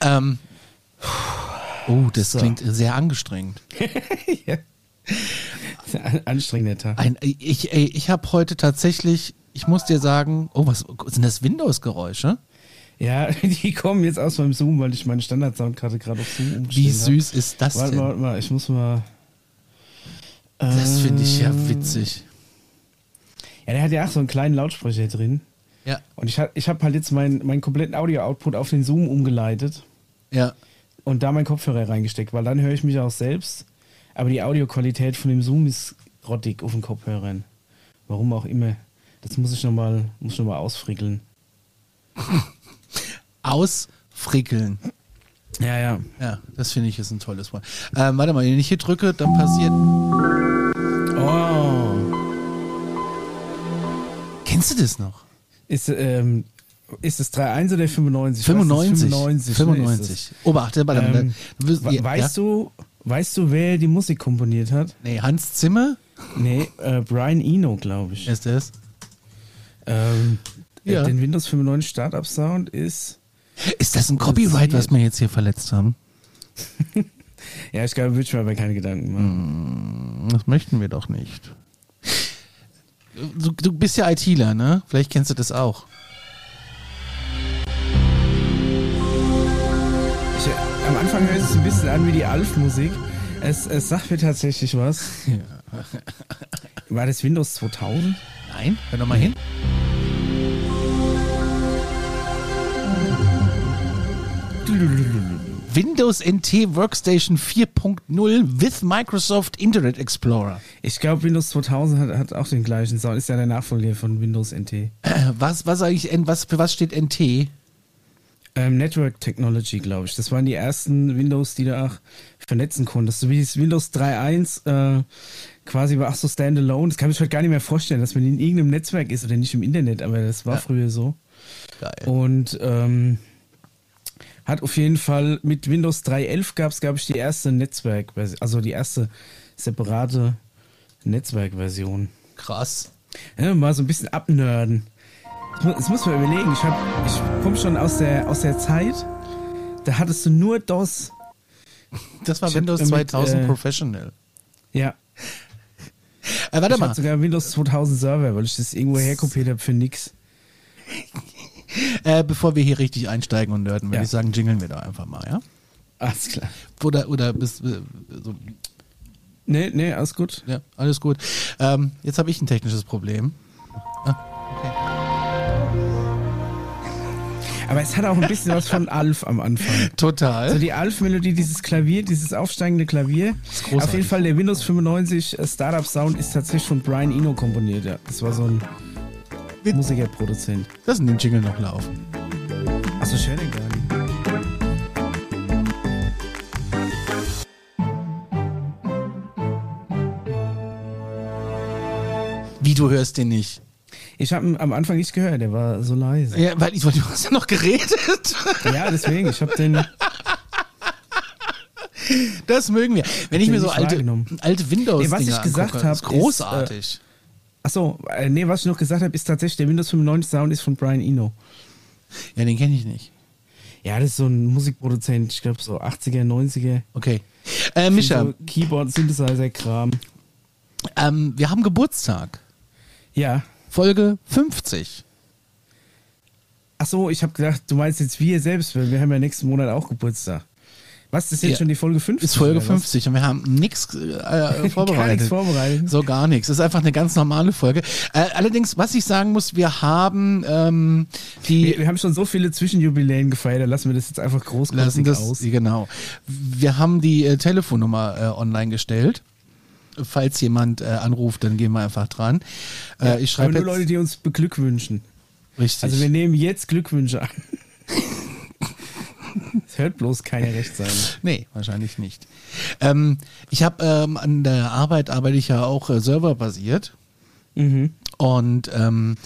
Ähm, oh, das so. klingt sehr angestrengt. ja. Anstrengender Tag. Ein, ich ich, ich habe heute tatsächlich, ich muss dir sagen, oh, was sind das Windows-Geräusche? Ja, die kommen jetzt aus meinem Zoom, weil ich meine Standard-Soundkarte gerade auf Zoom umgestellt Wie süß hab. ist das warte, denn? Warte mal, ich muss mal. Das finde ich ja ähm, witzig. Ja, der hat ja auch so einen kleinen Lautsprecher drin. Ja. Und ich, ich habe halt jetzt meinen, meinen kompletten Audio-Output auf den Zoom umgeleitet. Ja. Und da meinen Kopfhörer reingesteckt, weil dann höre ich mich auch selbst. Aber die Audioqualität von dem Zoom ist grottig auf den Kopfhörern. Warum auch immer. Das muss ich nochmal noch, ausfrickeln. ausfrickeln. Ja, ja. Ja, das finde ich ist ein tolles Wort. Ähm, warte mal, wenn ich hier drücke, dann passiert. Oh. Kennst du das noch? Ist, ähm, ist es 3.1 oder 95? 95. 95. 95. Obacht, warte, ähm, ja, weißt ja? du, weißt du, wer die Musik komponiert hat? Nee, Hans Zimmer? Nee, äh, Brian Eno, glaube ich. Ist das? Ähm, ja. Den Windows 95 Startup Sound ist. Ist das ein Copyright, was wir jetzt hier verletzt haben? ja, ich glaube, würde ich mir aber keine Gedanken machen. Hm, das möchten wir doch nicht. Du, du bist ja ITler, ne? Vielleicht kennst du das auch. Anfang hört es ein bisschen an wie die Alf-Musik. Es, es sagt mir tatsächlich was. Ja. War das Windows 2000? Nein, hör doch mal hin. Windows NT Workstation 4.0 with Microsoft Internet Explorer. Ich glaube, Windows 2000 hat, hat, auch den gleichen Sound. Ist ja der Nachfolger von Windows NT. Äh, was, was eigentlich, was, für was steht NT? Ähm, Network Technology, glaube ich. Das waren die ersten Windows, die auch vernetzen konntest. So wie das Windows 3.1 äh, quasi war auch so Standalone. Das kann ich heute gar nicht mehr vorstellen, dass man in irgendeinem Netzwerk ist oder nicht im Internet, aber das war ja. früher so. Geil. Und ähm, hat auf jeden Fall mit Windows 3.11 gab es, glaube ich, die erste Netzwerk, also die erste separate Netzwerkversion. Krass. Ja, mal so ein bisschen abnörden. Das muss man überlegen. Ich, ich komme schon aus der, aus der Zeit, da hattest du nur DOS. Das war ich Windows 2000 äh, Professional. Ja. Äh, warte ich mal. sogar Windows 2000 Server, weil ich das irgendwo herkopiert habe für nix. Äh, bevor wir hier richtig einsteigen und nörden, würde ja. ich sagen, jingeln wir da einfach mal, ja? Alles klar. Oder, oder bis, äh, so. Nee, nee, alles gut. Ja, alles gut. Ähm, jetzt habe ich ein technisches Problem. Ah, okay. Aber es hat auch ein bisschen was von Alf am Anfang. Total. Also die Alf-Melodie, dieses Klavier, dieses aufsteigende Klavier. Ist großartig. Auf jeden Fall der Windows 95 äh, Startup Sound ist tatsächlich von Brian Eno komponiert. Ja. Das war so ein Musikerproduzent. Lassen den Jingle noch laufen. Achso, den gar nicht. Wie du hörst den nicht? Ich habe am Anfang nicht gehört, der war so leise. Ja, weil ich du hast ja noch geredet. Ja, deswegen, ich habe den. Das mögen wir. Wenn ich mir so alte, alte Windows nee, was ich gesagt habe, ist großartig. Ist, äh, Achso, äh, nee, was ich noch gesagt habe, ist tatsächlich, der Windows 95 Sound ist von Brian Eno. Ja, den kenne ich nicht. Ja, das ist so ein Musikproduzent, ich glaube so 80er, 90er. Okay. Äh, Micha. So Keyboard, Synthesizer, Kram. Ähm, wir haben Geburtstag. Ja. Folge 50. Achso, ich habe gedacht, du meinst jetzt wir selbst, weil wir haben ja nächsten Monat auch Geburtstag. Was ist jetzt ja, schon die Folge 50? Ist Folge 50 und wir haben nichts äh, vorbereitet. vorbereitet. So gar nichts. Das ist einfach eine ganz normale Folge. Äh, allerdings, was ich sagen muss, wir haben ähm, die. Wir, wir, haben schon so viele Zwischenjubiläen gefeiert, dann lassen wir das jetzt einfach groß lassen das, aus. Genau. Wir haben die äh, Telefonnummer äh, online gestellt. Falls jemand äh, anruft, dann gehen wir einfach dran. Äh, ja, ich schreibe nur Leute, die uns beglückwünschen. Richtig. Also wir nehmen jetzt Glückwünsche an. Es hört bloß keine recht sein. Nee, wahrscheinlich nicht. Ähm, ich habe ähm, an der Arbeit arbeite ich ja auch äh, serverbasiert. Mhm. Und ähm,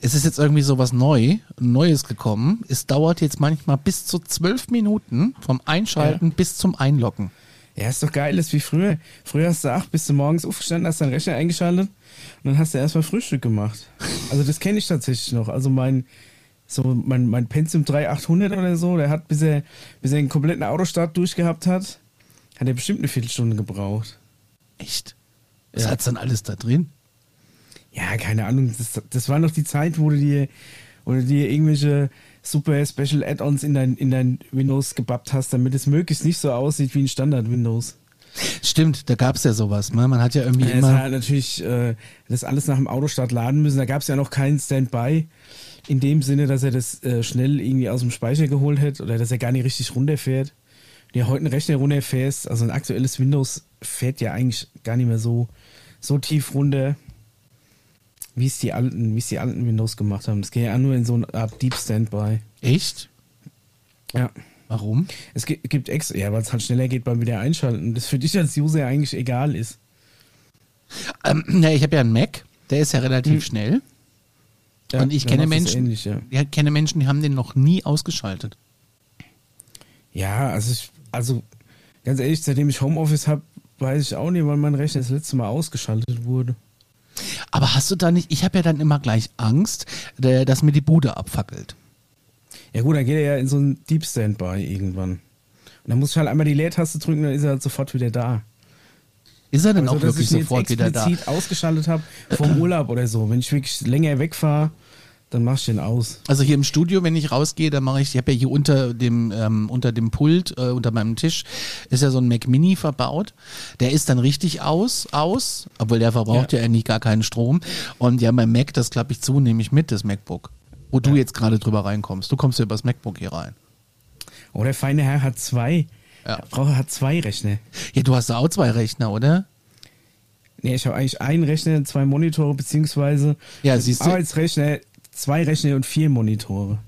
es ist jetzt irgendwie so was neu, Neues gekommen. Es dauert jetzt manchmal bis zu zwölf Minuten vom Einschalten ja. bis zum Einloggen. Ja, ist doch geil, das ist wie früher. Früher hast du acht bis du morgens aufgestanden, hast deinen Rechner eingeschaltet und dann hast du erstmal Frühstück gemacht. Also das kenne ich tatsächlich noch. Also mein So mein, mein Pentium 3800 oder so, der hat, bis er, bis er einen kompletten Autostart durchgehabt hat, hat er bestimmt eine Viertelstunde gebraucht. Echt? Was Ja. hat's dann alles da drin? Ja, keine Ahnung. Das, das war noch die Zeit, wo du dir, wo du dir irgendwelche super Special Add-ons in dein, in dein Windows gebappt hast, damit es möglichst nicht so aussieht wie ein Standard-Windows. Stimmt, da gab's ja sowas. Ne? Man hat ja irgendwie Es immer. hat natürlich äh, das alles nach dem Autostart laden müssen. Da gab es ja noch keinen Standby in dem Sinne, dass er das äh, schnell irgendwie aus dem Speicher geholt hätte oder dass er gar nicht richtig runterfährt. Wenn du heute einen Rechner runterfährst, also ein aktuelles Windows fährt ja eigentlich gar nicht mehr so, so tief runter, wie es die alten, wie es die alten Windows gemacht haben. Das geht ja nur in so eine Art Deep Standby. Echt? Ja. Warum? Es gi- gibt extra, ja, weil es halt schneller geht beim Wiedereinschalten. Das für dich als User eigentlich egal ist. Ähm, ja, ich habe ja einen Mac, der ist ja relativ Hm. schnell. Ja, Und ich kenne es Menschen- Ähnlich, ja. Ich kenne Menschen, die haben den noch nie ausgeschaltet. Ja, also ich, also ganz ehrlich, seitdem ich Homeoffice habe, weiß ich auch nicht, wann mein Rechner das letzte Mal ausgeschaltet wurde. Aber hast du da nicht, ich habe ja dann immer gleich Angst, der- dass mir die Bude abfackelt. Ja gut, dann geht er ja in so einen Deep Standby irgendwann. Und dann muss ich halt einmal die Leertaste drücken, dann ist er halt sofort wieder da. Ist er denn Also, auch wirklich ich sofort wieder da? explizit ausgeschaltet habe vom Urlaub oder so. Wenn ich wirklich länger wegfahre, dann mach ich den aus. Also hier im Studio, wenn ich rausgehe, dann mache ich, ich habe ja hier unter dem ähm, unter dem Pult, äh, unter meinem Tisch, ist ja so ein Mac Mini verbaut. Der ist dann richtig aus, aus, obwohl der verbraucht ja, eigentlich gar keinen Strom. Und ja, beim Mac, das klappe ich zu, nehme ich mit, das MacBook. Wo du jetzt gerade drüber reinkommst. Du kommst ja übers MacBook hier rein. Oh, der feine Herr hat zwei. Ja. Frau hat zwei Rechner. Ja, du hast ja auch zwei Rechner, oder? Nee, ich habe eigentlich einen Rechner, zwei Monitore, beziehungsweise Ja, siehst du. Arbeitsrechner, zwei Rechner und vier Monitore.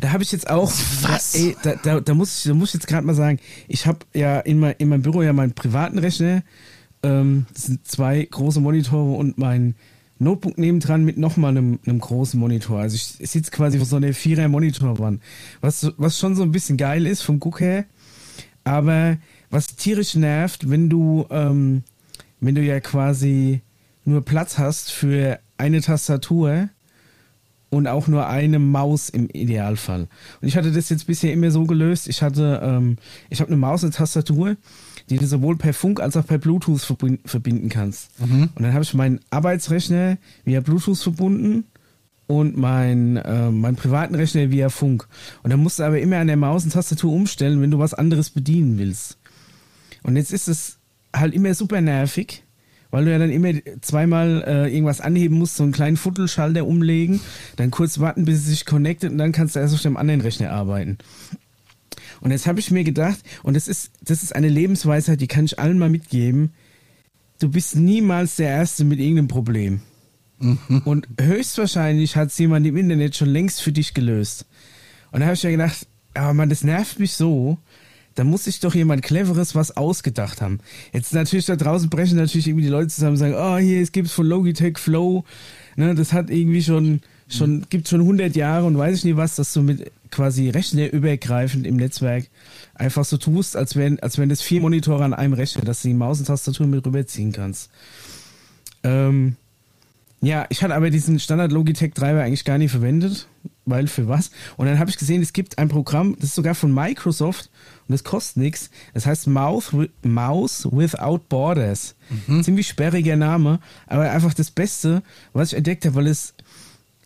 Da habe ich jetzt auch. Was? Ey, da, da, da, muss ich, da muss ich jetzt gerade mal sagen, ich habe ja in, mein, in meinem Büro ja meinen privaten Rechner. Ähm, das sind zwei große Monitore und mein Notebook nebendran mit nochmal einem, einem großen Monitor. Also ich, ich sitze quasi vor so einer vierer Monitorwand. Was, was schon so ein bisschen geil ist vom Guck her. Aber was tierisch nervt, wenn du, ähm, wenn du ja quasi nur Platz hast für eine Tastatur und auch nur eine Maus im Idealfall. Und ich hatte das jetzt bisher immer so gelöst. Ich hatte, ähm, ich habe eine Maus und eine Tastatur, die du sowohl per Funk als auch per Bluetooth verbin- verbinden kannst. Und dann habe ich meinen Arbeitsrechner via Bluetooth verbunden und mein, äh, meinen privaten Rechner via Funk. Und dann musst du aber immer an der Maus und Tastatur umstellen, wenn du was anderes bedienen willst. Und jetzt ist es halt immer super nervig, weil du ja dann immer zweimal äh, irgendwas anheben musst, so einen kleinen Futtelschalter umlegen, dann kurz warten, bis es sich connectet und dann kannst du erst auf dem anderen Rechner arbeiten. Und jetzt habe ich mir gedacht, und das ist, das ist eine Lebensweisheit, die kann ich allen mal mitgeben, du bist niemals der Erste mit irgendeinem Problem. Und höchstwahrscheinlich hat es jemand im Internet schon längst für dich gelöst. Und da habe ich mir gedacht, aber man, das nervt mich so. Da muss sich doch jemand Cleveres was ausgedacht haben. Jetzt natürlich da draußen brechen natürlich irgendwie die Leute zusammen und sagen, oh, hier, es gibt's von Logitech Flow. Ne, das hat irgendwie schon, schon, gibt schon 100 Jahre und weiß ich nicht was, dass du mit quasi rechnerübergreifend im Netzwerk einfach so tust, als wenn, als wenn das vier Monitore an einem Rechner, dass du die Maus und Tastatur mit rüberziehen kannst. Ähm, ja, ich hatte aber diesen Standard Logitech Treiber eigentlich gar nicht verwendet, weil für was? Und dann habe ich gesehen, es gibt ein Programm, das ist sogar von Microsoft und das kostet nichts. Das heißt Mouse, wi- Mouse Without Borders. Ziemlich sperriger Name, aber einfach das Beste, was ich entdeckt habe, weil es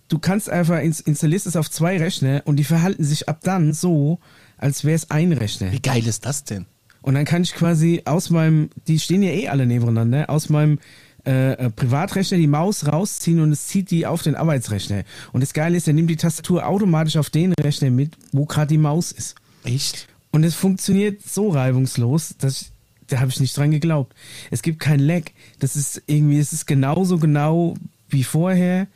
du kannst einfach ins, installierst es auf zwei Rechner und die verhalten sich ab dann so, als wäre es ein Rechner. Wie geil ist das denn? Und dann kann ich quasi aus meinem, die stehen ja eh alle nebeneinander, aus meinem äh, äh, Privatrechner die Maus rausziehen und es zieht die auf den Arbeitsrechner. Und das Geile ist, er nimmt die Tastatur automatisch auf den Rechner mit, wo gerade die Maus ist. Echt? Und es funktioniert so reibungslos, dass ich, da habe ich nicht dran geglaubt. Es gibt kein Lag. Das ist irgendwie, es ist genauso genau wie vorher.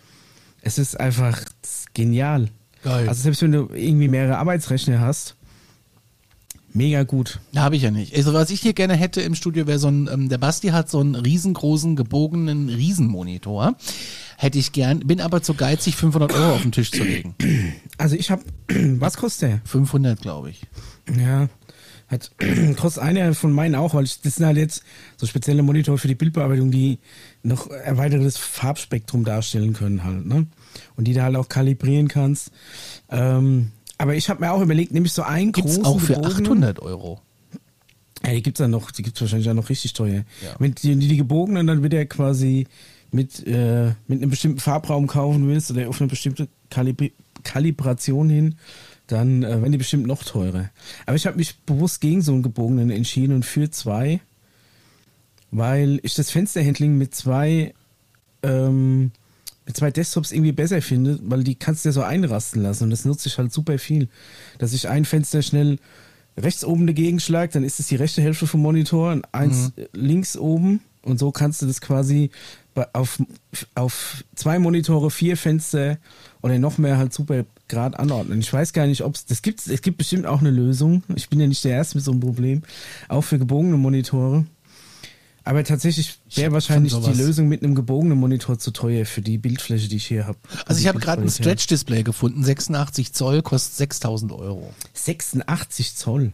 Es ist einfach genial. Geil. Also selbst wenn du irgendwie mehrere Arbeitsrechner hast, mega gut. Ja, habe ich ja nicht. Also was ich hier gerne hätte im Studio wäre so ein, ähm, der Basti hat so einen riesengroßen, gebogenen Riesenmonitor. Hätte ich gern, bin aber zu geizig, 500 Euro auf den Tisch zu legen. Also ich habe, was kostet der? 500, glaube ich. Ja, hat, kostet einer von meinen auch, weil ich, das sind halt jetzt so spezielle Monitore für die Bildbearbeitung, die noch erweitertes Farbspektrum darstellen können halt, ne? und die du halt auch kalibrieren kannst. Ähm, aber ich habe mir auch überlegt, nämlich so einen Gibt's großen auch für gebogenen- 800 Euro. Ja, die gibt's dann noch, die gibt's wahrscheinlich auch noch richtig teuer. Ja. Wenn die, die, die gebogenen, dann wird er quasi mit, äh, mit einem bestimmten Farbraum kaufen willst oder auf eine bestimmte Kalibri Kalibration hin, dann äh, werden die bestimmt noch teurer. Aber ich habe mich bewusst gegen so einen gebogenen entschieden und für zwei, weil ich das Fensterhandling mit zwei ähm, mit zwei Desktops irgendwie besser finde, weil die kannst du ja so einrasten lassen und das nutze ich halt super viel. Dass ich ein Fenster schnell rechts oben dagegen schlage, dann ist es die rechte Hälfte vom Monitor und eins äh, links oben und so kannst du das quasi auf, auf zwei Monitore, vier Fenster oder noch mehr halt super gerade anordnen. Ich weiß gar nicht, ob es das gibt. Es gibt bestimmt auch eine Lösung. Ich bin ja nicht der Erste mit so einem Problem, auch für gebogene Monitore. Aber tatsächlich Ich wäre wahrscheinlich die Lösung mit einem gebogenen Monitor zu teuer für die Bildfläche, die ich hier habe. Also ich habe gerade ein Stretch-Display gefunden, 86 Zoll, kostet 6000 Euro. 86 Zoll.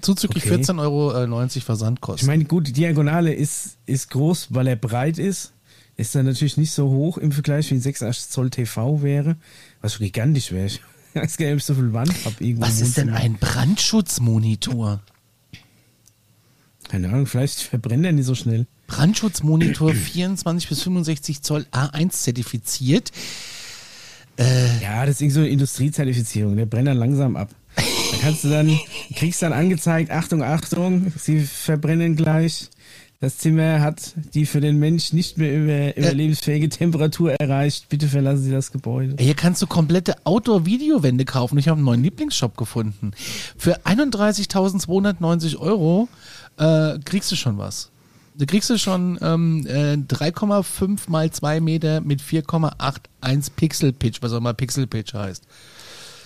Zuzüglich Okay. 14,90 Euro Ich Versandkosten. meine, gut, die Diagonale ist, ist groß, weil er breit ist. Ist dann natürlich nicht so hoch im Vergleich wie ein 86 Zoll TV wäre, was schon gigantisch wäre. Ich weiß gar nicht, ob ich so viel Wand habe. Was ist denn ein Brandschutzmonitor? Keine Ahnung, vielleicht verbrennt er nicht so schnell. Brandschutzmonitor 24 bis 65 Zoll A1 zertifiziert. Ja, das ist irgendwie so eine Industriezertifizierung, der brennt dann langsam ab. Da kannst du dann, kriegst dann angezeigt, Achtung, Achtung, sie verbrennen gleich. Das Zimmer hat die für den Mensch nicht mehr über, überlebensfähige Temperatur erreicht. Bitte verlassen Sie das Gebäude. Hier kannst du komplette Outdoor-Videowände kaufen. Ich habe einen neuen Lieblingsshop gefunden. Für 31.290 Euro äh, kriegst du schon was. Da kriegst du schon ähm, äh, 3,5 mal 2 Meter mit 4,81 Pixel Pitch, was auch immer Pixel Pitch heißt.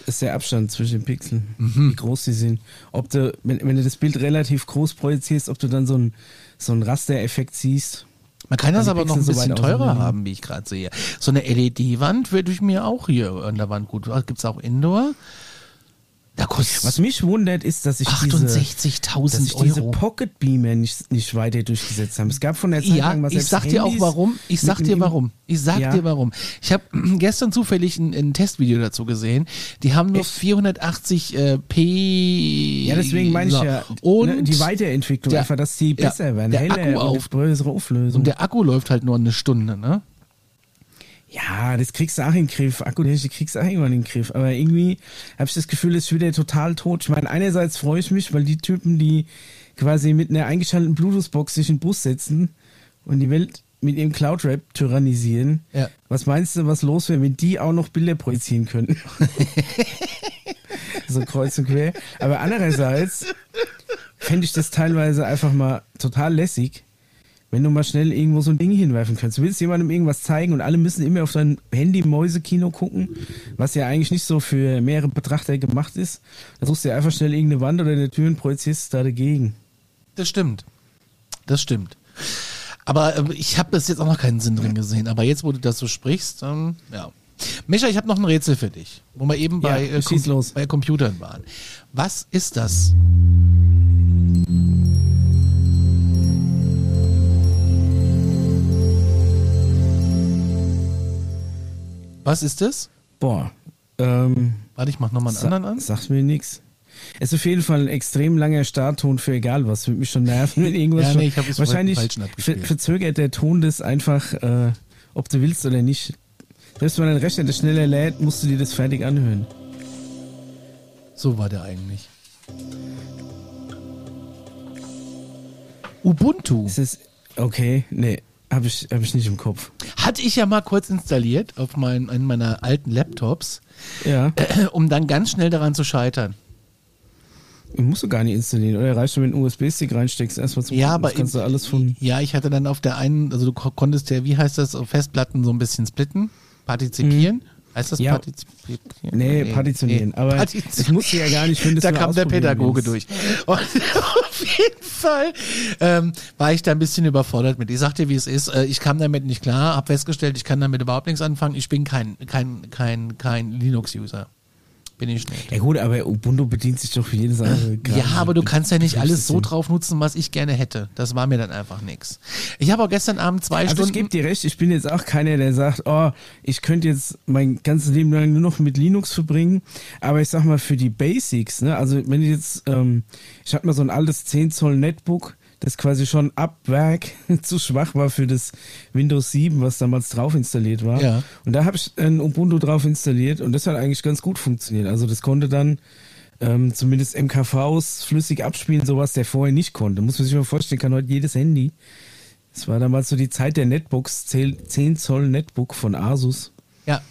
Das ist der Abstand zwischen den Pixeln, Mhm. wie groß sie sind. Ob du, wenn, wenn du das Bild relativ groß projizierst, ob du dann so einen so Rastereffekt siehst. Man kann das die aber noch ein Pixel so bisschen weit teurer haben, wie ich gerade sehe. So eine LED-Wand würde ich mir auch hier an der Wand gut. Gibt es auch Indoor? Da kostet Was mich wundert, ist, dass sich diese, dass 68.000 sich diese Euro. Pocket Beamer nicht, nicht weiter durchgesetzt haben. Es gab von der Zeit Ja, lang was ich sag dir auch warum. Ich sag dir warum. Ich sag Ja. dir warum. Ich habe gestern zufällig ein, ein Testvideo dazu gesehen. Die haben nur Echt? 480 äh, p. Ja, deswegen meine ich ja, Und, ne, die Weiterentwicklung, der- einfach, dass die ja, besser werden, der heller Akku und auf- größere Auflösung. und der Akku läuft halt nur eine Stunde, ne? Ja, das kriegst du auch in den Griff. Akkutechnik kriegst du auch irgendwann in den Griff. Aber irgendwie habe ich das Gefühl, es ist wieder total tot. Ich meine, einerseits freue ich mich, weil die Typen, die quasi mit einer eingeschalteten Bluetooth-Box sich in den Bus setzen und die Welt mit ihrem Cloud-Rap tyrannisieren. Ja. Was meinst du, was los wäre, wenn die auch noch Bilder projizieren könnten? so kreuz und quer. Aber andererseits fände ich das teilweise einfach mal total lässig, wenn du mal schnell irgendwo so ein Ding hinwerfen kannst. Du willst jemandem irgendwas zeigen und alle müssen immer auf dein Handy-Mäuse-Kino gucken, was ja eigentlich nicht so für mehrere Betrachter gemacht ist. Da suchst du dir einfach schnell irgendeine Wand oder eine Tür und projizierst es da dagegen. Das stimmt. Das stimmt. Aber äh, ich habe bis jetzt auch noch keinen Sinn drin gesehen. Aber jetzt, wo du das so sprichst, ähm, ja. Micha, ich habe noch ein Rätsel für dich, wo wir eben Ja, bei, äh, schieß Com- bei Computern waren. Was ist das? Was ist das? Boah. Ähm, Warte, ich mach nochmal einen anderen an. sagt mir nichts. Es ist auf jeden Fall ein extrem langer Startton für egal was. Würde mich schon nerven, wenn irgendwas Ja, schon- nee, ich hab es Wahrscheinlich ver verzögert der Ton das einfach, äh, ob du willst oder nicht. Selbst wenn dein Rechner das schneller lädt, musst du dir das fertig anhören. So war der eigentlich. Ubuntu. Ist okay, nee, habe ich, hab ich nicht im Kopf. Hatte ich ja mal kurz installiert auf mein, einen meiner alten Laptops, Ja, um dann ganz schnell daran zu scheitern. musst du gar nicht installieren, oder? Reicht schon, wenn du einen USB-Stick reinsteckst, erstmal zum Ja, aber kannst du alles von. Ja, ich hatte dann auf der einen, also du ko- konntest ja, wie heißt das, auf Festplatten so ein bisschen splitten, partizipieren. Heißt das. Ja. partizipieren? Nee, partitionieren. Aber Partitionieren. das musst du ja gar nicht, es Da kam der Pädagoge durch. Und auf jeden Fall ähm, war ich da ein bisschen überfordert mit. Ich sagte, wie es ist. Äh, ich kam damit nicht klar, habe festgestellt, ich kann damit überhaupt nichts anfangen. Ich bin kein, kein, kein, kein Linux-User. Bin ich nicht. Ja gut, aber Ubuntu bedient sich doch für jedes andere. Ja, aber du kannst ja nicht alles so drauf nutzen, was ich gerne hätte. Das war mir dann einfach nix. Ich habe auch gestern Abend zwei Also ich Stunden. gebe dir recht, ich bin jetzt auch keiner, der sagt, oh, ich könnte jetzt mein ganzes Leben lang nur noch mit Linux verbringen. Aber ich sag mal, für die Basics, ne, also wenn ich jetzt, ähm, ich hatte mal so ein altes 10 Zoll Netbook, das quasi schon ab Werk zu schwach war für das Windows 7, was damals drauf installiert war. Ja. Und da habe ich ein Ubuntu drauf installiert und das hat eigentlich ganz gut funktioniert. Also das konnte dann ähm, zumindest MKVs flüssig abspielen, sowas der vorher nicht konnte. Muss man sich mal vorstellen, kann heute jedes Handy. Es war damals so die Zeit der Netbooks, 10 Zoll Netbook von Asus. ja,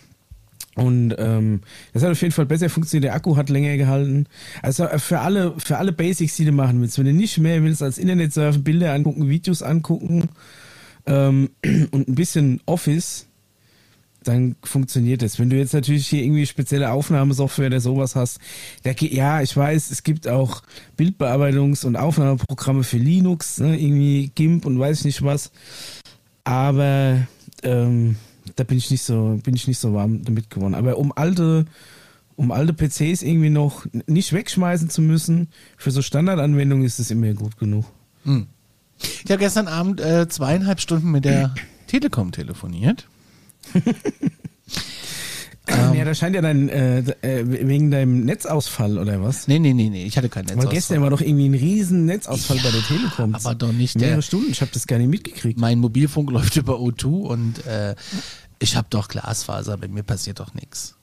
Und ähm, das hat auf jeden Fall besser funktioniert. Der Akku hat länger gehalten. Also äh, für alle, für alle Basics, die du machen willst, wenn du nicht mehr willst als Internet surfen, Bilder angucken, Videos angucken ähm, und ein bisschen Office, dann funktioniert das. Wenn du jetzt natürlich hier irgendwie spezielle Aufnahmesoftware oder sowas hast, da geht, ja, ich weiß, es gibt auch Bildbearbeitungs- und Aufnahmeprogramme für Linux, ne, irgendwie GIMP und weiß ich nicht was. Aber ähm, da bin ich nicht so, bin ich nicht so warm damit geworden. Aber um alte, um alte PCs irgendwie noch nicht wegschmeißen zu müssen, für so Standardanwendungen ist es immer gut genug. ich habe gestern Abend äh, zweieinhalb Stunden mit der Telekom telefoniert. ja, da scheint ja dein, äh, äh, wegen deinem Netzausfall oder was? Nee, nee, nee, nee, ich hatte kein Netz. Weil gestern war doch irgendwie ein riesen Netzausfall bei der Telekom. aber doch nicht Mehrere der- Stunden, ich habe das gar nicht mitgekriegt. Mein Mobilfunk läuft über O2 und äh, ich habe doch Glasfaser, bei mir passiert doch nichts.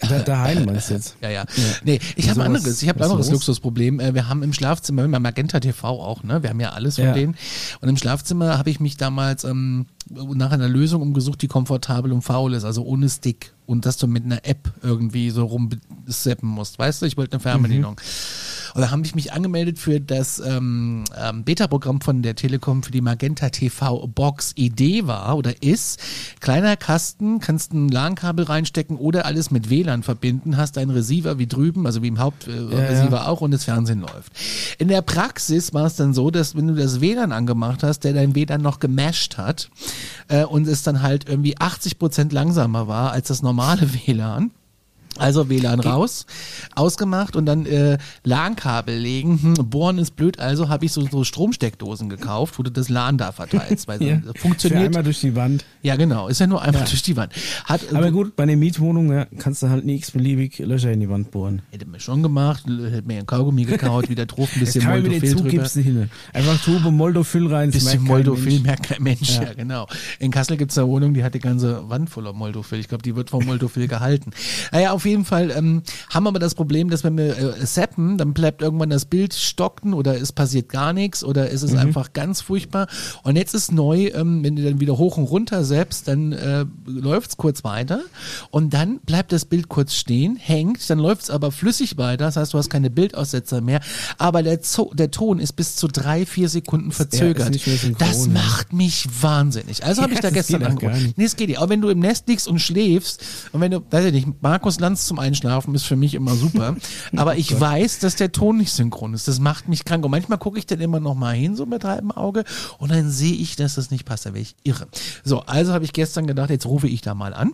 Da, daheim meinst du jetzt? Ja, ja. Nee, ich habe anderes, ich habe anderes? Luxusproblem. Äh, Wir haben im Schlafzimmer, wir haben Magenta TV auch, ne? Wir haben ja alles von Ja. denen. Und im Schlafzimmer habe ich mich damals ähm, nach einer Lösung umgesucht, die komfortabel und faul ist, also ohne Stick. Und dass du mit einer App irgendwie so rumseppen musst. Weißt du, ich wollte eine Fernbedienung. Und da habe ich mich angemeldet für das ähm, ähm, Beta-Programm von der Telekom für die Magenta TV Box. Idee war oder ist, kleiner Kasten, kannst ein LAN-Kabel reinstecken oder alles mit WLAN verbinden, hast einen Receiver wie drüben, also wie im Hauptreceiver äh, Ja, Receiver auch und das Fernsehen läuft. In der Praxis war es dann so, dass wenn du das WLAN angemacht hast, der dein WLAN noch gemasht hat äh, und es dann halt irgendwie 80 Prozent langsamer war als das normale WLAN. Also WLAN raus, ausgemacht und dann äh, LAN-Kabel legen. Hm, bohren ist blöd, also habe ich so, so Stromsteckdosen gekauft, wo du das LAN da verteilst. Weil Ja. Funktioniert. einmal durch die Wand. Ja, genau. Ist ja nur einfach durch die Wand. Hat, Aber gut, bei einer Mietwohnung ja, kannst du halt nie x-beliebig Löcher in die Wand bohren. Hätte mir schon gemacht, hätte mir ein Kaugummi gekaut, wieder drauf, ein bisschen Moldofil drüber. zugibst nicht hin. Einfach Tube Moldofil rein. Bisschen Moldofil merkt kein Mensch, ja, Ja. genau. In Kassel gibt's eine Wohnung, die hat die ganze Wand voller Moldofil. Ich glaube, die wird vom Moldofil gehalten. Naja, auf jeden Fall ähm, haben wir aber das Problem, dass wenn wir äh, zappen, dann bleibt irgendwann das Bild stocken oder es passiert gar nichts oder es ist Mhm. einfach ganz furchtbar. Und jetzt ist neu, ähm, wenn du dann wieder hoch und runter selbst, dann äh, läuft's kurz weiter und dann bleibt das Bild kurz stehen, hängt, dann läuft's aber flüssig weiter, das heißt, du hast keine Bildaussetzer mehr, aber der, Zo der Ton ist bis zu drei, vier Sekunden verzögert. das macht mich wahnsinnig. Also habe Ja, ich da gestern angerufen. Nee, es geht nicht. Aber wenn du im Nest liegst und schläfst und wenn du, weiß ich nicht, Markus Lanz zum Einschlafen ist für mich immer super. Aber ich weiß, dass der Ton nicht synchron ist. Das macht mich krank. Und manchmal gucke ich dann immer noch mal hin, so mit halbem Auge, und dann sehe ich, dass das nicht passt. Da wäre ich irre. So, also habe ich gestern gedacht, jetzt rufe ich da mal an.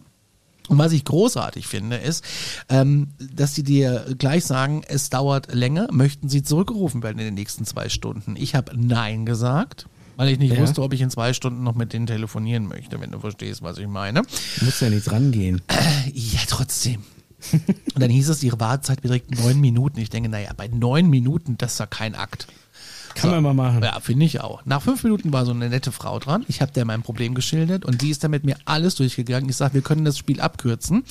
Und was ich großartig finde, ist, ähm, dass sie dir gleich sagen, es dauert länger, möchten sie zurückgerufen werden in den nächsten zwei Stunden. Ich habe Nein gesagt, weil ich nicht Ja. wusste, ob ich in zwei Stunden noch mit denen telefonieren möchte, wenn du verstehst, was ich meine. Du musst ja nicht rangehen. Ja, trotzdem. Und dann hieß es, ihre Wartezeit beträgt neun Minuten. Ich denke, naja, bei neun Minuten, das ist ja kein Akt. Kann man mal machen. Ja, finde ich auch. Nach fünf Minuten war so eine nette Frau dran. Ich habe der mein Problem geschildert und die ist dann mit mir alles durchgegangen. Ich sage, wir können das Spiel abkürzen.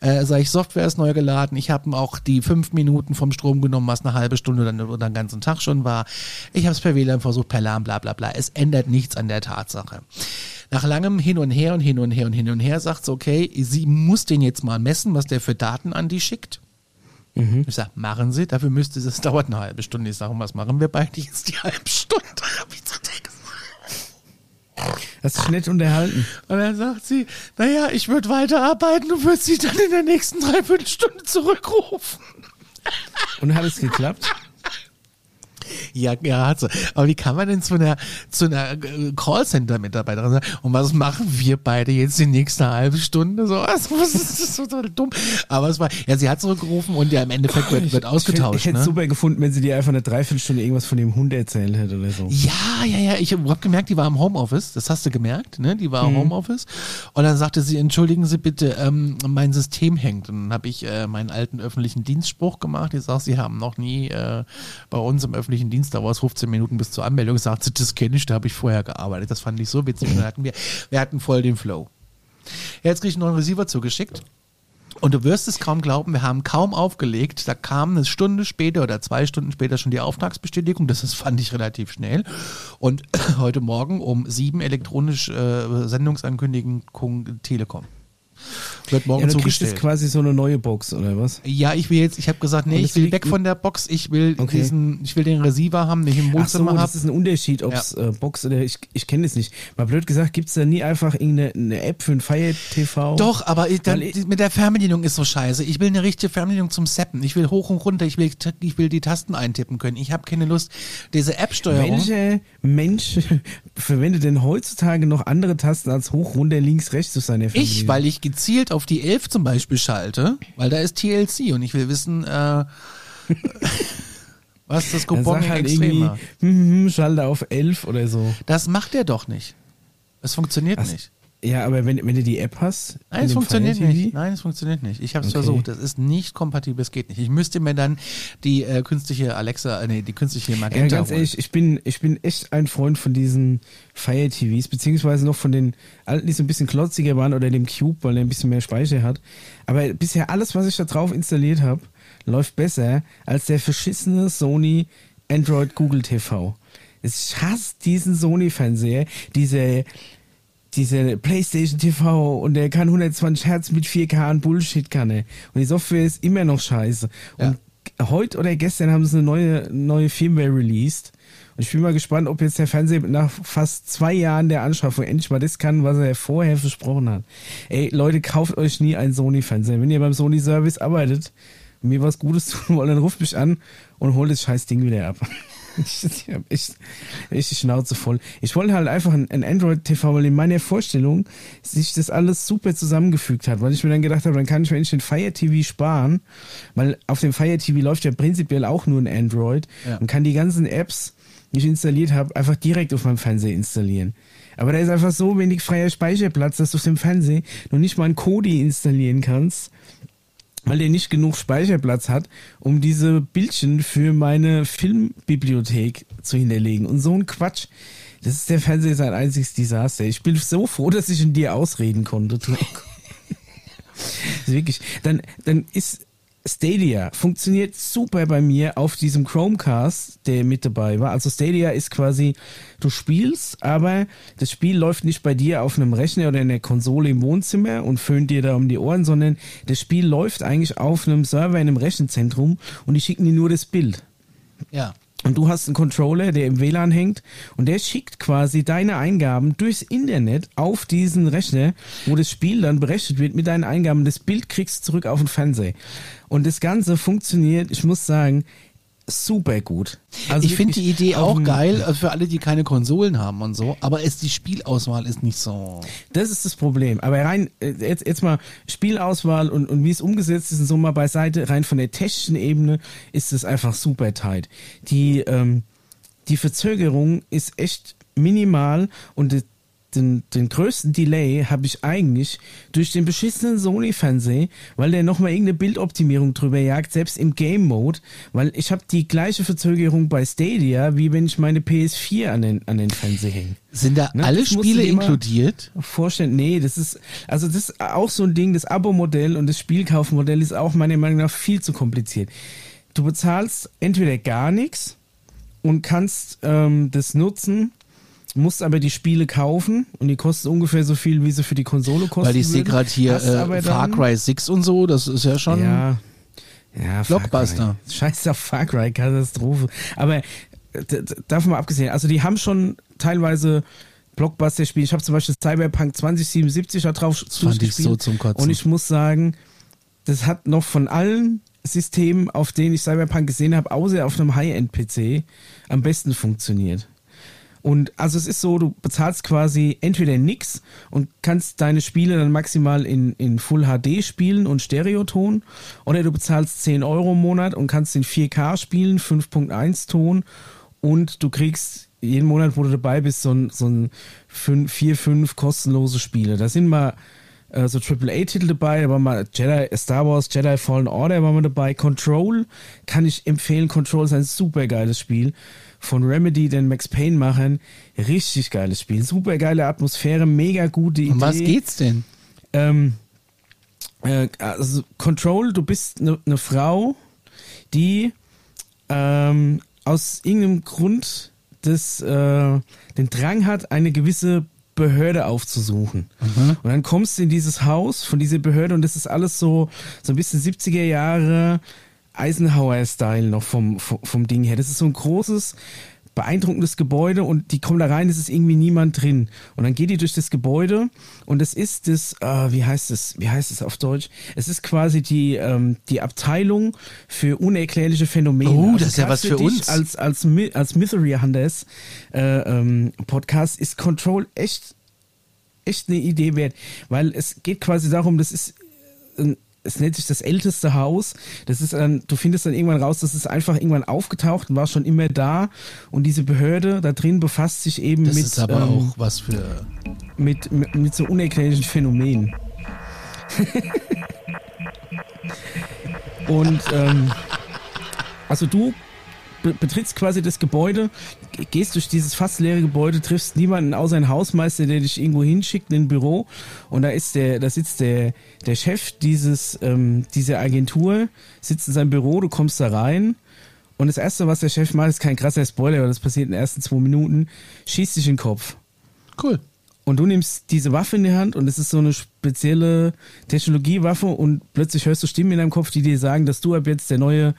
Äh, sag ich, Software ist neu geladen. Ich habe auch die fünf Minuten vom Strom genommen, was eine halbe Stunde oder, oder einen ganzen Tag schon war. Ich habe es per WLAN versucht, per LAN, bla bla bla. Es ändert nichts an der Tatsache. Nach langem Hin und Her und Hin und Her und Hin und Her sagt sie, okay, sie muss den jetzt mal messen, was der für Daten an die schickt. Ich sag, machen Sie, dafür müsste es, dauert eine halbe Stunde. Ich sage, was machen wir beide jetzt die halbe Stunde? Hab ich zu der gesagt. Hast dich nett unterhalten. Und dann sagt sie, naja, ich würde weiterarbeiten und würde Sie dann in der nächsten Dreiviertelstunde zurückrufen. Und hat es geklappt? Ja, ja, hat sie. Aber wie kann man denn zu einer, zu einer äh, Callcenter-Mitarbeiterin sagen, und was machen wir beide jetzt die nächste halbe Stunde? So, also, das ist total dumm. Aber es war, ja, sie hat zurückgerufen und ja, im Endeffekt wird, wird ausgetauscht. Ich, ich hätte ne? super gefunden, wenn sie dir einfach eine Dreiviertelstunde irgendwas von dem Hund erzählt hätte oder so. Ja, ja, ja. Ich habe gemerkt, die war im Homeoffice. Das hast du gemerkt, ne? Die war im Homeoffice. Und dann sagte sie, entschuldigen Sie bitte, ähm, mein System hängt. Und dann habe ich äh, meinen alten öffentlichen Dienstspruch gemacht. Ich sage, Sie haben noch nie äh, bei uns im öffentlichen Dienst, da war es 15 Minuten bis zur Anmeldung, sagt sie, das kenne ich, da habe ich vorher gearbeitet. Das fand ich so witzig. Dann hatten wir, wir hatten voll den Flow. Jetzt kriege ich noch einen Receiver zugeschickt. Und du wirst es kaum glauben, wir haben kaum aufgelegt. Da kam eine Stunde später oder zwei Stunden später schon die Auftragsbestätigung. Das ist, fand ich relativ schnell. Und heute Morgen um sieben elektronisch äh, Sendungsankündigung Telekom. Wird morgen Ja, du zugestellt. jetzt quasi so eine neue Box oder was? Ja, ich will jetzt, ich habe gesagt, nee, ich will weg von der Box. Ich will Okay. diesen, ich will den Receiver haben, den ich im Ach so, Wohnzimmer das habe. ist ein Unterschied, ob es äh, Box oder ich, ich kenne es nicht. Mal blöd gesagt, gibt es da nie einfach irgendeine eine App für ein Fire TV? Doch, aber ich, dann, ich- mit der Fernbedienung ist so scheiße. Ich will eine richtige Fernbedienung zum Seppen. Ich will hoch und runter. Ich will, ich will die Tasten eintippen können. Ich habe keine Lust. Diese App-Steuerung. Welcher Mensch verwendet denn heutzutage noch andere Tasten als hoch, runter, links, rechts auf seiner Ich, weil ich gezielt auf die 11 zum Beispiel schalte, weil da ist TLC und ich will wissen, äh, was das Coupon halt extrem irgendwie, macht. hm, hm, Schalter auf 11 oder so. Das macht er doch nicht. Es funktioniert Was? nicht. Ja, aber wenn, wenn du die App hast. Nein, in es funktioniert nicht. Nein, es funktioniert nicht. Ich habe es Okay. versucht. Das ist nicht kompatibel. Es geht nicht. Ich müsste mir dann die äh, künstliche Alexa, äh, nee, die künstliche Ja, Magenta ganz holen. ehrlich, ich bin, ich bin echt ein Freund von diesen Fire TVs, beziehungsweise noch von den alten, die so ein bisschen klotziger waren oder dem Cube, weil er ein bisschen mehr Speicher hat. Aber bisher alles, was ich da drauf installiert habe, läuft besser als der verschissene Sony Android Google TV. Ich hasse diesen Sony-Fernseher, diese, diese PlayStation TV und der kann 120 Hertz mit 4K und Bullshit kann er. Und die Software ist immer noch scheiße. Und heute oder gestern haben sie eine neue, neue Firmware released. Und ich bin mal gespannt, ob jetzt der Fernseher nach fast zwei Jahren der Anschaffung endlich mal das kann, was er vorher versprochen hat. Ey, Leute, kauft euch nie einen Sony-Fernseher. Wenn ihr beim Sony-Service arbeitet und mir was Gutes tun wollt, dann ruft mich an und holt das scheiß Ding wieder ab. Ich hab echt, echt die Schnauze voll. Ich wollte halt einfach ein, ein Android-TV, weil in meiner Vorstellung sich das alles super zusammengefügt hat, weil ich mir dann gedacht habe, dann kann ich mir endlich den Fire TV sparen, weil auf dem Fire TV läuft ja prinzipiell auch nur ein Android Ja. und kann die ganzen Apps, die ich installiert habe, einfach direkt auf meinem Fernseher installieren. Aber da ist einfach so wenig freier Speicherplatz, dass du auf dem Fernseher noch nicht mal ein Kodi installieren kannst weil der nicht genug Speicherplatz hat, um diese Bildchen für meine Filmbibliothek zu hinterlegen. Und so ein Quatsch. Das ist der Fernseher sein einziges Desaster. Ich bin so froh, dass ich in dir ausreden konnte. Wirklich. Dann, dann ist Stadia funktioniert super bei mir auf diesem Chromecast, der mit dabei war. Also Stadia ist quasi, du spielst, aber das Spiel läuft nicht bei dir auf einem Rechner oder in der Konsole im Wohnzimmer und föhnt dir da um die Ohren, sondern das Spiel läuft eigentlich auf einem Server in einem Rechenzentrum und die schicken dir nur das Bild. ja. Und du hast einen Controller, der im WLAN hängt und der schickt quasi deine Eingaben durchs Internet auf diesen Rechner, wo das Spiel dann berechnet wird mit deinen Eingaben. Das Bild kriegst du zurück auf den Fernseher. Und das Ganze funktioniert, ich muss sagen, super gut. Also ich finde die Idee auch dem- geil äh, für alle, die keine Konsolen haben und so, aber es, die Spielauswahl ist nicht so. Das ist das Problem. Aber rein, äh, jetzt, jetzt mal Spielauswahl und, und wie es umgesetzt ist und so mal beiseite, rein von der technischen Ebene ist es einfach super tight. Die, ähm, die Verzögerung ist echt minimal und den, den größten Delay habe ich eigentlich durch den beschissenen Sony-Fernseher, weil der nochmal irgendeine Bildoptimierung drüber jagt, selbst im Game-Mode, weil ich habe die gleiche Verzögerung bei Stadia, wie wenn ich meine PS4 an den, an den Fernseher hänge Sind da Ne, alle das Spiele inkludiert? vorstellen. Nee, das ist, also das ist auch so ein Ding, das Abo-Modell und das Spielkaufmodell ist auch meiner Meinung nach viel zu kompliziert. Du bezahlst entweder gar nichts und kannst ähm, das nutzen, musst aber die Spiele kaufen und die kosten ungefähr so viel, wie sie für die Konsole kosten. Weil ich sehe gerade hier äh, Far Cry 6 und so, das ist ja schon. Ja. Ja, Blockbuster. Scheiß auf Far Cry, Katastrophe. Aber äh, davon mal abgesehen, also die haben schon teilweise Blockbuster-Spiele. Ich habe zum Beispiel Cyberpunk 2077 da drauf Das fand ich so zum Kotzen. Und ich muss sagen, das hat noch von allen System, auf dem ich Cyberpunk gesehen habe, außer auf einem High-End-PC, am besten funktioniert. Und also es ist so, du bezahlst quasi entweder nix und kannst deine Spiele dann maximal in, in Full HD spielen und Stereoton, oder du bezahlst 10 Euro im Monat und kannst in 4K spielen, 5.1 Ton und du kriegst jeden Monat, wo du dabei bist, so ein, so ein 4, 5 kostenlose Spiele. Da sind mal äh, so AAA-Titel dabei, da war mal Jedi, Star Wars, Jedi Fallen Order war mal dabei. Control kann ich empfehlen. Control ist ein super geiles Spiel von Remedy, den Max Payne machen. Richtig geiles Spiel. Super geile Atmosphäre, mega gute Idee. Um was geht's denn? Ähm, äh, also Control, du bist eine ne Frau, die ähm, aus irgendeinem Grund das, äh, den Drang hat, eine gewisse Behörde aufzusuchen. Mhm. Und dann kommst du in dieses Haus von dieser Behörde und das ist alles so, so ein bisschen 70er Jahre Eisenhower-Style noch vom, vom, vom Ding her. Das ist so ein großes, beeindruckendes Gebäude und die kommen da rein, es ist irgendwie niemand drin. Und dann geht die durch das Gebäude und es ist das, äh, wie heißt es, wie heißt es auf Deutsch? Es ist quasi die, ähm, die Abteilung für unerklärliche Phänomene. Oh, das also ist ja was für uns. Als, als, als Mystery Hunters äh, ähm, Podcast ist Control echt, echt eine Idee wert, weil es geht quasi darum, das ist ein es nennt sich das älteste Haus. Das ist dann, du findest dann irgendwann raus, das ist einfach irgendwann aufgetaucht und war schon immer da. Und diese Behörde da drin befasst sich eben das mit. Das ist aber ähm, auch was für. Mit, mit, mit so unerklärlichen Phänomenen. und ähm, also du betrittst quasi das Gebäude, gehst durch dieses fast leere Gebäude, triffst niemanden außer einen Hausmeister, der dich irgendwo hinschickt in ein Büro und da ist der, da sitzt der, der Chef dieses, ähm, dieser Agentur, sitzt in seinem Büro, du kommst da rein und das erste, was der Chef macht, ist kein krasser Spoiler, aber das passiert in den ersten zwei Minuten, schießt dich in den Kopf. Cool. Und du nimmst diese Waffe in die Hand und es ist so eine spezielle Technologiewaffe und plötzlich hörst du Stimmen in deinem Kopf, die dir sagen, dass du ab jetzt der neue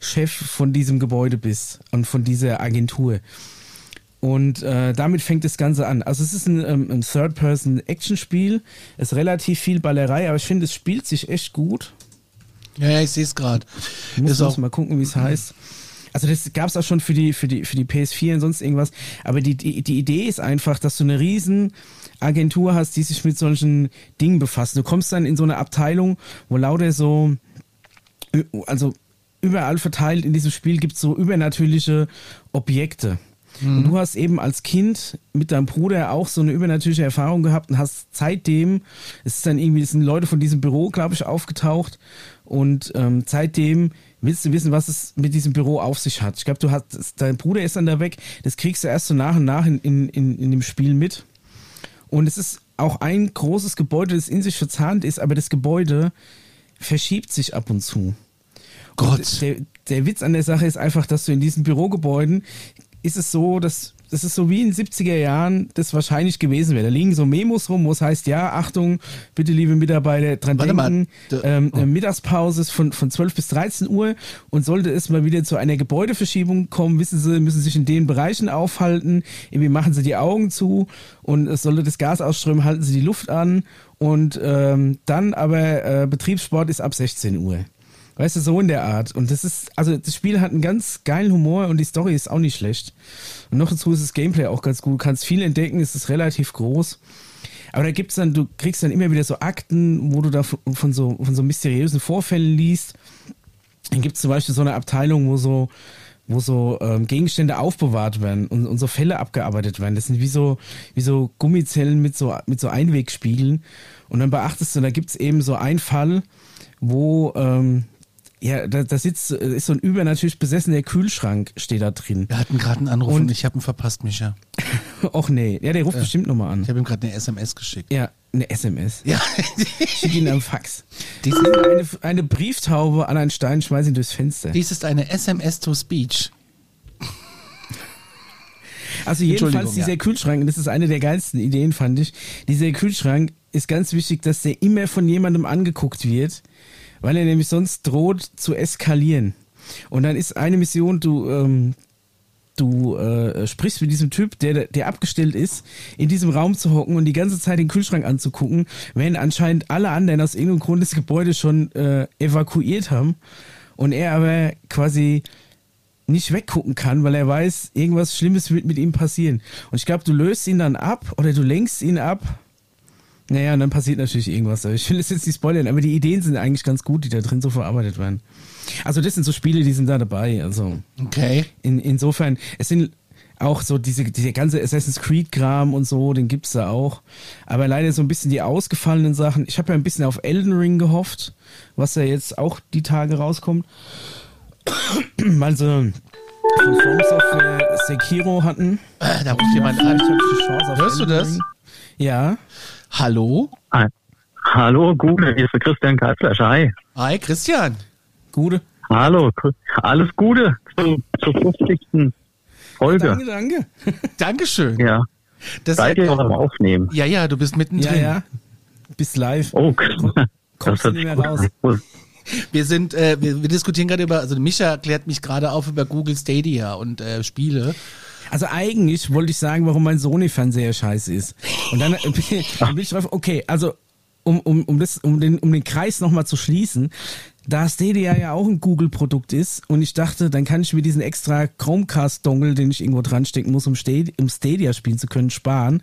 Chef von diesem Gebäude bist und von dieser Agentur. Und äh, damit fängt das Ganze an. Also es ist ein, ähm, ein Third-Person-Action-Spiel. Es ist relativ viel Ballerei, aber ich finde, es spielt sich echt gut. Ja, ja ich sehe es gerade. Muss auch mal gucken, wie es heißt. Also das gab es auch schon für die, für, die, für die PS4 und sonst irgendwas. Aber die, die, die Idee ist einfach, dass du eine riesen Agentur hast, die sich mit solchen Dingen befasst. Du kommst dann in so eine Abteilung, wo lauter so, also überall verteilt in diesem Spiel gibt es so übernatürliche Objekte. Mhm. Und du hast eben als Kind mit deinem Bruder auch so eine übernatürliche Erfahrung gehabt und hast seitdem, es ist dann irgendwie, sind Leute von diesem Büro, glaube ich, aufgetaucht und ähm, seitdem willst du wissen, was es mit diesem Büro auf sich hat. Ich glaube, du hast, dein Bruder ist dann da weg, das kriegst du erst so nach und nach in, in, in, in dem Spiel mit. Und es ist auch ein großes Gebäude, das in sich verzahnt ist, aber das Gebäude verschiebt sich ab und zu. Gott. Der, der Witz an der Sache ist einfach, dass du in diesen Bürogebäuden ist es so, dass das ist so wie in den 70er Jahren das wahrscheinlich gewesen wäre. Da liegen so Memos rum, wo es heißt, ja, Achtung, bitte liebe Mitarbeiter, dran Warte denken, mal, ähm, oh. Mittagspause ist von, von 12 bis 13 Uhr und sollte es mal wieder zu einer Gebäudeverschiebung kommen, wissen Sie, müssen sich in den Bereichen aufhalten, irgendwie machen Sie die Augen zu und es sollte das Gas ausströmen, halten Sie die Luft an und ähm, dann aber äh, Betriebssport ist ab 16 Uhr. Weißt du, so in der Art. Und das ist, also das Spiel hat einen ganz geilen Humor und die Story ist auch nicht schlecht. Und noch dazu ist das Gameplay auch ganz gut. Du kannst viel entdecken, es ist relativ groß. Aber da gibt's dann, du kriegst dann immer wieder so Akten, wo du da von so, von so mysteriösen Vorfällen liest. Dann gibt's zum Beispiel so eine Abteilung, wo so, wo so ähm, Gegenstände aufbewahrt werden und, und so Fälle abgearbeitet werden. Das sind wie so, wie so Gummizellen mit so, mit so Einwegspiegeln. Und dann beachtest du, da gibt's eben so einen Fall, wo ähm, ja, da, da sitzt, ist so ein übernatürlich besessener Kühlschrank, steht da drin. Wir hatten gerade einen Anruf und, und ich habe ihn verpasst, Micha. Och nee, ja, der ruft ja. bestimmt nochmal an. Ich habe ihm gerade eine SMS geschickt. Ja, eine SMS. Ja. Schick ihn am Fax. Dies ist eine, eine Brieftaube an einen Stein, schmeiß ihn durchs Fenster. Dies ist eine SMS to Speech. Also jedenfalls dieser ja. Kühlschrank, und das ist eine der geilsten Ideen, fand ich. Dieser Kühlschrank ist ganz wichtig, dass der immer von jemandem angeguckt wird weil er nämlich sonst droht zu eskalieren. Und dann ist eine Mission, du, ähm, du äh, sprichst mit diesem Typ, der, der abgestellt ist, in diesem Raum zu hocken und die ganze Zeit den Kühlschrank anzugucken, wenn anscheinend alle anderen aus irgendeinem Grund das Gebäude schon äh, evakuiert haben. und er aber quasi nicht weggucken kann, weil er weiß, irgendwas Schlimmes wird mit ihm passieren. Und ich glaube, du löst ihn dann ab oder du lenkst ihn ab. Naja, und dann passiert natürlich irgendwas. Ich will es jetzt nicht spoilern, aber die Ideen sind eigentlich ganz gut, die da drin so verarbeitet werden. Also das sind so Spiele, die sind da dabei. Also Okay. in, insofern, es sind auch so diese, diese ganze Assassin's Creed-Kram und so, den gibt's da auch. Aber leider so ein bisschen die ausgefallenen Sachen. Ich habe ja ein bisschen auf Elden Ring gehofft, was ja jetzt auch die Tage rauskommt. Weil sie von From Software Sekiro hatten. Äh, da ruft jemand an. die Chance auf Hörst du das? Ja. Hallo? Hi. Hallo, Google, hier ist der Christian Kaltfleisch. Hi. Hi, Christian. Gute. Hallo, alles Gute zu, zur 50. Folge. Danke, danke. Dankeschön. Ja, Das seid ihr noch am ja, Aufnehmen? ja, ja, du bist Ja, mittendrin. ja. Bis live. Oh, kommst du nicht mehr raus. an. Wir sind, äh, wir, wir diskutieren gerade über, also Micha klärt mich gerade auf über Google Stadia und äh, Spiele. Also eigentlich wollte ich sagen, warum mein Sony-Fernseher scheiße ist. Und dann, dann bin ich drauf, okay, also um, um, um, das, um, den, um den Kreis nochmal zu schließen, da Stadia ja auch ein Google-Produkt ist und ich dachte, dann kann ich mir diesen extra Chromecast-Dongle, den ich irgendwo dran stecken muss, um, Stadia, um Stadia spielen zu können, sparen,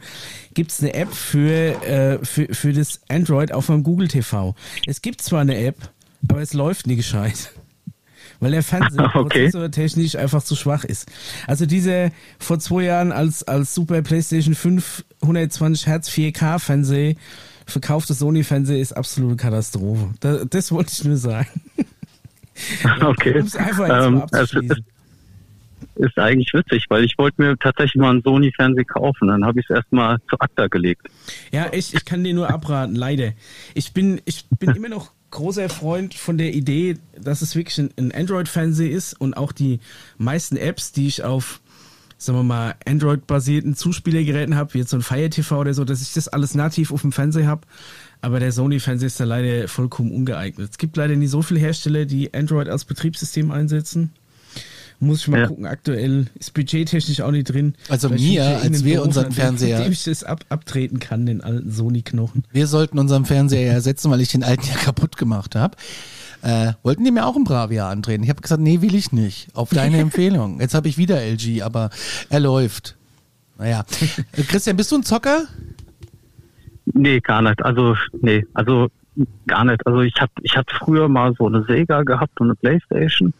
gibt's eine App für, äh, für, für das Android auf meinem Google TV. Es gibt zwar eine App, aber es läuft nie gescheit. Weil der Fernseher Okay. prozessortechnisch einfach zu schwach ist. Also diese vor zwei Jahren als, als Super PlayStation 5 120 Hertz 4K Fernseher verkaufte Sony Fernseher ist absolute Katastrophe. Das, das wollte ich nur sagen. Okay. Um es Ähm, abzuschließen. ist, eigentlich witzig, weil ich wollte mir tatsächlich mal einen Sony-Fernseher kaufen. Dann habe ich es erstmal zu ACTA gelegt. Ja, echt, ich kann dir nur abraten, leider. Ich bin, ich bin immer noch großer Freund von der Idee, dass es wirklich ein, Android-Fernseher ist und auch die meisten Apps, die ich auf, sagen wir mal, Android-basierten Zuspielergeräten habe, wie jetzt so ein Fire TV oder so, dass ich das alles nativ auf dem Fernseher habe. Aber der Sony-Fernseher ist da leider vollkommen ungeeignet. Es gibt leider nicht so viele Hersteller, die Android als Betriebssystem einsetzen. Muss ich mal Ja. gucken, aktuell ist budgettechnisch auch nicht drin. Also mir, als wir Beruf, unseren Fernseher- dem ich das ab, abtreten kann, den alten Sony-Knochen. Wir sollten unseren Fernseher ersetzen, weil ich den alten ja kaputt gemacht habe. Äh, wollten die mir auch ein Bravia andrehen? Ich habe gesagt, nee, will ich nicht. Auf deine Empfehlung. Jetzt habe ich wieder LG, aber er läuft. Naja. Äh, Christian, bist du ein Zocker? Nee, gar nicht. Also, nee, also gar nicht. Also ich hab, ich hatte früher mal so eine Sega gehabt und eine Playstation.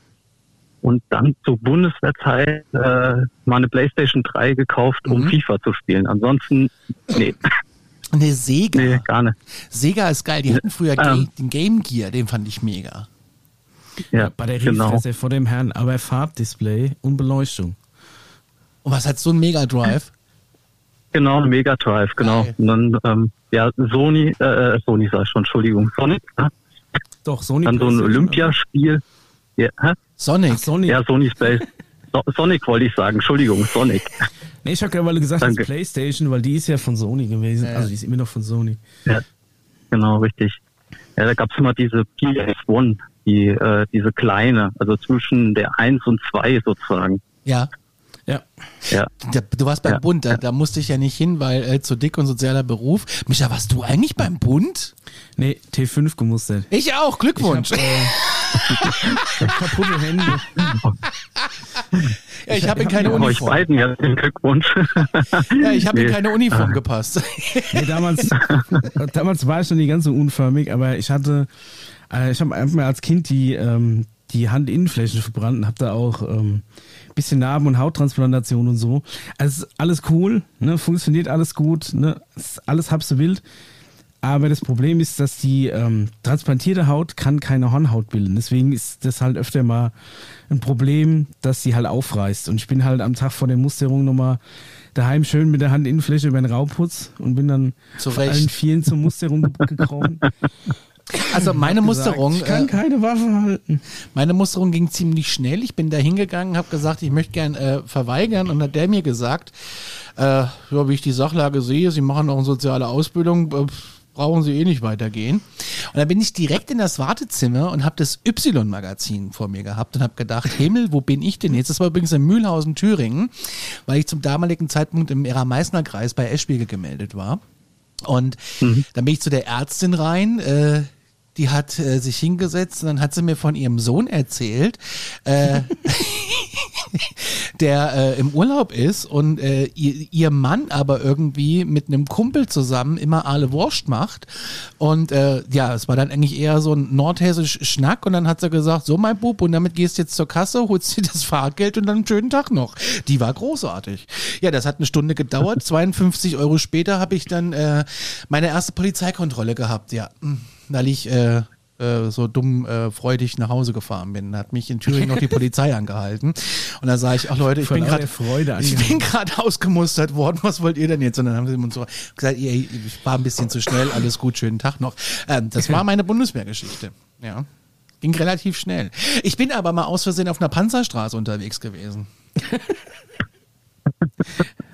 Und dann zur Bundeswehrzeit äh, mal eine Playstation 3 gekauft, um Mhm. FIFA zu spielen. Ansonsten, nee, Nee, Sega. nee, gar nicht. Sega ist geil. Die hatten früher Ähm. den Game Gear, den fand ich mega. Ja, Batteriefresse genau. vor dem Herrn, aber Farbdisplay und Beleuchtung. Und was hat so ein Mega Drive? Genau, Mega Drive, genau. Geil. Und dann, ähm, ja, Sony, äh, Sony sag ich schon, Entschuldigung, Sonic, ne? Doch, Sony dann so ein Olympiaspiel. Ja, hä? Sonic. Ach, Sony. ja Sony Space. So, Sonic wollte ich sagen, Entschuldigung, Sonic. Nee, ich habe gerade mal gesagt, das Danke. ist PlayStation, weil die ist ja von Sony gewesen. Ja. Also die ist immer noch von Sony. Ja, genau, richtig. Ja, da gab's immer diese PS1, die, äh, diese kleine, also zwischen der 1 und 2 sozusagen. Ja. Ja. Ja, Da, du warst beim Ja. Bund, da, da musste ich ja nicht hin, weil äh, zu dick und sozialer Beruf. Micha, warst du eigentlich beim Bund? Nee, T5 gemustert. Ich auch, Glückwunsch. Ich hab, äh, kaputte Hände. ja, ich habe in keine euch Uniform. beiden herzlichen Glückwunsch. Ja, ich habe in Nee. keine Uniform gepasst. Nee, damals, damals war ich noch nicht ganz so unförmig, aber ich hatte, äh, ich habe einfach mal als Kind die, ähm, die Handinnenflächen verbrannt und habe da auch ähm, bisschen Narben- und Hauttransplantation und so. Also alles cool, ne? funktioniert alles gut, ne? alles halb so wild. Aber das Problem ist, dass die ähm, transplantierte Haut kann keine Hornhaut bilden. Deswegen ist das halt öfter mal ein Problem, dass sie halt aufreißt. Und ich bin halt am Tag vor der Musterung nochmal daheim schön mit der Handinnenfläche über den Rauputz und bin dann Zu vor allen Vieren zur Musterung ge- gekrochen. Also meine Gesagt, Musterung, Ich kann äh, keine Waffe halten. meine Musterung ging ziemlich schnell. Ich bin da hingegangen, habe gesagt, ich möchte gern äh, verweigern und hat der mir gesagt, äh, ja, wie ich die Sachlage sehe, Sie machen auch eine soziale Ausbildung, äh, brauchen Sie eh nicht weitergehen. Und dann bin ich direkt in das Wartezimmer und habe das Y-Magazin vor mir gehabt und habe gedacht, Himmel, wo bin ich denn jetzt? Das war übrigens in Mühlhausen, Thüringen, weil ich zum damaligen Zeitpunkt im Erra-Meißner-Kreis bei Eschwege gemeldet war. Und dann bin ich zu der Ärztin rein, äh, die hat äh, sich hingesetzt und dann hat sie mir von ihrem Sohn erzählt, äh, der äh, im Urlaub ist und äh, ihr, ihr Mann aber irgendwie mit einem Kumpel zusammen immer alle Wurst macht. Und äh, ja, es war dann eigentlich eher so ein nordhessisch Schnack und dann hat sie gesagt, so mein Bub, und damit gehst du jetzt zur Kasse, holst dir das Fahrgeld und dann einen schönen Tag noch. Die war großartig. Ja, das hat eine Stunde gedauert. 52 Euro später habe ich dann äh, meine erste Polizeikontrolle gehabt, ja. Weil ich äh, äh, so dumm äh, freudig nach Hause gefahren bin. Da hat mich in Thüringen noch die Polizei angehalten. Und da sage ich, ach Leute, ich Von bin gerade ich bin gerade ausgemustert worden, was wollt ihr denn jetzt? Und dann haben sie uns so gesagt, ihr, ich war ein bisschen zu schnell, alles gut, schönen Tag noch. Ähm, das war meine Bundeswehrgeschichte. Ja. Ging relativ schnell. Ich bin aber mal aus Versehen auf einer Panzerstraße unterwegs gewesen.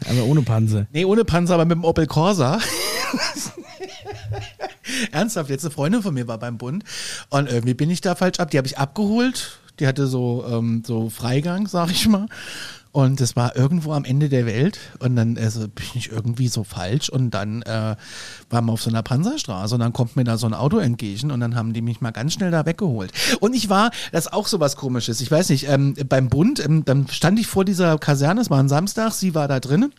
Aber ohne Panzer. Nee, ohne Panzer, aber mit dem Opel Corsa. Ernsthaft, jetzt eine Freundin von mir war beim Bund und irgendwie bin ich da falsch ab. Die habe ich abgeholt. Die hatte so, ähm, so Freigang, sag ich mal. Und das war irgendwo am Ende der Welt. Und dann also, bin ich irgendwie so falsch. Und dann äh, waren wir auf so einer Panzerstraße. Und dann kommt mir da so ein Auto entgegen. Und dann haben die mich mal ganz schnell da weggeholt. Und ich war, das ist auch so was Komisches. Ich weiß nicht, ähm, beim Bund, ähm, dann stand ich vor dieser Kaserne. Es war ein Samstag. Sie war da drinnen.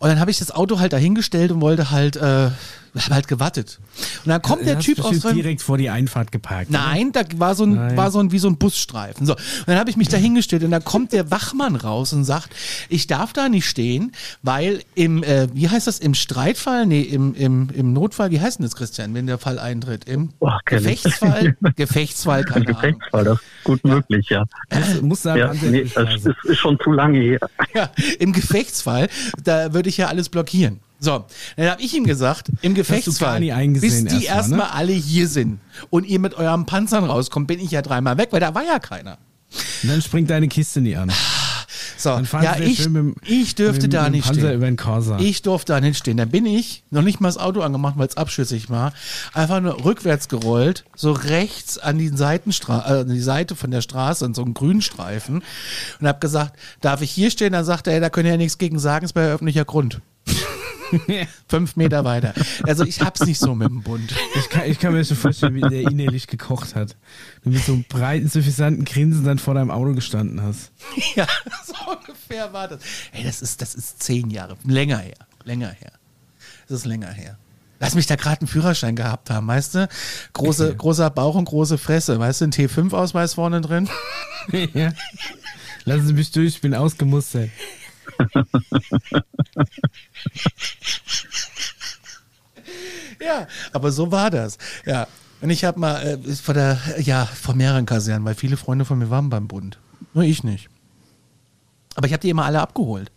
Und dann habe ich das Auto halt dahingestellt und wollte halt, äh, hab halt gewartet. Und dann kommt der Hast Typ aus seinem direkt vor die Einfahrt geparkt. oder? Nein, da war so ein, Nein. war so ein, wie so ein Busstreifen. So. Und dann habe ich mich da hingestellt und dann kommt der Wachmann raus und sagt, ich darf da nicht stehen, weil im, äh, wie heißt das, im Streitfall, nee, im, im, im Notfall, wie heißt denn das, Christian, wenn der Fall eintritt? Im ich. Gefechtsfall? Gefechtsfall, Ein keine Ahnung. Gefechtsfall, das ist gut möglich, ja. Muss, muss da Ja, nee, das ist, ist schon zu lange her. Ja, im Gefechtsfall, da würde ich ja alles blockieren. So, dann habe ich ihm gesagt, im Gefechtsfall, bis die erstmal, erstmal ne? alle hier sind und ihr mit eurem Panzern rauskommt, bin ich ja dreimal weg, weil da war ja keiner. Und dann springt deine Kiste nie an. So, ja, ich, mit dem- ich dürfte mit, da mit nicht Panzer stehen. Ich durfte da nicht stehen. Dann bin ich, noch nicht mal das Auto angemacht, weil es abschüssig war, einfach nur rückwärts gerollt, so rechts an die, Seitenstra äh, an die Seite von der Straße, an so einen Grünstreifen und habe gesagt, darf ich hier stehen? Dann sagte er, da können ja nichts gegen sagen, ist bei öffentlicher Grund. Fünf Meter weiter. Also ich hab's nicht so mit dem Bund. Ich kann, ich kann mir schon vorstellen, wie der innerlich gekocht hat. Du mit so einem breiten, suffisanten Grinsen dann vor deinem Auto gestanden hast. Ja, so ungefähr war das. Ey, das ist, das ist zehn Jahre, länger her, länger her. Das ist länger her. Lass mich da gerade einen Führerschein gehabt haben, weißt du? Große, Okay. Großer Bauch und große Fresse, weißt du, ein T5-Ausweis vorne drin. ja. Lassen Sie mich durch, ich bin ausgemustert. Ja, aber so war das. Ja. Und ich habe mal äh, vor der, ja, vor mehreren Kasernen, weil viele Freunde von mir waren beim Bund. Nur ich nicht. Aber ich habe die immer alle abgeholt.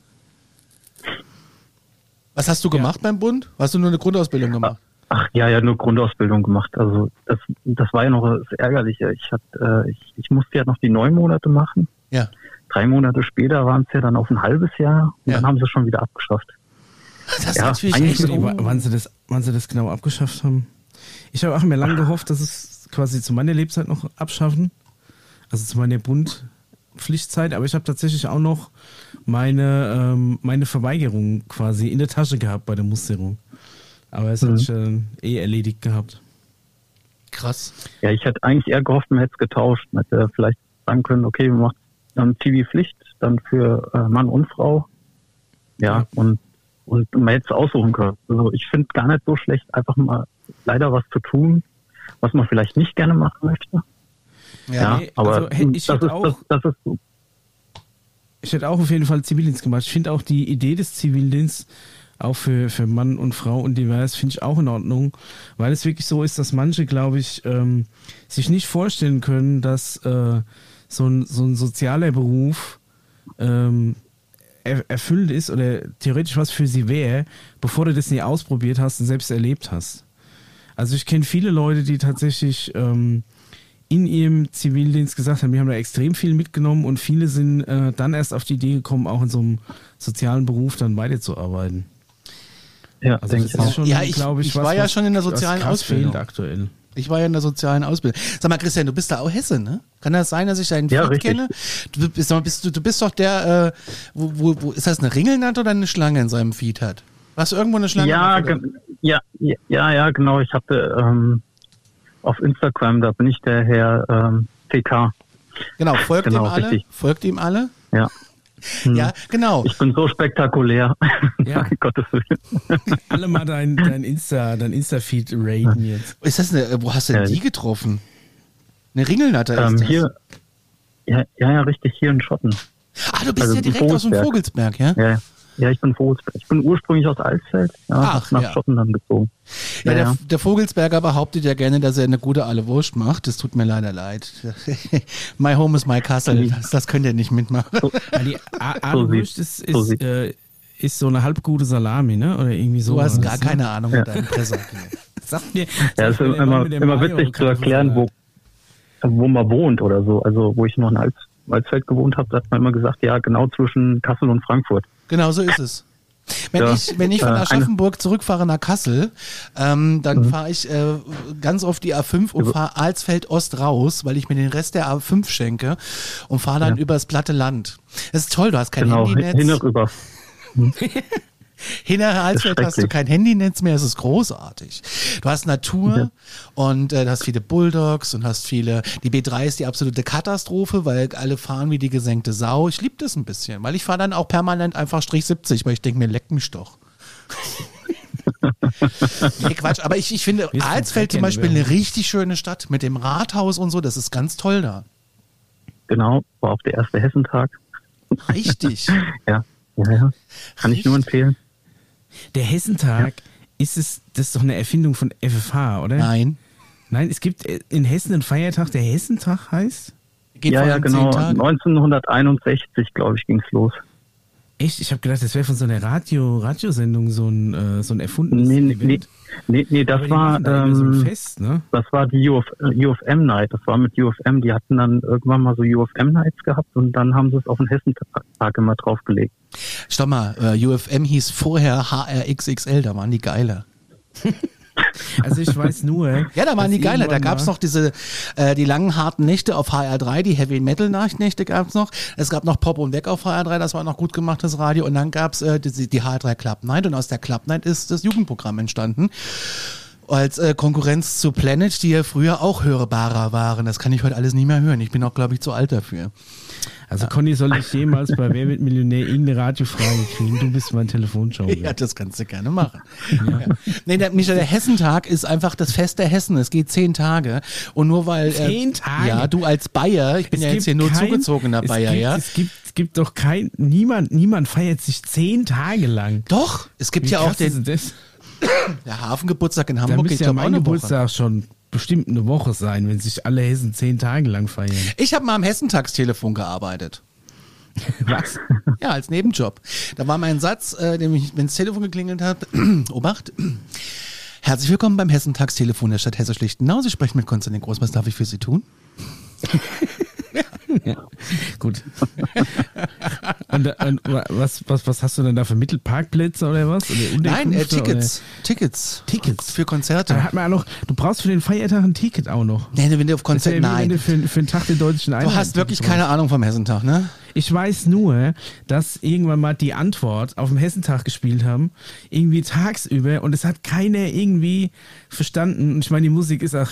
Was hast du gemacht beim Bund? Hast du nur eine Grundausbildung gemacht? Ach ja, ja, nur Grundausbildung gemacht. Also das, das war ja noch das Ärgerliche. Ich, hat, äh, ich, ich musste ja noch die neun Monate machen. Ja. Drei Monate später waren es ja dann auf ein halbes Jahr und Ja. dann haben sie es schon wieder abgeschafft. Das ist Ja, natürlich eigentlich echt. W- Wann sie, das, wann sie das genau abgeschafft haben? Ich habe auch mir lange gehofft, dass es quasi zu meiner Lebzeit noch abschaffen. Also zu meiner Bundpflichtzeit. Aber ich habe tatsächlich auch noch meine, ähm, meine Verweigerung quasi in der Tasche gehabt bei der Musterung. Aber es hat sich äh, eh erledigt gehabt. Krass. Ja, ich hätte eigentlich eher gehofft, man hätte es getauscht. Man hätte vielleicht sagen können, okay, man macht dann Zivilpflicht, dann für äh, Mann und Frau. Ja, Ja. und und man es aussuchen können. Also ich finde gar nicht so schlecht, einfach mal leider was zu tun, was man vielleicht nicht gerne machen möchte. Ja, nee, aber also das, hätte ist, auch- das, das ist so. Ich hätte auch auf jeden Fall Zivildienst gemacht. Ich finde auch die Idee des Zivildienstes auch für, für Mann und Frau und divers finde ich auch in Ordnung, weil es wirklich so ist, dass manche, glaube ich, ähm, sich nicht vorstellen können, dass äh, so, ein, so ein sozialer Beruf ähm, er, erfüllt ist oder theoretisch was für sie wäre, bevor du das nie ausprobiert hast und selbst erlebt hast. Also ich kenne viele Leute, die tatsächlich ähm, in ihrem Zivildienst gesagt haben, wir haben da extrem viel mitgenommen und viele sind äh, dann erst auf die Idee gekommen, auch in so einem sozialen Beruf dann weiterzuarbeiten. Ja, Also denke das ich ist auch. schon, Ja, ich- glaube ich, ich was, war ja schon in der sozialen Ausbildung. aktuell. Ich war ja in der sozialen Ausbildung. Sag mal, Christian, du bist da auch Hesse, ne? Kann das sein, dass ich deinen Ja, kenne? Du bist, sag mal, bist, du, du bist doch der, äh, wo, wo, wo, ist das eine Ringelnatt oder eine Schlange in seinem Feed hat? Hast du irgendwo eine Schlange? Ja, ja, ja, ja, genau. Ich hatte, ähm, auf Instagram, da bin ich der Herr ähm, TK. Genau, folgt Genau, ihm alle. richtig. Folgt ihm alle. Ja. Hm. Ja, genau. Ich bin so spektakulär. Ja. Gottes Willen. Alle mal dein, dein Insta, dein Insta-Feed raten jetzt. Ist das eine, wo hast du denn Ja. die getroffen? Eine Ringelnatter ist Ähm, das. hier, ja, ja, richtig, hier in Schotten. Ah, du bist also ja direkt aus dem Vogelsberg. Vogelsberg, ja? Ja, ja, ich bin Vogelsberg. Ich bin ursprünglich aus Alsfeld, ja, Ach, nach ja. Schotten dann gezogen. Ja, Ja, der, ja. der Vogelsberger behauptet ja gerne, dass er eine gute alle Wurst macht. Das tut mir leider leid. my home is my castle. Das, das könnt ihr nicht mitmachen. Ja, die A- So Aluwurst sieht- ist, so ist, sieht- äh, ist so eine halb gute Salami, ne? Oder irgendwie so. Du hast gar keine Ahnung mit deinem Presse. Sag mir, Ja, sag es mir ist immer, immer witzig zu erklären, wo, wo man wohnt oder so. Also, wo ich noch in Alts, Alsfeld gewohnt habe, hat man immer gesagt, ja, genau zwischen Kassel und Frankfurt. Genau so ist es. Wenn, Ja, ich, wenn ich von äh, Aschaffenburg zurückfahre nach Kassel, ähm, dann fahre ich äh, ganz oft die A5 und fahre Alsfeld Ost raus, weil ich mir den Rest der A5 schenke und fahre dann Ja. übers platte Land. Das ist toll, du hast kein Genau, hin Handynetz. rüber. Hinter Alsfeld hast du kein Handynetz mehr, es ist großartig. Du hast Natur Ja. und äh, du hast viele Bulldogs und hast viele. Die B3 ist die absolute Katastrophe, weil alle fahren wie die gesenkte Sau. Ich liebe das ein bisschen, weil ich fahre dann auch permanent einfach Strich 70, weil ich denke mir, leck mich doch. nee, Quatsch, aber ich, ich finde Alsfeld zum Beispiel eine richtig schöne Stadt mit dem Rathaus und so, das ist ganz toll da. Genau, war auch der erste Hessentag. Richtig. Ja, ja, ja. Kann ich nur empfehlen. Der Hessentag, ist es, das ist doch eine Erfindung von FFH, oder? Nein. Nein, es gibt äh, in Hessen einen Feiertag, der Hessentag heißt? Geht ja, ja, genau. zehn Tage. 1961, glaube ich, ging's los. Echt? Ich habe gedacht, das wäre von so einer Radio, Radiosendung so ein, äh, so ein erfundenes Nee, nee, Event. nee, nee, das Aber die war, da immer so ein ähm, Fest, ne? das war die Uf, äh, UFM Night. Das war mit UFM. Die hatten dann irgendwann mal so UFM Nights gehabt und dann haben sie es auf den Hessentag immer draufgelegt. Stopp mal, äh, UFM hieß vorher HRXXL, da waren die geile. Also ich weiß nur. Ja, da waren die geile. Da gab's mal- noch diese, äh, die langen harten Nächte auf HR3, die Heavy Metal Nächte gab's noch. Es gab noch Pop und Weg auf HR3, das war noch gut gemachtes Radio. Und dann gab's äh, die, die HR3 Club Night und aus der Club Night ist das Jugendprogramm entstanden. Als äh, Konkurrenz zu Planet, die ja früher auch hörbarer waren. Das kann ich heute alles nicht mehr hören. Ich bin auch, glaube ich, zu alt dafür. Also Conny, soll ich jemals bei Wer wird Millionär irgendeine Radiofrage kriegen? Du bist mein Telefonschau. Ja, das kannst du gerne machen. Ja. Nee, der, der Hessentag ist einfach das Fest der Hessen. Es geht zehn Tage. Und nur weil. Zehn äh, Tage? Ja, du als Bayer, ich bin Es ja jetzt hier nur kein- zugezogener Bayer, gibt, ja. Es gibt, gibt doch kein, niemand, niemand feiert sich zehn Tage lang. Doch, es gibt Wie ja auch ist den der Hafengeburtstag in Da Hamburg. müsste geht ja mein. Geburtstag schon bestimmt eine Woche sein, wenn sich alle Hessen zehn Tage lang feiern. Ich habe mal am Hessentagstelefon gearbeitet. Was? Ja, als Nebenjob. Da war mein Satz, äh, den ich, wenn das Telefon geklingelt hat, Obacht. Herzlich willkommen beim Hessentagstelefon der Stadt Hesse-Schlichtenau. Sie sprechen mit Konstantin Groß. Was darf ich für Sie tun? Gut. und, und was, was, was hast du denn da für Mittelparkplätze oder was? Oder Nein, äh, Tickets. Tickets. Tickets. Für Oder? Konzerte. Da hat man auch noch, du brauchst für den Feiertag ein Ticket auch noch. Nee, wenn du auf ist ja Konzert, wie wenn du nein. für, für den Tag der deutschen Einheit Du hast wirklich keine Ahnung vom Hessentag, ne? Ich weiß nur, dass irgendwann mal die Antwort auf dem Hessentag gespielt haben, irgendwie tagsüber und es hat keiner irgendwie verstanden. Und ich meine, die Musik ist auch,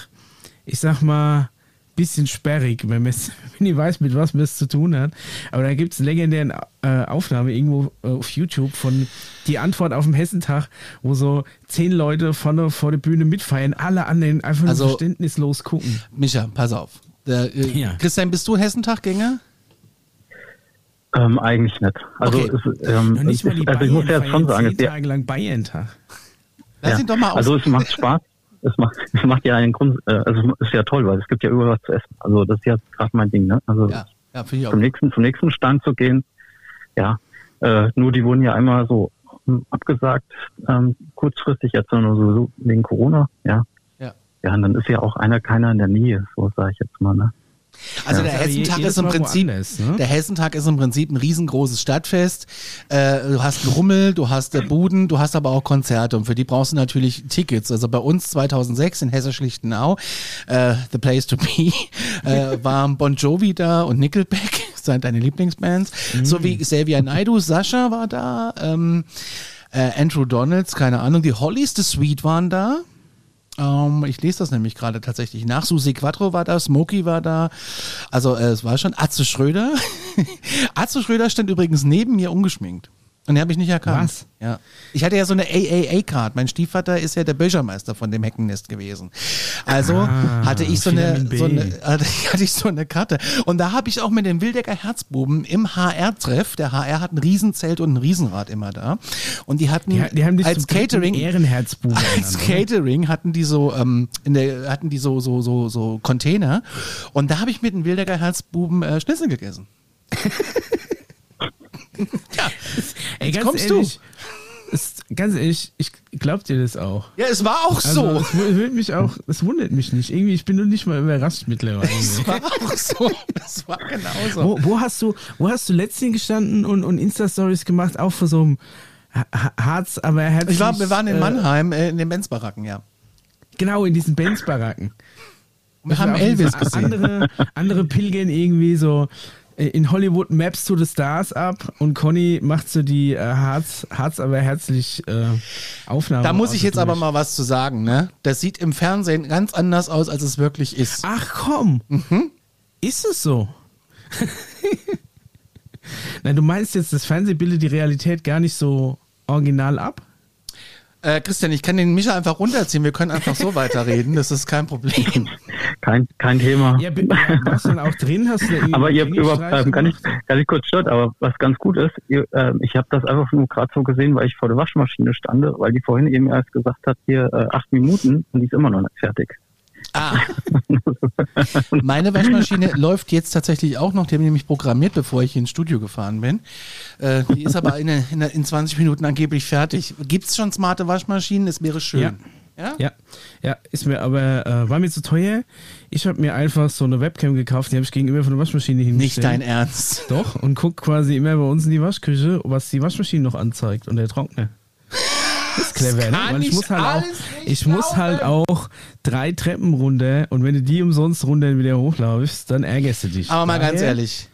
ich sag mal, bisschen sperrig, wenn wenn ich weiß, mit was man es zu tun hat. Aber da gibt es eine legendäre äh, Aufnahme irgendwo äh, auf YouTube von die Antwort auf dem Hessentag, wo so zehn Leute vorne vor der Bühne mitfeiern, alle anderen einfach nur Also- verständnislos gucken. Micha, pass auf. Der, äh, Ja. Christian, bist du Hessentaggänger? Ähm, eigentlich nicht. Also, Okay. es, ähm, nicht mal die also ich muss ja schon sagen, zehn Tage lang Bayern-Tag. Lass ja. ihn doch mal aus. also es macht Spaß. Es macht, es macht ja einen Grund, äh, also es ist ja toll, weil es gibt ja überall was zu essen. Also das ist ja gerade mein Ding, ne? Also ja, ja ich auch. zum nächsten, zum nächsten Stand zu gehen. Ja, äh, nur die wurden ja einmal so hm, abgesagt, ähm, kurzfristig jetzt nur so, so wegen Corona, ja. Ja. Ja, und dann ist ja auch einer keiner in der Nähe, so sage ich jetzt mal, ne? Also Ja. der Hessentag ist im Prinzip, woanders, ne? der Hessentag ist im Prinzip ein riesengroßes Stadtfest. Äh, du hast einen Rummel, du hast äh, Buden, du hast aber auch Konzerte und für die brauchst du natürlich Tickets. Also bei uns 2006 in Hesse-Schlichtenau, äh, The Place to Be, äh, waren Bon Jovi da und Nickelback, das sind deine Lieblingsbands, so wie Xavier Naidoo, Sascha war da, ähm, äh, Andrew Donalds, keine Ahnung, die Hollies, The Sweet waren da. Ähm, ich lese das nämlich gerade tatsächlich nach. Susi Quattro war da, Smokey war da. Also äh, es war schon Atze Schröder. Atze Schröder stand übrigens neben mir ungeschminkt. Und den habe ich nicht erkannt. Was? Ja. Ich hatte ja so eine AAA-Card. Mein Stiefvater ist ja der Bürgermeister von dem Heckennest gewesen. Also Ah, hatte ich so eine, so eine, hatte, ich so eine Karte. Und da habe ich auch mit den Wildecker Herzbuben im HR-Treff, der HR hat ein Riesenzelt und ein Riesenrad immer da. Und die hatten Die, die haben dich als Catering, Ehrenherzbuben als oder? Catering hatten die so, ähm, in der, hatten die so, so, so, so Container. Und da habe ich mit den Wildecker Herzbuben äh, Schnitzel gegessen. Ey, ganz kommst ehrlich, Ist, ganz ehrlich, ich glaub dir das auch. Ja, es war auch Also, so. es wundert mich auch, es wundert mich nicht. Irgendwie, ich bin nur nicht mal überrascht mittlerweile. Es war auch so. Das war genauso. Wo, wo hast du, wo hast du letztens gestanden und, und Insta-Stories gemacht, auch vor so einem Ha- Ha- Harz, aber herzlich, Ich war, wir waren in äh, Mannheim, äh, in den Benz-Baracken, ja. Genau, in diesen Benz-Baracken. Wir haben Elvis so gesehen. Andere, andere pilgern irgendwie so in Hollywood Maps to the Stars ab und Conny macht so die äh, Harz, Harz aber herzlich äh, Aufnahmen. Da muss ich jetzt aber mal was zu sagen, ne? Das sieht im Fernsehen ganz anders aus, als es wirklich ist. Ach komm, Mhm. ist es so? Na, du meinst jetzt, das Fernsehen bildet die Realität gar nicht so original ab? Äh, Christian, ich kann den Micha einfach runterziehen. Wir können einfach so weiterreden. Das ist kein Problem. Kein, kein Thema. Ja, warst du dann auch drin? Hast du aber ihr über, ähm, kann, ich, kann ich kurz stört, aber was ganz gut ist, ihr, ähm, ich habe das einfach nur gerade so gesehen, weil ich vor der Waschmaschine stande, weil die vorhin eben erst gesagt hat, hier äh, acht Minuten und die ist immer noch nicht fertig. Ah. Meine Waschmaschine läuft jetzt tatsächlich auch noch. Die haben nämlich programmiert, bevor ich ins Studio gefahren bin. Äh, die ist aber in, in, in 20 Minuten angeblich fertig. Gibt es schon smarte Waschmaschinen? Es wäre schön. Ja. Ja? Ja, ja, ist mir aber, äh, war mir zu teuer. Ich habe mir einfach so eine Webcam gekauft, die habe ich gegenüber von der Waschmaschine Nicht hingestellt. dein Ernst. Doch, und guck quasi immer bei uns in die Waschküche, was die Waschmaschine noch anzeigt und der Trockner. Clever, ne? Weil ich muss halt auch, ich muss halt auch drei Treppen runter und wenn du die umsonst runter wieder hochläufst, dann ärgerst du dich. Aber mal ganz ehrlich.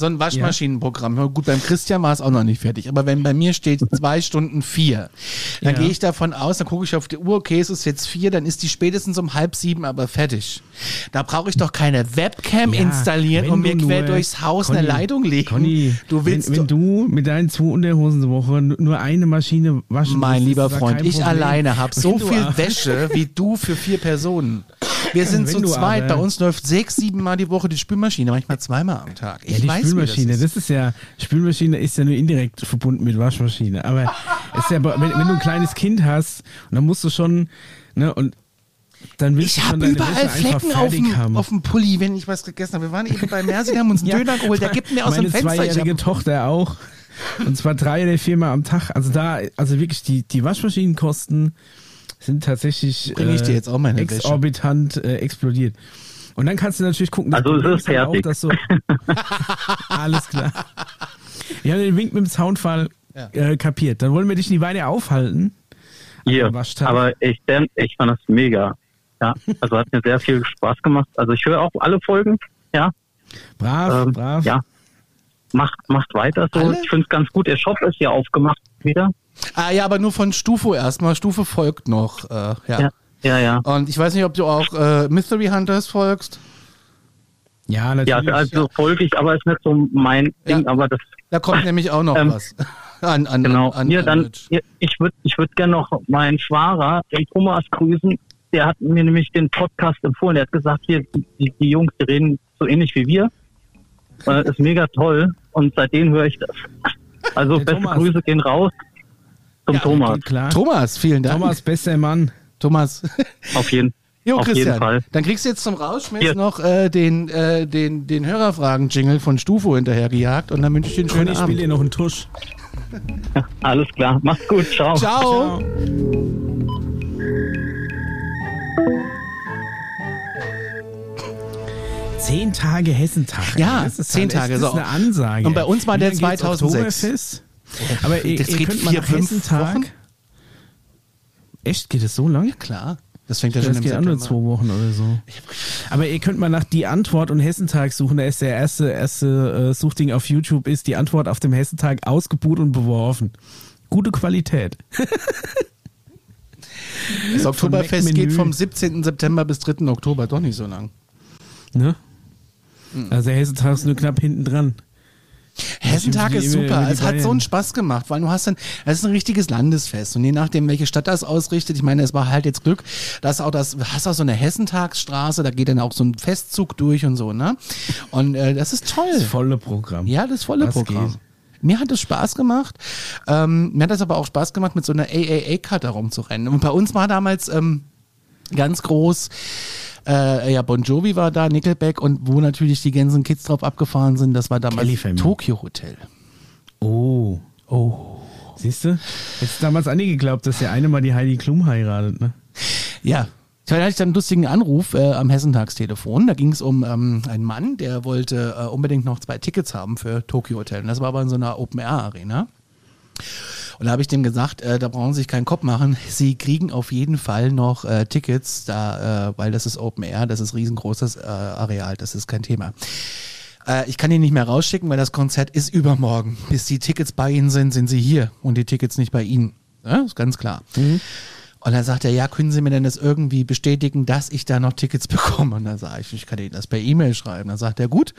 So ein Waschmaschinenprogramm. Ja. Gut, beim Christian war es auch noch nicht fertig. Aber wenn bei mir steht zwei Stunden vier, dann Ja. gehe ich davon aus, dann gucke ich auf die Uhr, okay, es ist jetzt vier, dann ist die spätestens um halb sieben aber fertig. Da brauche ich doch keine Webcam Ja, installieren und mir quer durchs Haus eine Conny, Leitung legen. Conny, du willst wenn, wenn du mit deinen zwei Unterhosen die Woche nur eine Maschine waschen Mein musst, lieber Freund, ich alleine habe so viel aber- Wäsche wie du für vier Personen. Wir sind Wenn zu zweit. aber- Bei uns läuft sechs, sieben Mal die Woche die Spülmaschine, manchmal zweimal am Tag. Ich Ja, weiß, Spülmaschine, das das ist. ja, Spülmaschine ist ja nur indirekt verbunden mit Waschmaschine. Aber es ist ja, wenn, wenn du ein kleines Kind hast, und dann musst du schon, ne, und dann willst Ich du schon habe deine überall Wäsche einfach Flecken auf dem, haben. auf dem Pulli, wenn ich was gegessen habe. Wir waren eben bei Mercy, haben uns einen Ja, Döner geholt. Der gibt mir aus meine dem Fenster. Ich zweijährige Tochter auch. Und zwar drei oder viermal am Tag. Also da, also wirklich die, die Waschmaschinenkosten sind tatsächlich Bring ich dir jetzt auch meine exorbitant äh, explodiert. Und dann kannst du natürlich gucken, das Also es ist halt auch, fertig. dass so, alles klar. Wir haben den Wink mit dem Soundfall Ja. äh, kapiert. Dann wollen wir dich nie weiter aufhalten. Hier, Am Waschtag. aber ich, ich fand das mega. Ja, also hat mir sehr viel Spaß gemacht. Also ich höre auch alle Folgen. Ja, Brav, ähm, brav. ja. Macht, macht weiter so. Alle? Ich finde es ganz gut. Der Shop ist ja aufgemacht wieder. ah ja, aber nur von Stufo erstmal. Stufe folgt noch. Äh, ja. Ja, ja, ja. Und ich weiß nicht, ob du auch äh, Mystery Hunters folgst. Ja, Ja, natürlich. also folge ich, aber ist nicht so mein Ja. Ding, aber das Da kommt nämlich auch noch Ähm, was. An, an, Genau. An, an dann, hier, ich würde ich würd gerne noch meinen Schwager, den Thomas, grüßen. Der hat mir nämlich den Podcast empfohlen. Der hat gesagt, hier, die, die Jungs, die reden so ähnlich wie wir. Äh, ist mega toll. Und seitdem höre ich das. Also Der beste Thomas. Grüße gehen raus zum Ja, Thomas. Klar. Thomas, vielen Dank. Thomas, bester Mann. Thomas. Auf jeden, Jo, auf Christian. jeden Fall. Dann kriegst du jetzt zum Rausschmiss Hier. noch äh, den, äh, den, den Hörerfragen-Jingle von Stufo hinterhergejagt und dann wünsche ich dir einen schönen Und ich spiele Abend. dir noch einen Tusch. Alles klar. Mach's gut. Ciao. Ciao. Zehn Tage Hessentag. Ja, das ist zehn Tage, Das ist so. eine Ansage. Und bei uns war der Wieder geht's 2006. Oktoberfest. Aber ihr, Das ihr geht könnt mal nach Hessentag. Wochen? Echt? Geht es so lang? Klar. Das fängt ja Das schon im geht auch nur zwei Wochen oder so. Aber ihr könnt mal nach die Antwort und Hessentag suchen. Da ist der erste, erste äh, Suchding auf YouTube ist die Antwort auf dem Hessentag ausgebucht und beworfen. Gute Qualität. Das Oktoberfest geht vom 17. September bis 3. Oktober, doch nicht so lang. Ne? Also Hessentag ist nur knapp hinten dran. Hessentag ist super. Es hat so einen Spaß gemacht, weil du hast dann, es ist ein richtiges Landesfest und je nachdem, welche Stadt das ausrichtet, ich meine, es war halt jetzt Glück, dass auch das, hast auch so eine Hessentagsstraße, da geht dann auch so ein Festzug durch und so, ne? Und äh, das ist toll. Das volle Programm. Ja, das volle Das Programm. geht. Mir hat es Spaß gemacht. Ähm, mir hat es aber auch Spaß gemacht, mit so einer AAA-Karte rumzurennen. Und bei uns war damals ähm, ganz groß, äh, ja, Bon Jovi war da, Nickelback und wo natürlich die ganzen Kids drauf abgefahren sind, das war damals. Tokyo Hotel. Oh. Oh. Siehst du? Jetzt damals an nie geglaubt, dass der eine mal die Heidi Klum heiratet, ne? Ja. Da hatte ich dann einen lustigen Anruf äh, am Hessentagstelefon. Da ging es um ähm, einen Mann, der wollte äh, unbedingt noch zwei Tickets haben für Tokyo Hotel. Und das war aber in so einer Open-Air-Arena. Und da habe ich dem gesagt, äh, da brauchen Sie sich keinen Kopf machen. Sie kriegen auf jeden Fall noch äh, Tickets, da, äh, weil das ist Open Air, das ist riesengroßes äh, Areal, das ist kein Thema. Äh, ich kann ihn nicht mehr rausschicken, weil das Konzert ist übermorgen. Bis die Tickets bei Ihnen sind, sind Sie hier und die Tickets nicht bei Ihnen. Ja, ist ganz klar. Und dann sagt er, ja, können Sie mir denn das irgendwie bestätigen, dass ich da noch Tickets bekomme? Und dann sage ich, ich kann Ihnen das per E-Mail schreiben. Dann sagt er, gut,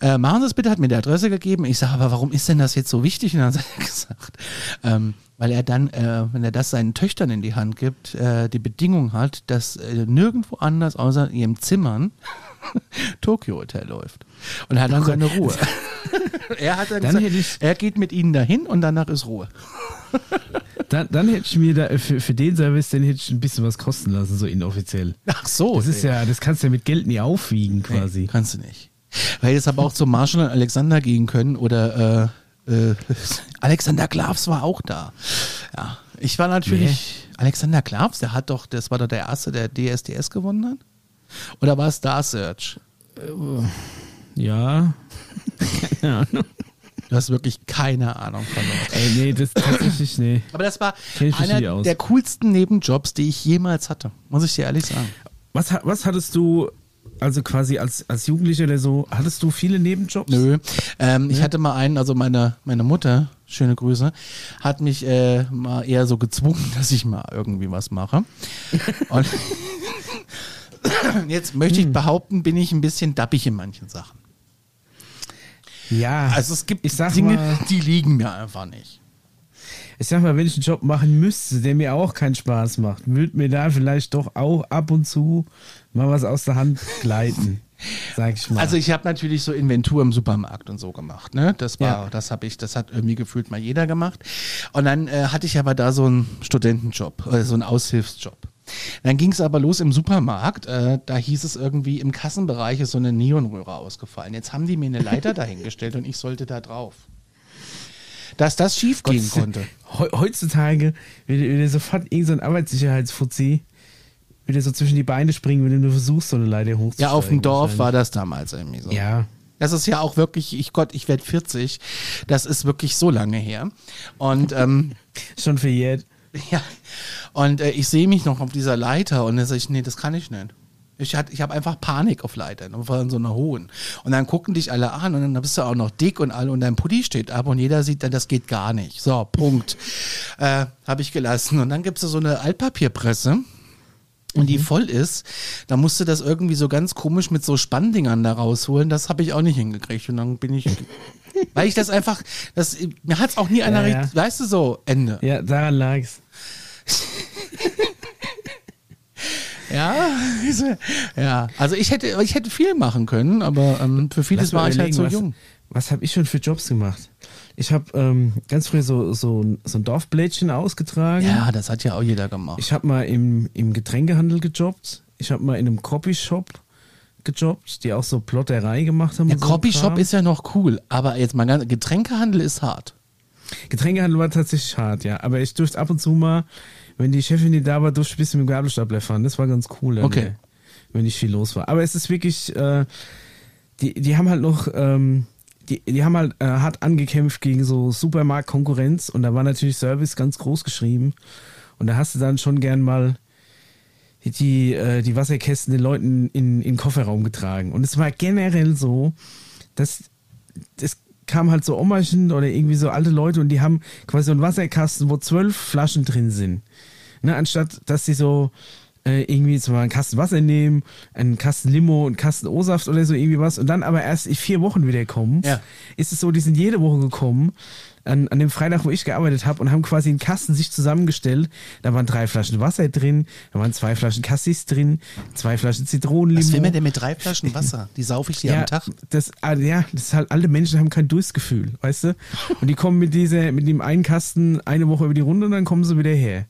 äh, machen Sie es bitte, hat mir die Adresse gegeben. Ich sage, aber warum ist denn das jetzt so wichtig? Und dann hat er gesagt, ähm, weil er dann, äh, wenn er das seinen Töchtern in die Hand gibt, äh, die Bedingung hat, dass äh, nirgendwo anders außer in ihrem Zimmern Tokyo Hotel läuft. Und er hat dann seine Ruhe. er hat dann, Dann gesagt, er geht mit ihnen dahin und danach ist Ruhe. Dann, dann hätte ich mir da, für, für den Service, den hätte ich ein bisschen was kosten lassen, so inoffiziell. Ach so. Das ist ja, das kannst du ja mit Geld nie aufwiegen, quasi. Nee, kannst du nicht. Weil jetzt aber auch zum Marshall und Alexander gehen können oder äh, äh, Alexander Klavs war auch da. Ja, ich war natürlich Alexander Klavs, der hat doch, das war doch der erste, der DSDS gewonnen hat. Oder war es Star Search? Ja. Keine Ahnung. Du hast wirklich keine Ahnung von sowas. Ey, nee, das tatsächlich, nee. Aber das war einer der coolsten Nebenjobs, die ich jemals hatte. Muss ich dir ehrlich sagen. Was, was hattest du, also quasi als, als Jugendlicher oder so, hattest du viele Nebenjobs? Nö. Ähm, Ich hatte mal einen, also meine, meine Mutter, schöne Grüße, hat mich äh, mal eher so gezwungen, dass ich mal irgendwie was mache. Und jetzt möchte Hm. ich behaupten, bin ich ein bisschen dappig in manchen Sachen. Ja. Also es gibt Dinge, mal, die liegen mir einfach nicht. ich sag mal, wenn ich einen Job machen müsste, der mir auch keinen Spaß macht, würde mir da vielleicht doch auch ab und zu mal was aus der Hand gleiten. Sag ich mal. Also ich habe natürlich so Inventur im Supermarkt und so gemacht, ne? Das war, Ja. das habe ich, das hat irgendwie gefühlt mal jeder gemacht. Und dann äh, hatte ich aber da so einen Studentenjob, äh, so einen Aushilfsjob. Dann ging es aber los im Supermarkt. Äh, da hieß es irgendwie, im Kassenbereich ist so eine Neonröhre ausgefallen. Jetzt haben die mir eine Leiter dahingestellt und ich sollte da drauf. Dass das schief gehen konnte. Heu- Heutzutage würde, würde sofort irgendein so ein Arbeitssicherheitsfuzzi würde so zwischen die Beine springen, wenn du nur versuchst, so eine Leiter hochzusteigen. Ja, auf dem Dorf war das damals irgendwie so. Ja. Das ist ja auch wirklich, ich Gott, ich werde 40. Das ist wirklich so lange her. Und ähm, Schon verjährt. Ja, und äh, ich sehe mich noch auf dieser Leiter und dann sage ich, nee, das kann ich nicht. Ich, hat- ich habe einfach Panik auf Leitern, und von so einer hohen. Und dann gucken dich alle an und dann bist du auch noch dick und all und dein Pulli steht ab und jeder sieht dann, das geht gar nicht. So, Punkt. Äh, habe ich gelassen. Und dann gibt es so eine Altpapierpresse. Und die voll ist, da musst du das irgendwie so ganz komisch mit so Spanndingern da rausholen. Das habe ich auch nicht hingekriegt. Und dann bin ich, weil ich das einfach, das, mir hat es auch nie einer, Ja, ja. richtig- weißt du so, Ende. Ja, daran lag's. Ja, ja. Also ich hätte, ich hätte viel machen können, aber ähm, für vieles war ich halt so was, jung. Was habe ich schon für Jobs gemacht? Ich habe ähm, ganz früh so, so, so ein Dorfblättchen ausgetragen. Ja, das hat ja auch jeder gemacht. Ich habe mal im, im Getränkehandel gejobbt. Ich habe mal in einem Copyshop gejobbt, die auch so Plotterei gemacht haben. Der ein Copyshop ist ja noch cool, aber jetzt mal ganz, Getränkehandel ist hart. Getränkehandel war tatsächlich hart, ja. Aber ich durfte ab und zu mal, wenn die Chefin nicht da war, durfte ich ein bisschen mit dem Gabelstapler fahren. Das war ganz cool. dann, Okay. Wenn nicht viel los war. Aber es ist wirklich, äh, die, die haben halt noch, ähm, die, die haben halt äh, hart angekämpft gegen so Supermarktkonkurrenz und da war natürlich Service ganz groß geschrieben. Und da hast du dann schon gern mal die, äh, die Wasserkästen den Leuten in, in den Kofferraum getragen. Und es war generell so, dass es kam halt so Omachen oder irgendwie so alte Leute und die haben quasi so einen Wasserkasten, wo zwölf Flaschen drin sind. Ne, anstatt, dass sie so äh, irgendwie mal einen Kasten Wasser nehmen, einen Kasten Limo, einen Kasten O-Saft oder so irgendwie was und dann aber erst in vier Wochen wieder kommen, Ja. ist es so, die sind jede Woche gekommen an, an dem Freitag, wo ich gearbeitet habe und haben quasi einen Kasten sich zusammengestellt. Da waren drei Flaschen Wasser drin, da waren zwei Flaschen Cassis drin, zwei Flaschen Zitronenlimo. Was will man denn mit drei Flaschen Wasser? Die saufe ich dir am Tag. Das, ah, ja, das ist halt, alle Menschen haben kein Durstgefühl, weißt du? Und die kommen mit dieser, mit dem einen Kasten eine Woche über die Runde und dann kommen sie wieder her.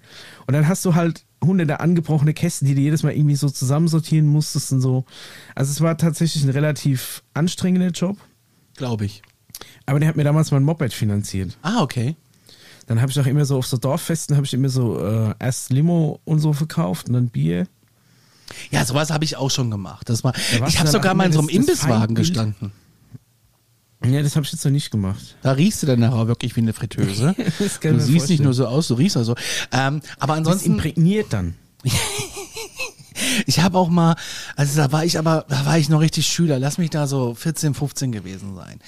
Und dann hast du halt hunderte angebrochene Kästen, die du jedes Mal irgendwie so zusammensortieren musstest und so. Also es war tatsächlich ein relativ anstrengender Job. Glaube ich. Aber der hat mir damals mein Moped finanziert. Ah, okay. Dann habe ich auch immer so auf so Dorffesten habe ich immer so äh, erst Limo und so verkauft und dann Bier. Ja, sowas habe ich auch schon gemacht. Das war, was ich habe sogar mal in so einem das- das Imbisswagen gestanden. Ja, das habe ich jetzt noch nicht gemacht. Da riechst du dann nachher wirklich wie eine Fritteuse. Das du siehst nicht vorstellen. nur so aus, du riechst also. Ähm, aber Das ansonsten, imprägniert dann. ich habe auch mal, also da war ich aber, da war ich noch richtig Schüler, lass mich da so 14, 15 gewesen sein.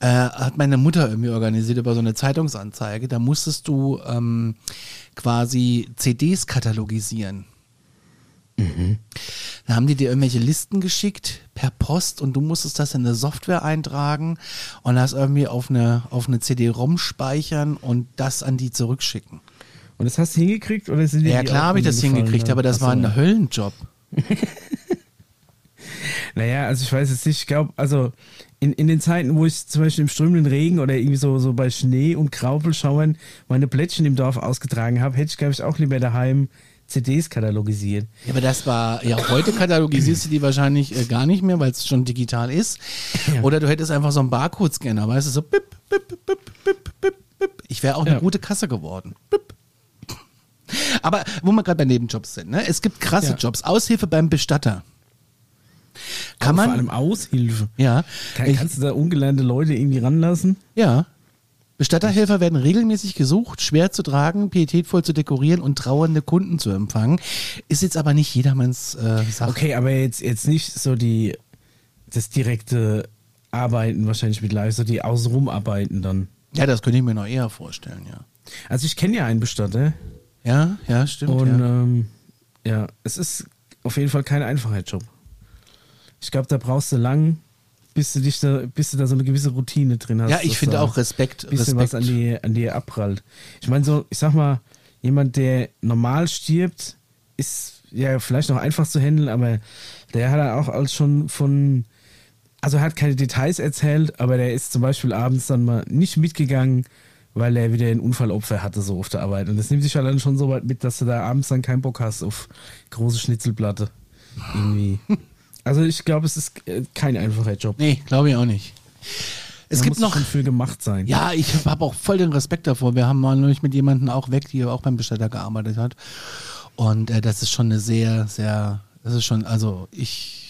Äh, hat meine Mutter irgendwie organisiert über so eine Zeitungsanzeige. Da musstest du ähm, quasi CDs katalogisieren. Da haben die dir irgendwelche Listen geschickt per Post und du musstest das in eine Software eintragen und das irgendwie auf eine, auf eine CD-ROM speichern und das an die zurückschicken. Und das hast du hingekriegt oder sind Ja klar habe ich das hingekriegt, aber das Ach so. war ein Höllenjob. Naja, also ich weiß jetzt nicht, ich glaube, also in, in den Zeiten, wo ich zum Beispiel im strömenden Regen oder irgendwie so, so bei Schnee und Graupelschauern meine Plättchen im Dorf ausgetragen habe, hätte ich, glaube ich, auch lieber daheim CDs katalogisiert. Ja, aber das war, ja, heute katalogisierst du die wahrscheinlich äh, gar nicht mehr, weil es schon digital ist. Ja. Oder du hättest einfach so einen Barcode-Scanner, weißt du, so bip, bip, bip, bip, bip, bip. Ich wäre auch eine Ja. gute Kasse geworden. Bip. Aber wo wir gerade bei Nebenjobs sind, ne? Es gibt krasse Ja. Jobs. Aushilfe beim Bestatter. Kann man. Vor allem Aushilfe. ja. Kann, ich, kannst du da ungelernte Leute irgendwie ranlassen? ja. Bestatterhelfer werden regelmäßig gesucht, schwer zu tragen, pietätvoll zu dekorieren und trauernde Kunden zu empfangen. Ist jetzt aber nicht jedermanns äh, Sache. Okay, aber jetzt, jetzt nicht so die das direkte Arbeiten wahrscheinlich mit live, so die außenrum arbeiten dann. Ja, das könnte ich mir noch eher vorstellen, ja. Also ich kenne ja einen Bestatter Ja, ja, stimmt. und ja. ähm, ja, es ist auf jeden Fall kein einfacher Job. Ich glaube, da brauchst du lang, bis du dich da, bis du da so eine gewisse Routine drin hast. ja, ich finde auch Respekt. ein bisschen Respekt. was an dir an dir abprallt. Ich meine so, ich sag mal, jemand, der normal stirbt, ist ja vielleicht noch einfach zu handeln, aber der hat auch als schon von, also er hat keine Details erzählt, aber der ist zum Beispiel abends dann mal nicht mitgegangen, weil er wieder ein Unfallopfer hatte so auf der Arbeit. Und das nimmt sich halt dann schon so weit mit, dass du da abends dann keinen Bock hast auf große Schnitzelplatte. Irgendwie. Also ich glaube, es ist äh, kein einfacher Job. Nee, glaube ich auch nicht. Es Da gibt noch. schon für gemacht sein. Ja, ich habe auch voll den Respekt davor. Wir haben mal neulich mit jemandem auch weg, die auch beim Bestatter gearbeitet hat. Und äh, das ist schon eine sehr, sehr, das ist schon, also ich,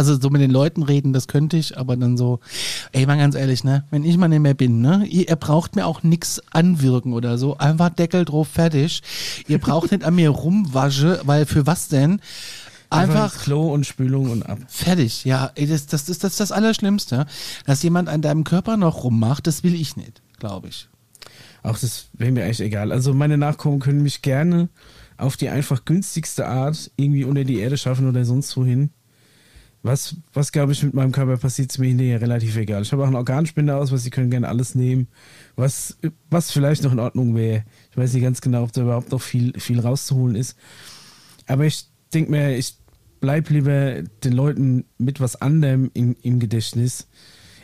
also so mit den Leuten reden, das könnte ich, aber dann so, ey, mal ganz ehrlich, ne, wenn ich mal nicht mehr bin, ne, ihr, ihr braucht mir auch nix anwirken oder so, einfach Deckel drauf, fertig. Ihr braucht nicht an mir rumwasche, weil für was denn? Einfach, Einfach Klo und Spülung und ab. Fertig, ja. Ey, das, das, ist das, ist das Allerschlimmste. Dass jemand an deinem Körper noch rummacht, das will ich nicht, glaube ich. Auch das wäre mir eigentlich egal. Also meine Nachkommen können mich gerne auf die einfach günstigste Art irgendwie unter die Erde schaffen oder sonst wohin. Was, was glaube ich, mit meinem Körper passiert, ist mir hinterher relativ egal. Ich habe auch einen Organspender aus, was sie können gerne alles nehmen. Was, was vielleicht noch in Ordnung wäre. Ich weiß nicht ganz genau, ob da überhaupt noch viel, viel rauszuholen ist. Aber ich denke mir, ich bleib lieber den Leuten mit was anderem im, im Gedächtnis.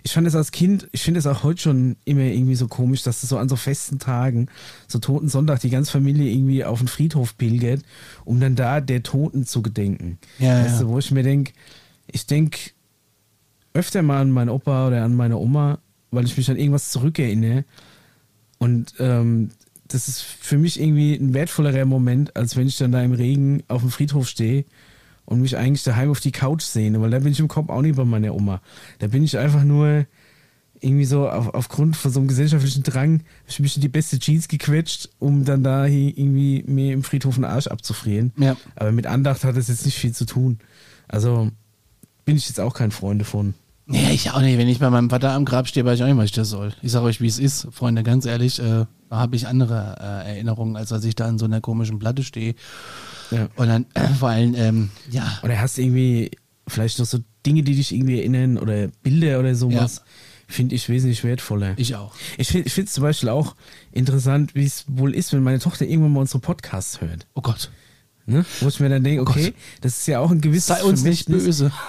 Ich fand es als Kind, ich finde es auch heute schon immer irgendwie so komisch, dass das so an so festen Tagen, so Toten Sonntag, die ganze Familie irgendwie auf den Friedhof pilgert, um dann da der Toten zu gedenken. Ja, weißt ja. Du, wo ich mir denke, ich denke öfter mal an meinen Opa oder an meine Oma, weil ich mich an irgendwas zurückerinnere. Und ähm, das ist für mich irgendwie ein wertvollerer Moment, als wenn ich dann da im Regen auf dem Friedhof stehe und mich eigentlich daheim auf die Couch sehne, weil da bin ich im Kopf auch nicht bei meiner Oma. Da bin ich einfach nur irgendwie so auf, aufgrund von so einem gesellschaftlichen Drang, ich mich in die beste Jeans gequetscht, um dann da hier irgendwie mir im Friedhof den Arsch abzufrieren. Ja. Aber mit Andacht hat das jetzt nicht viel zu tun. Also bin ich jetzt auch kein Freund davon. Nee, ich auch nicht. Wenn ich bei meinem Vater am Grab stehe, weiß ich auch nicht, was ich das soll. Ich sage euch, wie es ist, Freunde, ganz ehrlich, äh, da habe ich andere äh, Erinnerungen, als dass ich da an so einer komischen Platte stehe. Ja. Und dann äh, vor allem, ähm, ja, Oder hast du irgendwie vielleicht noch so Dinge, die dich irgendwie erinnern oder Bilder oder sowas? Finde ich wesentlich wertvoller. ich auch. Ich finde es zum Beispiel auch interessant, wie es wohl ist, wenn meine Tochter irgendwann mal unsere Podcasts hört. Oh Gott. Ne? Wo ich mir dann denke, okay, das ist ja auch ein gewisses Sei uns nicht böse.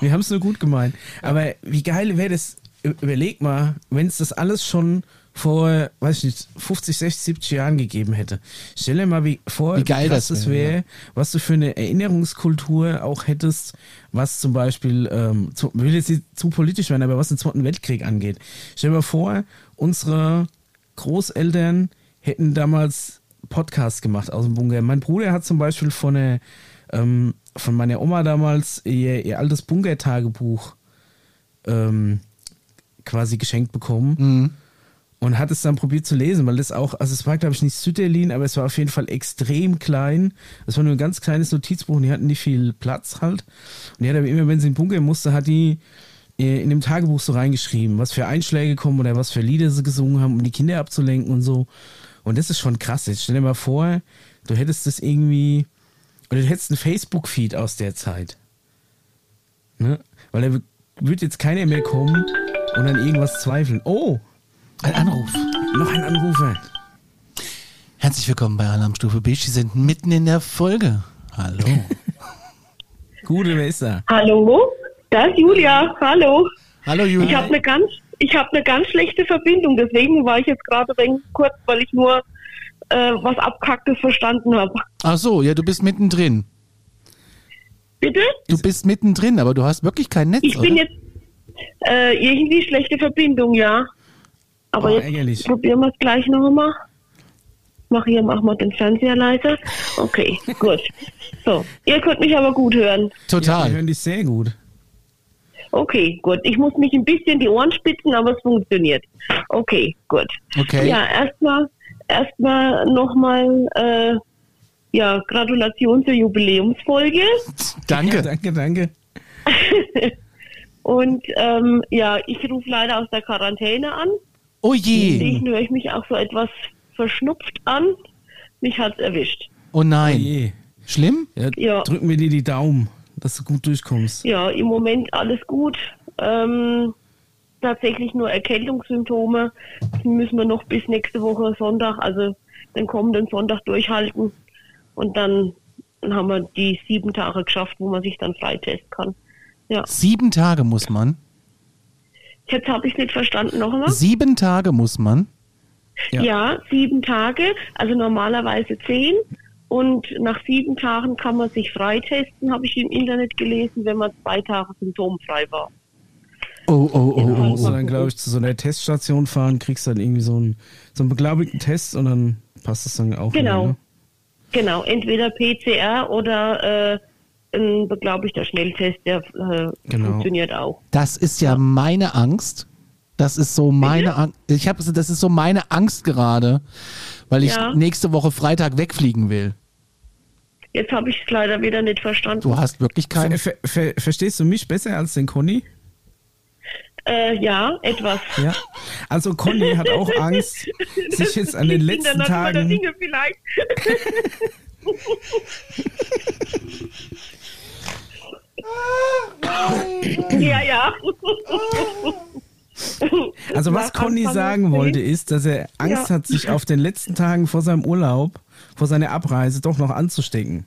Wir haben es nur gut gemeint. Aber wie geil wäre das, überleg mal, wenn es das alles schon vor, weiß ich nicht, 50, 60, 70 Jahren gegeben hätte. Stell dir mal wie, vor, Wie geil krass das wäre, wäre, was du für eine Erinnerungskultur auch hättest, was zum Beispiel, ähm, zu, will jetzt nicht zu politisch werden, aber was den Zweiten Weltkrieg angeht. Stell dir mal vor, unsere Großeltern hätten damals Podcasts gemacht aus dem Bunker. Mein Bruder hat zum Beispiel von, einer, ähm, von meiner Oma damals ihr, ihr altes Bunker-Tagebuch ähm, quasi geschenkt bekommen Mhm. und hat es dann probiert zu lesen, weil das auch, also es war glaube ich nicht Sütterlin, aber es war auf jeden Fall extrem klein. Es war nur ein ganz kleines Notizbuch und die hatten nicht viel Platz halt. Und die hat aber immer, wenn sie in den Bunker musste, hat die äh, in dem Tagebuch so reingeschrieben, was für Einschläge kommen oder was für Lieder sie gesungen haben, um die Kinder abzulenken und so. Und das ist schon krass. Jetzt stell dir mal vor, du hättest das irgendwie, oder du hättest einen Facebook-Feed aus der Zeit. Ne? Weil da wird jetzt keiner mehr kommen und an irgendwas zweifeln. Oh, Ein Anruf. noch ein Anrufer. Herzlich willkommen bei Alarmstufe B. Sie sind mitten in der Folge. Hallo. Gute, wer ist da? Hallo, da ist Julia. Hallo. Hallo Ich Julia. habe eine ganz, ich habe eine ganz schlechte Verbindung. Deswegen war ich jetzt gerade kurz, weil ich nur äh, was abkacktes verstanden habe. Ach so, ja, du bist mittendrin. Bitte? Du bist mittendrin, aber du hast wirklich kein Netz, Ich oder? bin jetzt äh, irgendwie schlechte Verbindung, ja. Aber Oh, jetzt ärgerlich. probieren wir es gleich noch einmal. Mach hier, mach mal den Fernseher leiser. Okay, gut. So, ihr könnt mich aber gut hören. Ja, Total. wir hören dich sehr gut. Okay, gut. Ich muss mich ein bisschen die Ohren spitzen, aber es funktioniert. Okay, gut. Okay. Ja, erstmal erstmal nochmal äh, ja, Gratulation zur Jubiläumsfolge. Danke. Ja, danke, danke. Und ähm, ja, ich rufe leider aus der Quarantäne an. Oh je. Deswegen höre ich mich auch so etwas verschnupft an. Mich hat's erwischt. Oh Oh nein. je. Schlimm? Ja, Ja. Drücken wir dir die Daumen, dass du gut durchkommst. Ja, im Moment alles gut. Ähm, tatsächlich nur Erkältungssymptome. Die müssen wir noch bis nächste Woche Sonntag, also den kommenden Sonntag durchhalten. Und dann haben wir die sieben Tage geschafft, wo man sich dann freitesten kann. Ja. Sieben Tage muss man. Jetzt habe ich nicht verstanden noch einmal. Sieben Tage muss man. Ja. Ja. sieben Tage, also normalerweise zehn. Und nach sieben Tagen kann man sich freitesten, habe ich im Internet gelesen, wenn man zwei Tage symptomfrei war. Oh, oh, oh, Du oh, musst oh. dann, glaube ich, zu so einer Teststation fahren, kriegst dann irgendwie so einen, so einen beglaubigten Test und dann passt das dann auch. Genau. Wieder, ne? Genau, entweder PCR oder äh, ein beglaubigter Schnelltest, der äh, Genau. funktioniert auch. Das ist ja meine Angst. Das ist so meine Angst. Ich habe, das ist so meine Angst gerade, weil ich Ja. nächste Woche Freitag wegfliegen will. Jetzt habe ich es leider wieder nicht verstanden. Du hast wirklich keine. Ver, ver, ver, verstehst du mich besser als den Conny? Äh, ja, etwas. Ja. Also Conny hat auch Angst, sich jetzt an den letzten Tagen. Dinge vielleicht. ja, ja. Also was Conny sagen wollte, ist, dass er Angst Ja. hat, sich auf den letzten Tagen vor seinem Urlaub, vor seiner Abreise doch noch anzustecken.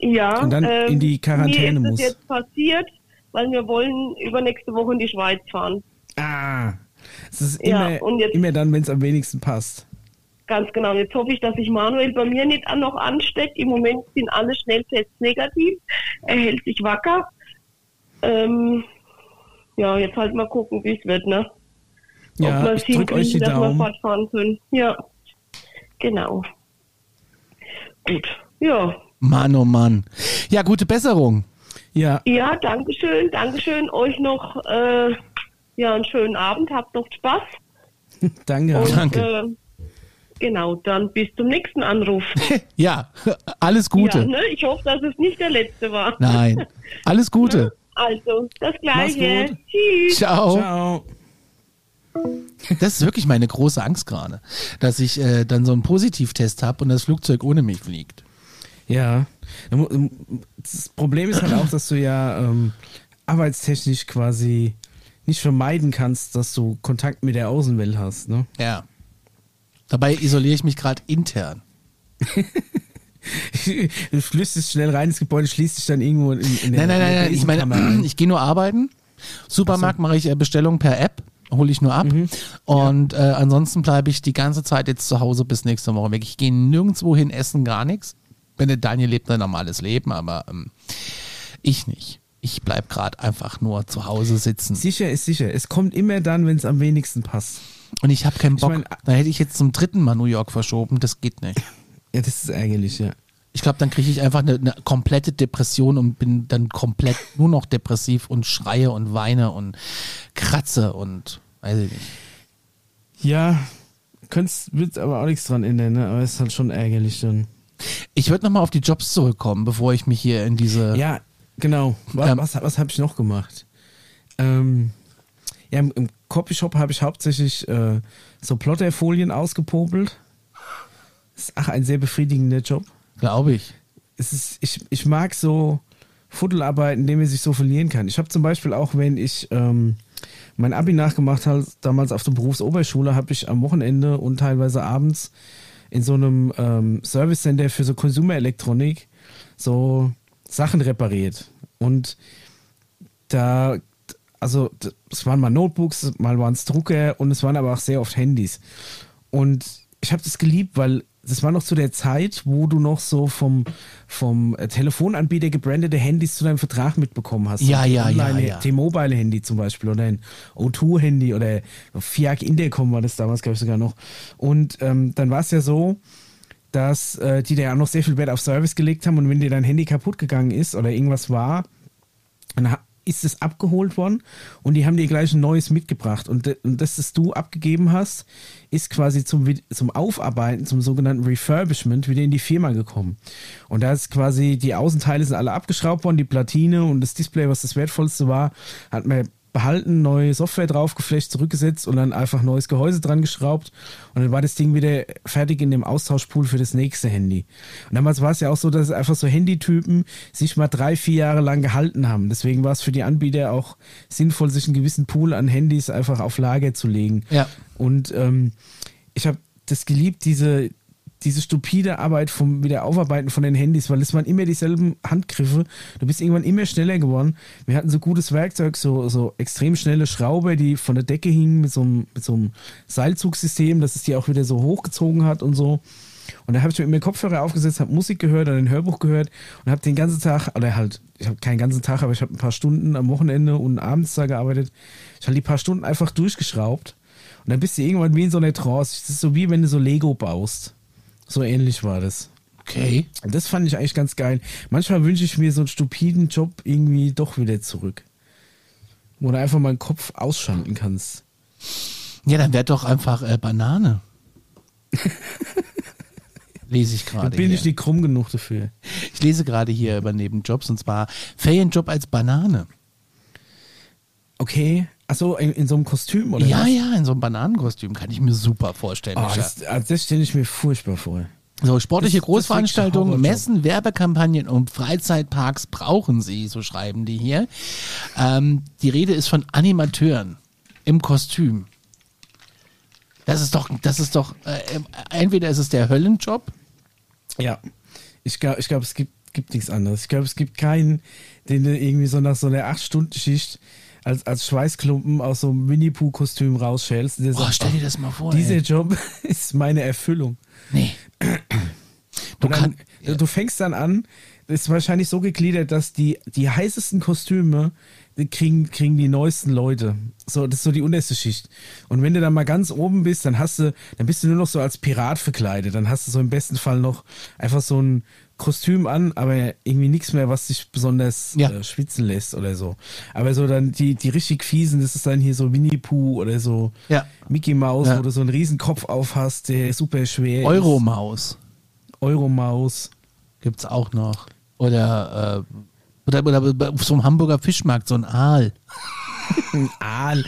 Ja, Und dann in die Quarantäne mir ist muss. es jetzt passiert, weil wir wollen übernächste Woche in die Schweiz fahren. Ah, es ist Ja, immer, und jetzt- immer dann, wenn es am wenigsten passt. Ganz genau. Jetzt hoffe ich, dass sich Manuel bei mir nicht an- noch ansteckt. Im Moment sind alle Schnelltests negativ. Er hält sich wacker. Ähm, ja, jetzt halt mal gucken, wie es wird, ne? Ja, Ob wir es hinkriegen, dass wir Daumen. fortfahren können. Ja, genau. Gut. Ja. Mann, oh Mann. Ja, gute Besserung. Ja, Ja, Dankeschön. Dankeschön. Euch noch äh, ja, einen schönen Abend. Habt noch Spaß. danke. Und, Danke. Äh, genau, dann bis zum nächsten Anruf. Ja, alles Gute. Ja, ne? Ich hoffe, dass es nicht der letzte war. Nein, alles Gute. Also, das Gleiche. Tschüss. Ciao. Ciao. Das ist wirklich meine große Angst gerade, dass ich äh, dann so einen Positivtest habe und das Flugzeug ohne mich fliegt. Ja. Das Problem ist halt auch, dass du ja ähm, arbeitstechnisch quasi nicht vermeiden kannst, dass du Kontakt mit der Außenwelt hast. Ne? Ja. Dabei isoliere ich mich gerade intern. du flüstest schnell rein ins Gebäude, schließt dich dann irgendwo in, in Nein, nein, nein, nein. Ich meine, ein. ich gehe nur arbeiten. Supermarkt mache ich äh, Bestellungen per App, hole ich nur ab. Mhm. Und äh, ansonsten bleibe ich die ganze Zeit jetzt zu Hause bis nächste Woche weg. Ich gehe nirgendwo hin essen, gar nichts. Wenn der Daniel lebt ein normales Leben, aber ähm, ich nicht. Ich bleib gerade einfach nur zu Hause sitzen. Sicher ist sicher. Es kommt immer dann, wenn es am wenigsten passt. Und ich habe keinen Ich Bock. mein, da hätte ich jetzt zum dritten Mal New York verschoben. Das geht nicht. Ja, das ist ärgerlich, ja. Ich glaube, dann kriege ich einfach eine, eine komplette Depression und bin dann komplett nur noch depressiv und schreie und weine und kratze und weiß ich nicht. Ja, könntest, wird aber auch nichts dran ändern, ne? aber es ist halt schon ärgerlich dann. Ich würde nochmal auf die Jobs zurückkommen, bevor ich mich hier in diese. Ja, genau. Was, Ähm. was, was habe ich noch gemacht? Ähm, ja, im, im Copyshop habe ich hauptsächlich äh, so Plotterfolien ausgepopelt. Ist ach, ein sehr befriedigender Job. Glaube ich. Es ist, ich, ich mag so Fuddelarbeit, in dem man sich so verlieren kann. Ich habe zum Beispiel auch, wenn ich ähm, mein Abi nachgemacht habe, damals auf der Berufsoberschule, habe ich am Wochenende und teilweise abends in so einem ähm, Service Center für so Konsumerelektronik so Sachen repariert. Und da, also es waren mal Notebooks, mal waren es Drucker und es waren aber auch sehr oft Handys. Und ich habe das geliebt, weil das war noch zu der Zeit, wo du noch so vom, vom äh, Telefonanbieter gebrandete Handys zu deinem Vertrag mitbekommen hast. Ja, ja, ja, ja. T-Mobile-Handy zum Beispiel oder ein O2-Handy oder Fiat Intercom war das damals, glaube ich, sogar noch. Und ähm, dann war es ja so, dass äh, die da ja auch noch sehr viel Wert auf Service gelegt haben und wenn dir dein Handy kaputt gegangen ist oder irgendwas war, dann ist es abgeholt worden und die haben dir gleich ein neues mitgebracht. Und, und das, das du abgegeben hast, ist quasi zum, zum Aufarbeiten, zum sogenannten Refurbishment wieder in die Firma gekommen. Und da ist quasi, die Außenteile sind alle abgeschraubt worden, die Platine und das Display, was das wertvollste war, hat man behalten, neue Software draufgeflecht, zurückgesetzt und dann einfach neues Gehäuse dran geschraubt und dann war das Ding wieder fertig in dem Austauschpool für das nächste Handy. Und damals war es ja auch so, dass einfach so Handytypen sich mal drei, vier Jahre lang gehalten haben. Deswegen war es für die Anbieter auch sinnvoll, sich einen gewissen Pool an Handys einfach auf Lager zu legen. Ja. Und ähm, ich habe das geliebt, diese, diese stupide Arbeit vom Wiederaufarbeiten von den Handys, weil es waren immer dieselben Handgriffe. Du bist irgendwann immer schneller geworden. Wir hatten so gutes Werkzeug, so, so extrem schnelle Schrauber, die von der Decke hingen mit so einem, mit so einem Seilzugsystem, dass es die auch wieder so hochgezogen hat und so. Und da habe ich mir immer Kopfhörer aufgesetzt, habe Musik gehört oder ein Hörbuch gehört und habe den ganzen Tag, oder halt, ich habe keinen ganzen Tag, aber ich habe ein paar Stunden am Wochenende und abends da gearbeitet. Ich habe die paar Stunden einfach durchgeschraubt. Und dann bist du irgendwann wie in so einer Trance. Das ist so wie wenn du so Lego baust. So ähnlich war das. Okay. Und das fand ich eigentlich ganz geil. Manchmal wünsche ich mir so einen stupiden Job irgendwie doch wieder zurück. Wo du einfach mal den Kopf ausschalten kannst. Ja, dann wäre doch einfach äh, Banane. lese ich Da gerade bin hier. ich nicht krumm genug dafür. Ich lese gerade hier über Nebenjobs und zwar Ferienjob als Banane. Okay. Achso, in, in so einem Kostüm oder ja, was? ja, in so einem Bananenkostüm kann ich mir super vorstellen. Oh, das, also das stelle ich mir furchtbar vor. So, sportliche Das- das Großveranstaltungen, Horrorjob. Messen, Werbekampagnen und Freizeitparks brauchen sie, so schreiben die hier. Ähm, die Rede ist von Animateuren im Kostüm. Das ist doch, das ist doch, äh, entweder ist es der Höllenjob, Ja. Ich glaube, ich glaub, es gibt, gibt nichts anderes. Ich glaube, es gibt keinen, den irgendwie so nach so einer 8-Stunden-Schicht als, als Schweißklumpen aus so einem Winnie-Pooh-Kostüm rausschälst. Boah, sagt, stell dir "Ach, das mal vor, Dieser ey." Job ist meine Erfüllung. nee. Du dann, kannst, du fängst dann an, das ist wahrscheinlich so gegliedert, dass die, die heißesten Kostüme die kriegen, kriegen die neuesten Leute. So, das ist so die unterste Schicht. Und wenn du dann mal ganz oben bist, dann hast du, dann bist du nur noch so als Pirat verkleidet. Dann hast du so im besten Fall noch einfach so ein Kostüm an, aber irgendwie nichts mehr, was dich besonders Ja. äh, schwitzen lässt oder so. Aber so dann die, die richtig fiesen, das ist dann hier so Winnie Pooh oder so Ja. Mickey Mouse, Ja. wo du so einen riesen Kopf auf hast, der super schwer ist. Euromaus Euromaus. gibt's auch noch. Oder äh, Oder, oder auf so einem Hamburger Fischmarkt, so ein Aal. Ein Aal.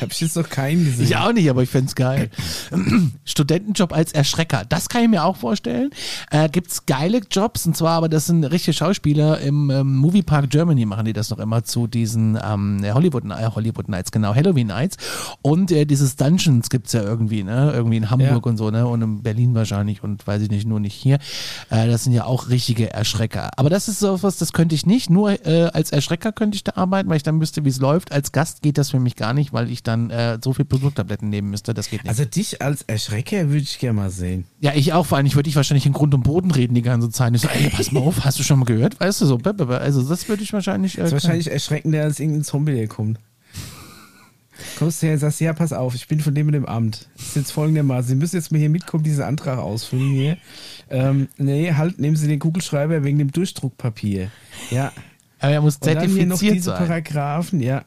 Hab ich jetzt noch keinen gesehen. Ich auch nicht, aber ich find's geil. Studentenjob als Erschrecker, das kann ich mir auch vorstellen. Äh, gibt's geile Jobs und zwar, aber das sind richtige Schauspieler im ähm, Moviepark Germany machen die das noch immer zu diesen ähm, Hollywood, äh, Hollywood Nights, genau, Halloween Nights. Und äh, dieses Dungeons gibt's ja irgendwie, ne? Irgendwie in Hamburg Ja. und so, ne? Und in Berlin wahrscheinlich und weiß ich nicht, nur nicht hier. Äh, das sind ja auch richtige Erschrecker. Aber das ist so was, das könnte ich nicht. Nur äh, als Erschrecker könnte ich da arbeiten, weil ich dann wüsste, wie es läuft. Als Gast geht das für mich gar nicht, weil ich dann äh, so viel Produkttabletten nehmen müsste. Das geht nicht. Also dich als Erschrecker würde ich gerne mal sehen. Ja, ich auch, vor allem, ich würde dich wahrscheinlich in Grund und Boden reden die ganze Zeit. Ich so, ey, pass mal auf, hast du schon mal gehört? Weißt du so, also das würde ich wahrscheinlich. Äh, Das ist wahrscheinlich erschreckender als irgendein Zombie, der kommt. Kommst du her und sagst, ja, pass auf, ich bin von dem und dem Amt. Das ist jetzt folgendermaßen, Sie müssen jetzt mal hier mitkommen, diesen Antrag ausfüllen hier. Ähm, nee, halt, nehmen Sie den Kugelschreiber wegen dem Durchdruckpapier. Ja. aber er muss Und dann hier noch zertifiziert diese sein. Paragraphen, ja.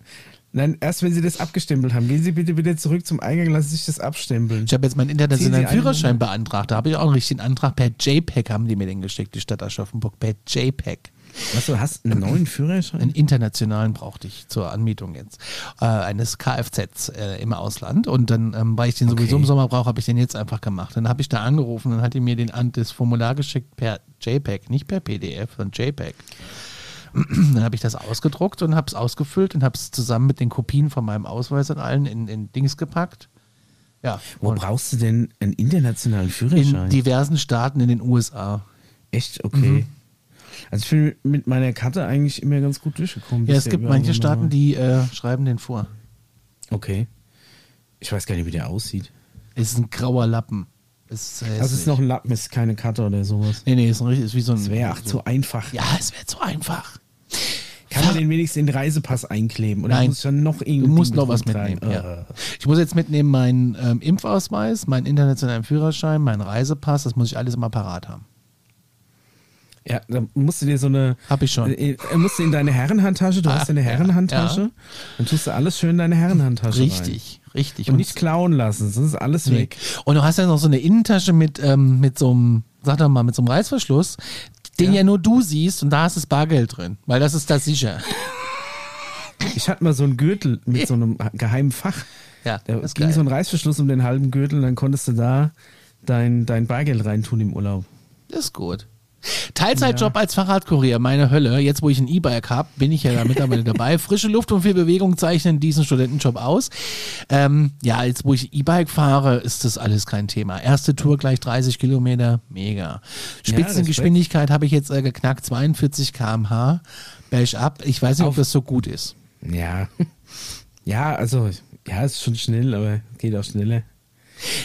Nein, erst wenn Sie das abgestempelt haben, gehen Sie bitte wieder zurück zum Eingang, lassen Sie sich das abstempeln. Ich habe jetzt meinen internationalen Führerschein Nummer. beantragt. Da habe ich auch einen richtigen Antrag per JPEG, haben die mir den geschickt, die Stadt Aschaffenburg, per JPEG. Was, du hast einen neuen Führerschein? Einen internationalen brauchte ich zur Anmietung jetzt. Äh, eines Kfz äh, im Ausland. Und dann, ähm, weil ich den sowieso Okay. im Sommer brauche, habe ich den jetzt einfach gemacht. Dann habe ich da angerufen und hat die mir den, das Formular geschickt per JPEG, nicht per PDF, sondern JPEG. Dann habe ich das ausgedruckt und habe es ausgefüllt und habe es zusammen mit den Kopien von meinem Ausweis und allen in, in Dings gepackt. Ja, Wo brauchst du denn einen internationalen Führerschein? in diversen Staaten in den USA. Echt? Okay. Mhm. Also ich bin mit meiner Karte eigentlich immer ganz gut durchgekommen. Ja, es gibt manche Staaten, die äh, schreiben den vor. Okay. Ich weiß gar nicht, wie der aussieht. Es ist ein grauer Lappen. Es ist, es ist noch ein Lappen, ist keine Karte oder sowas. Nee, nee, es ist, ein, ist wie so ein. Das wäre auch so, zu einfach. Ja, es wäre zu einfach. Kann man den wenigstens in den Reisepass einkleben? Oder Nein. muss ich dann noch irgendwie. Du musst noch was mitnehmen. Ja. Ich muss jetzt mitnehmen meinen ähm, Impfausweis, meinen internationalen Führerschein, meinen Reisepass. Das muss ich alles immer parat haben. Ja, dann musst du dir so eine. Hab ich schon. Äh, äh, musst du in deine Herrenhandtasche, du Ah, hast eine ja, Herrenhandtasche, ja. dann tust du alles schön in deine Herrenhandtasche rein. Richtig, richtig. Und nicht klauen lassen, sonst ist alles nee. weg. Und du hast ja noch so eine Innentasche mit, ähm, mit so einem, sag doch mal, mit so einem Reißverschluss, den ja. Ja. nur du siehst und da ist das Bargeld drin, weil das ist das sicher. Ich hatte mal so einen Gürtel mit so einem geheimen Fach. Ja, Da ging geil. so ein Reißverschluss um den halben Gürtel und dann konntest du da dein, dein Bargeld reintun im Urlaub. Das ist gut. Teilzeitjob als Fahrradkurier, meine Hölle. Jetzt, wo ich ein E-Bike habe, bin ich ja da mittlerweile dabei. Frische Luft und viel Bewegung zeichnen diesen Studentenjob aus. Ähm, ja, jetzt, wo ich E-Bike fahre, ist das alles kein Thema. Erste Tour gleich 30 Kilometer, mega. Spitzengeschwindigkeit habe ich jetzt äh, geknackt, 42 km/h. Bergab. Ich weiß nicht, ob Auf- das so gut ist. Ja. Ja, also, ja, ist schon schnell, aber geht auch schneller.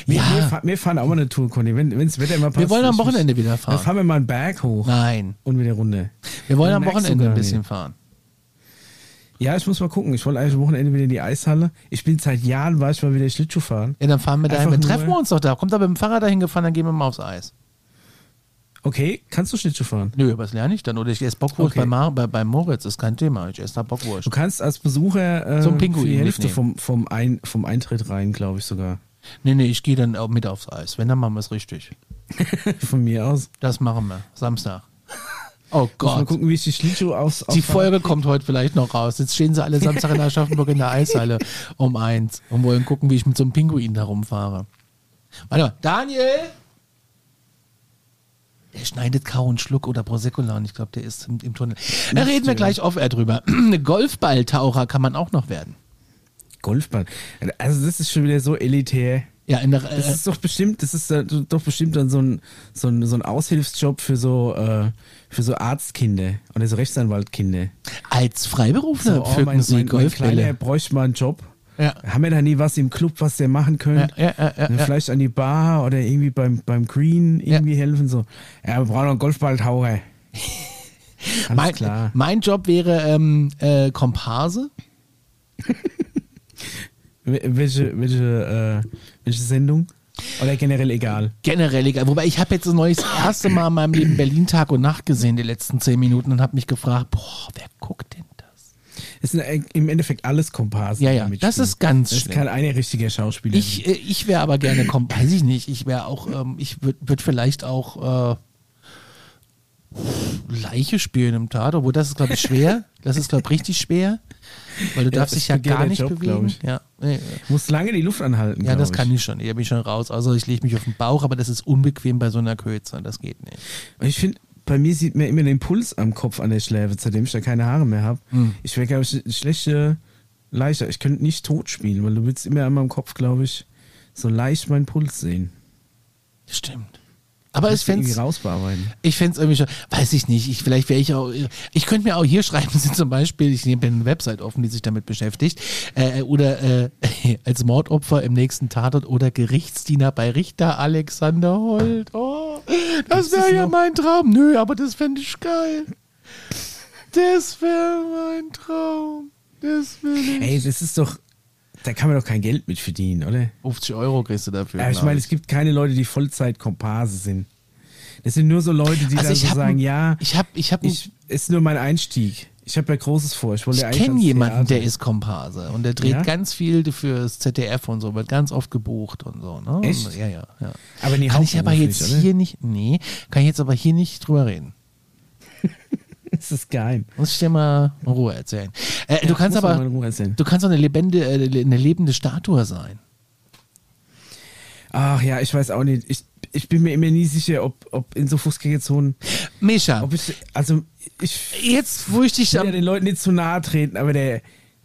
Wir, Ja. wir, fahr- wir fahren auch mal eine Tour, Conny, wenn das Wetter immer passt. Wir wollen am Wochenende wieder Dann fahren. fahren wir mal einen Berg hoch Nein. und wieder runter. Wir wollen am Wochenende ein bisschen fahren. Ja, ich muss mal gucken. Ich wollte eigentlich am Wochenende wieder in die Eishalle. Ich bin seit Jahren, war ich mal wieder Schlittschuh fahren. Ja, dann fahren wir dahin. Einfach Wir treffen nur- uns doch da. Kommt da mit dem Fahrrad dahin gefahren, dann gehen wir mal aufs Eis. Okay, kannst du Schlittschuh fahren? Nö, was lerne ich dann? Oder ich esse Bockwurst Okay. bei, Mar bei, bei Moritz, ist kein Thema. Ich esse da Bockwurst. Du kannst als Besucher äh, So Pinguin für die Hälfte mitnehmen. vom, vom, Ein, vom Eintritt rein, glaube ich sogar. Nee, nee, ich gehe dann auch mit aufs Eis. Wenn, dann machen wir es richtig. Von mir aus. Das machen wir. Samstag. Oh Muss mal Gott. gucken, wie ich die Schlittschuh aus. Die. Folge kommt heute vielleicht noch raus. Jetzt stehen sie alle Samstag in Aschaffenburg in der Eishalle um eins und wollen gucken, wie ich mit so einem Pinguin da rumfahre. Warte mal. Daniel! Der schneidet Kau und Schluck oder Prosecco und ich glaube, der ist im, im Tunnel. Da reden wir gleich off-air drüber. Golfballtaucher kann man auch noch werden. Golfball. Also, das ist schon wieder so elitär. Ja, in der, Das äh, ist doch bestimmt, das ist äh, doch bestimmt dann so ein, so ein, so ein Aushilfsjob für so, äh, für so Arztkinder oder so Rechtsanwaltkinder. als Freiberufler So, oh, mein, sie mein, mein Golfbälle. bräuchte mal einen Job. Ja. Haben wir da nie was im Club, was der machen können? Ja, ja. Vielleicht an die Bar oder irgendwie beim, beim Green irgendwie helfen. So. Ja, wir brauchen noch einen Golfballtaucher. Mein, klar. mein Job wäre ähm, äh, Komparse. Wel- Welche, welche, äh, welche Sendung? Oder generell egal? Generell egal. Wobei ich habe jetzt das neues erste Mal in meinem Leben Berlin Tag und Nacht gesehen, die letzten zehn Minuten, und habe mich gefragt, boah, wer guckt denn das? Es sind im Endeffekt alles Komparsen. Ja, ja, das ist ganz Das ist schlimm. kein einer richtiger Schauspieler. Ich, äh, ich wäre aber gerne, kom weiß ich nicht, ich wäre auch, ähm, ich würde würd vielleicht auch, äh, Leiche spielen im Tatort, obwohl das ist, glaube ich, schwer. Das ist, glaube ich, richtig schwer. Weil du Ja, darfst dich ja gar nicht Job, bewegen. ich. Ja, nee, Muss lange die Luft anhalten. ja das ich. kann ich schon. Ich bin schon raus. Also ich lege mich auf den Bauch, aber das ist unbequem bei so einer Kürze. Das geht nicht. Ich finde, bei mir sieht man immer den Puls am Kopf an der Schläfe, seitdem ich da keine Haare mehr habe. Hm. Ich wäre, glaube ich, schlechte Leichter. Ich könnte nicht tot spielen, weil du willst immer an meinem Kopf, glaube ich, so leicht meinen Puls sehen. Stimmt. Aber ich du fände irgendwie rausbearbeiten. Ich fände es irgendwie schon, weiß ich nicht, ich, vielleicht wäre ich auch, ich könnte mir auch hier schreiben, sind zum Beispiel, ich nehme eine Website offen, die sich damit beschäftigt, äh, oder äh, als Mordopfer im nächsten Tatort oder Gerichtsdiener bei Richter Alexander Holt. Oh, das wäre ja noch? mein Traum. Nö, aber das fände ich geil. Das wäre mein Traum. Das will ich. Ey, das ist doch, da kann man doch kein Geld mit verdienen, oder? 50 Euro kriegst du dafür. Ja, ich glaub meine, es gibt keine Leute, die Vollzeit-Komparse sind. Das sind nur so Leute, die Also dann so hab sagen, ja, Ich habe, ich habe, ich, ist nur mein Einstieg. Ich habe ja Großes vor. Ich Ich kenne jemanden, der ist Komparse und der dreht Ja? ganz viel fürs ZDF und so, wird ganz oft gebucht und so. Ne? Echt? Ja, ja, ja. Aber nie Kann ich aber jetzt oder? hier nicht, nee, kann ich jetzt aber hier nicht drüber reden. Das ist geheim. Muss ich dir mal in Ruhe erzählen. Äh, du kannst aber, erzählen. du kannst auch eine lebende, äh, eine lebende Statue sein. Ach ja, ich weiß auch nicht. Ich, ich bin mir immer nie sicher, ob, ob in so Fußgängerzonen, Mischa, ob ich, also ich jetzt, wo ich dich will ja den Leuten nicht zu nahe treten, aber der,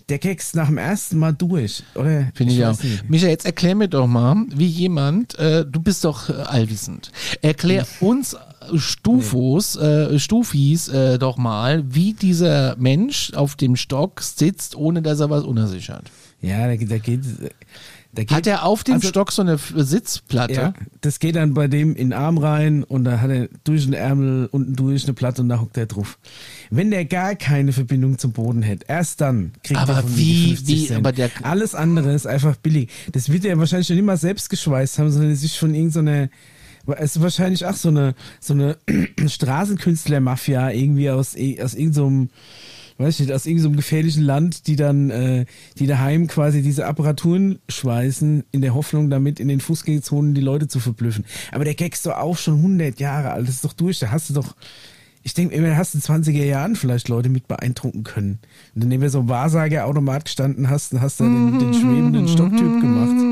der Keks nach dem ersten Mal durch, oder? Finde ich, auch. weiß nicht. Micha, jetzt erklär mir doch mal, wie jemand, äh, du bist doch äh, allwissend, erklär uns äh, Stufos, äh, Stufis äh, doch mal, wie dieser Mensch auf dem Stock sitzt, ohne dass er was unter sich hat. Ja, da, da geht, geht. Hat er auf dem also- Stock so eine Sitzplatte? Ja, das geht dann bei dem in den Arm rein und da hat er durch den Ärmel unten durch eine Platte und da hockt er drauf. Wenn der gar keine Verbindung zum Boden hätte, erst dann kriegt Aber er von wie- die 50 wie- Cent. aber der- Alles andere ist einfach billig. Das wird er wahrscheinlich nicht mal selbst geschweißt haben, sondern sich von irgendeiner es ist wahrscheinlich auch so eine so eine Straßenkünstler-Mafia irgendwie aus aus irgendeinem weiß ich nicht, aus irgendeinem gefährlichen Land, die dann, äh, die daheim quasi diese Apparaturen schweißen, in der Hoffnung, damit in den Fußgängerzonen die Leute zu verblüffen. Aber der Gag ist doch auch schon 100 Jahre alt, das ist doch durch, da hast du doch, ich denke immer, da hast du in 20er Jahren vielleicht Leute mit beeindrucken können. Und dann neben so einem Wahrsageautomat gestanden hast, dann hast du den, den schwebenden Stocktyp gemacht.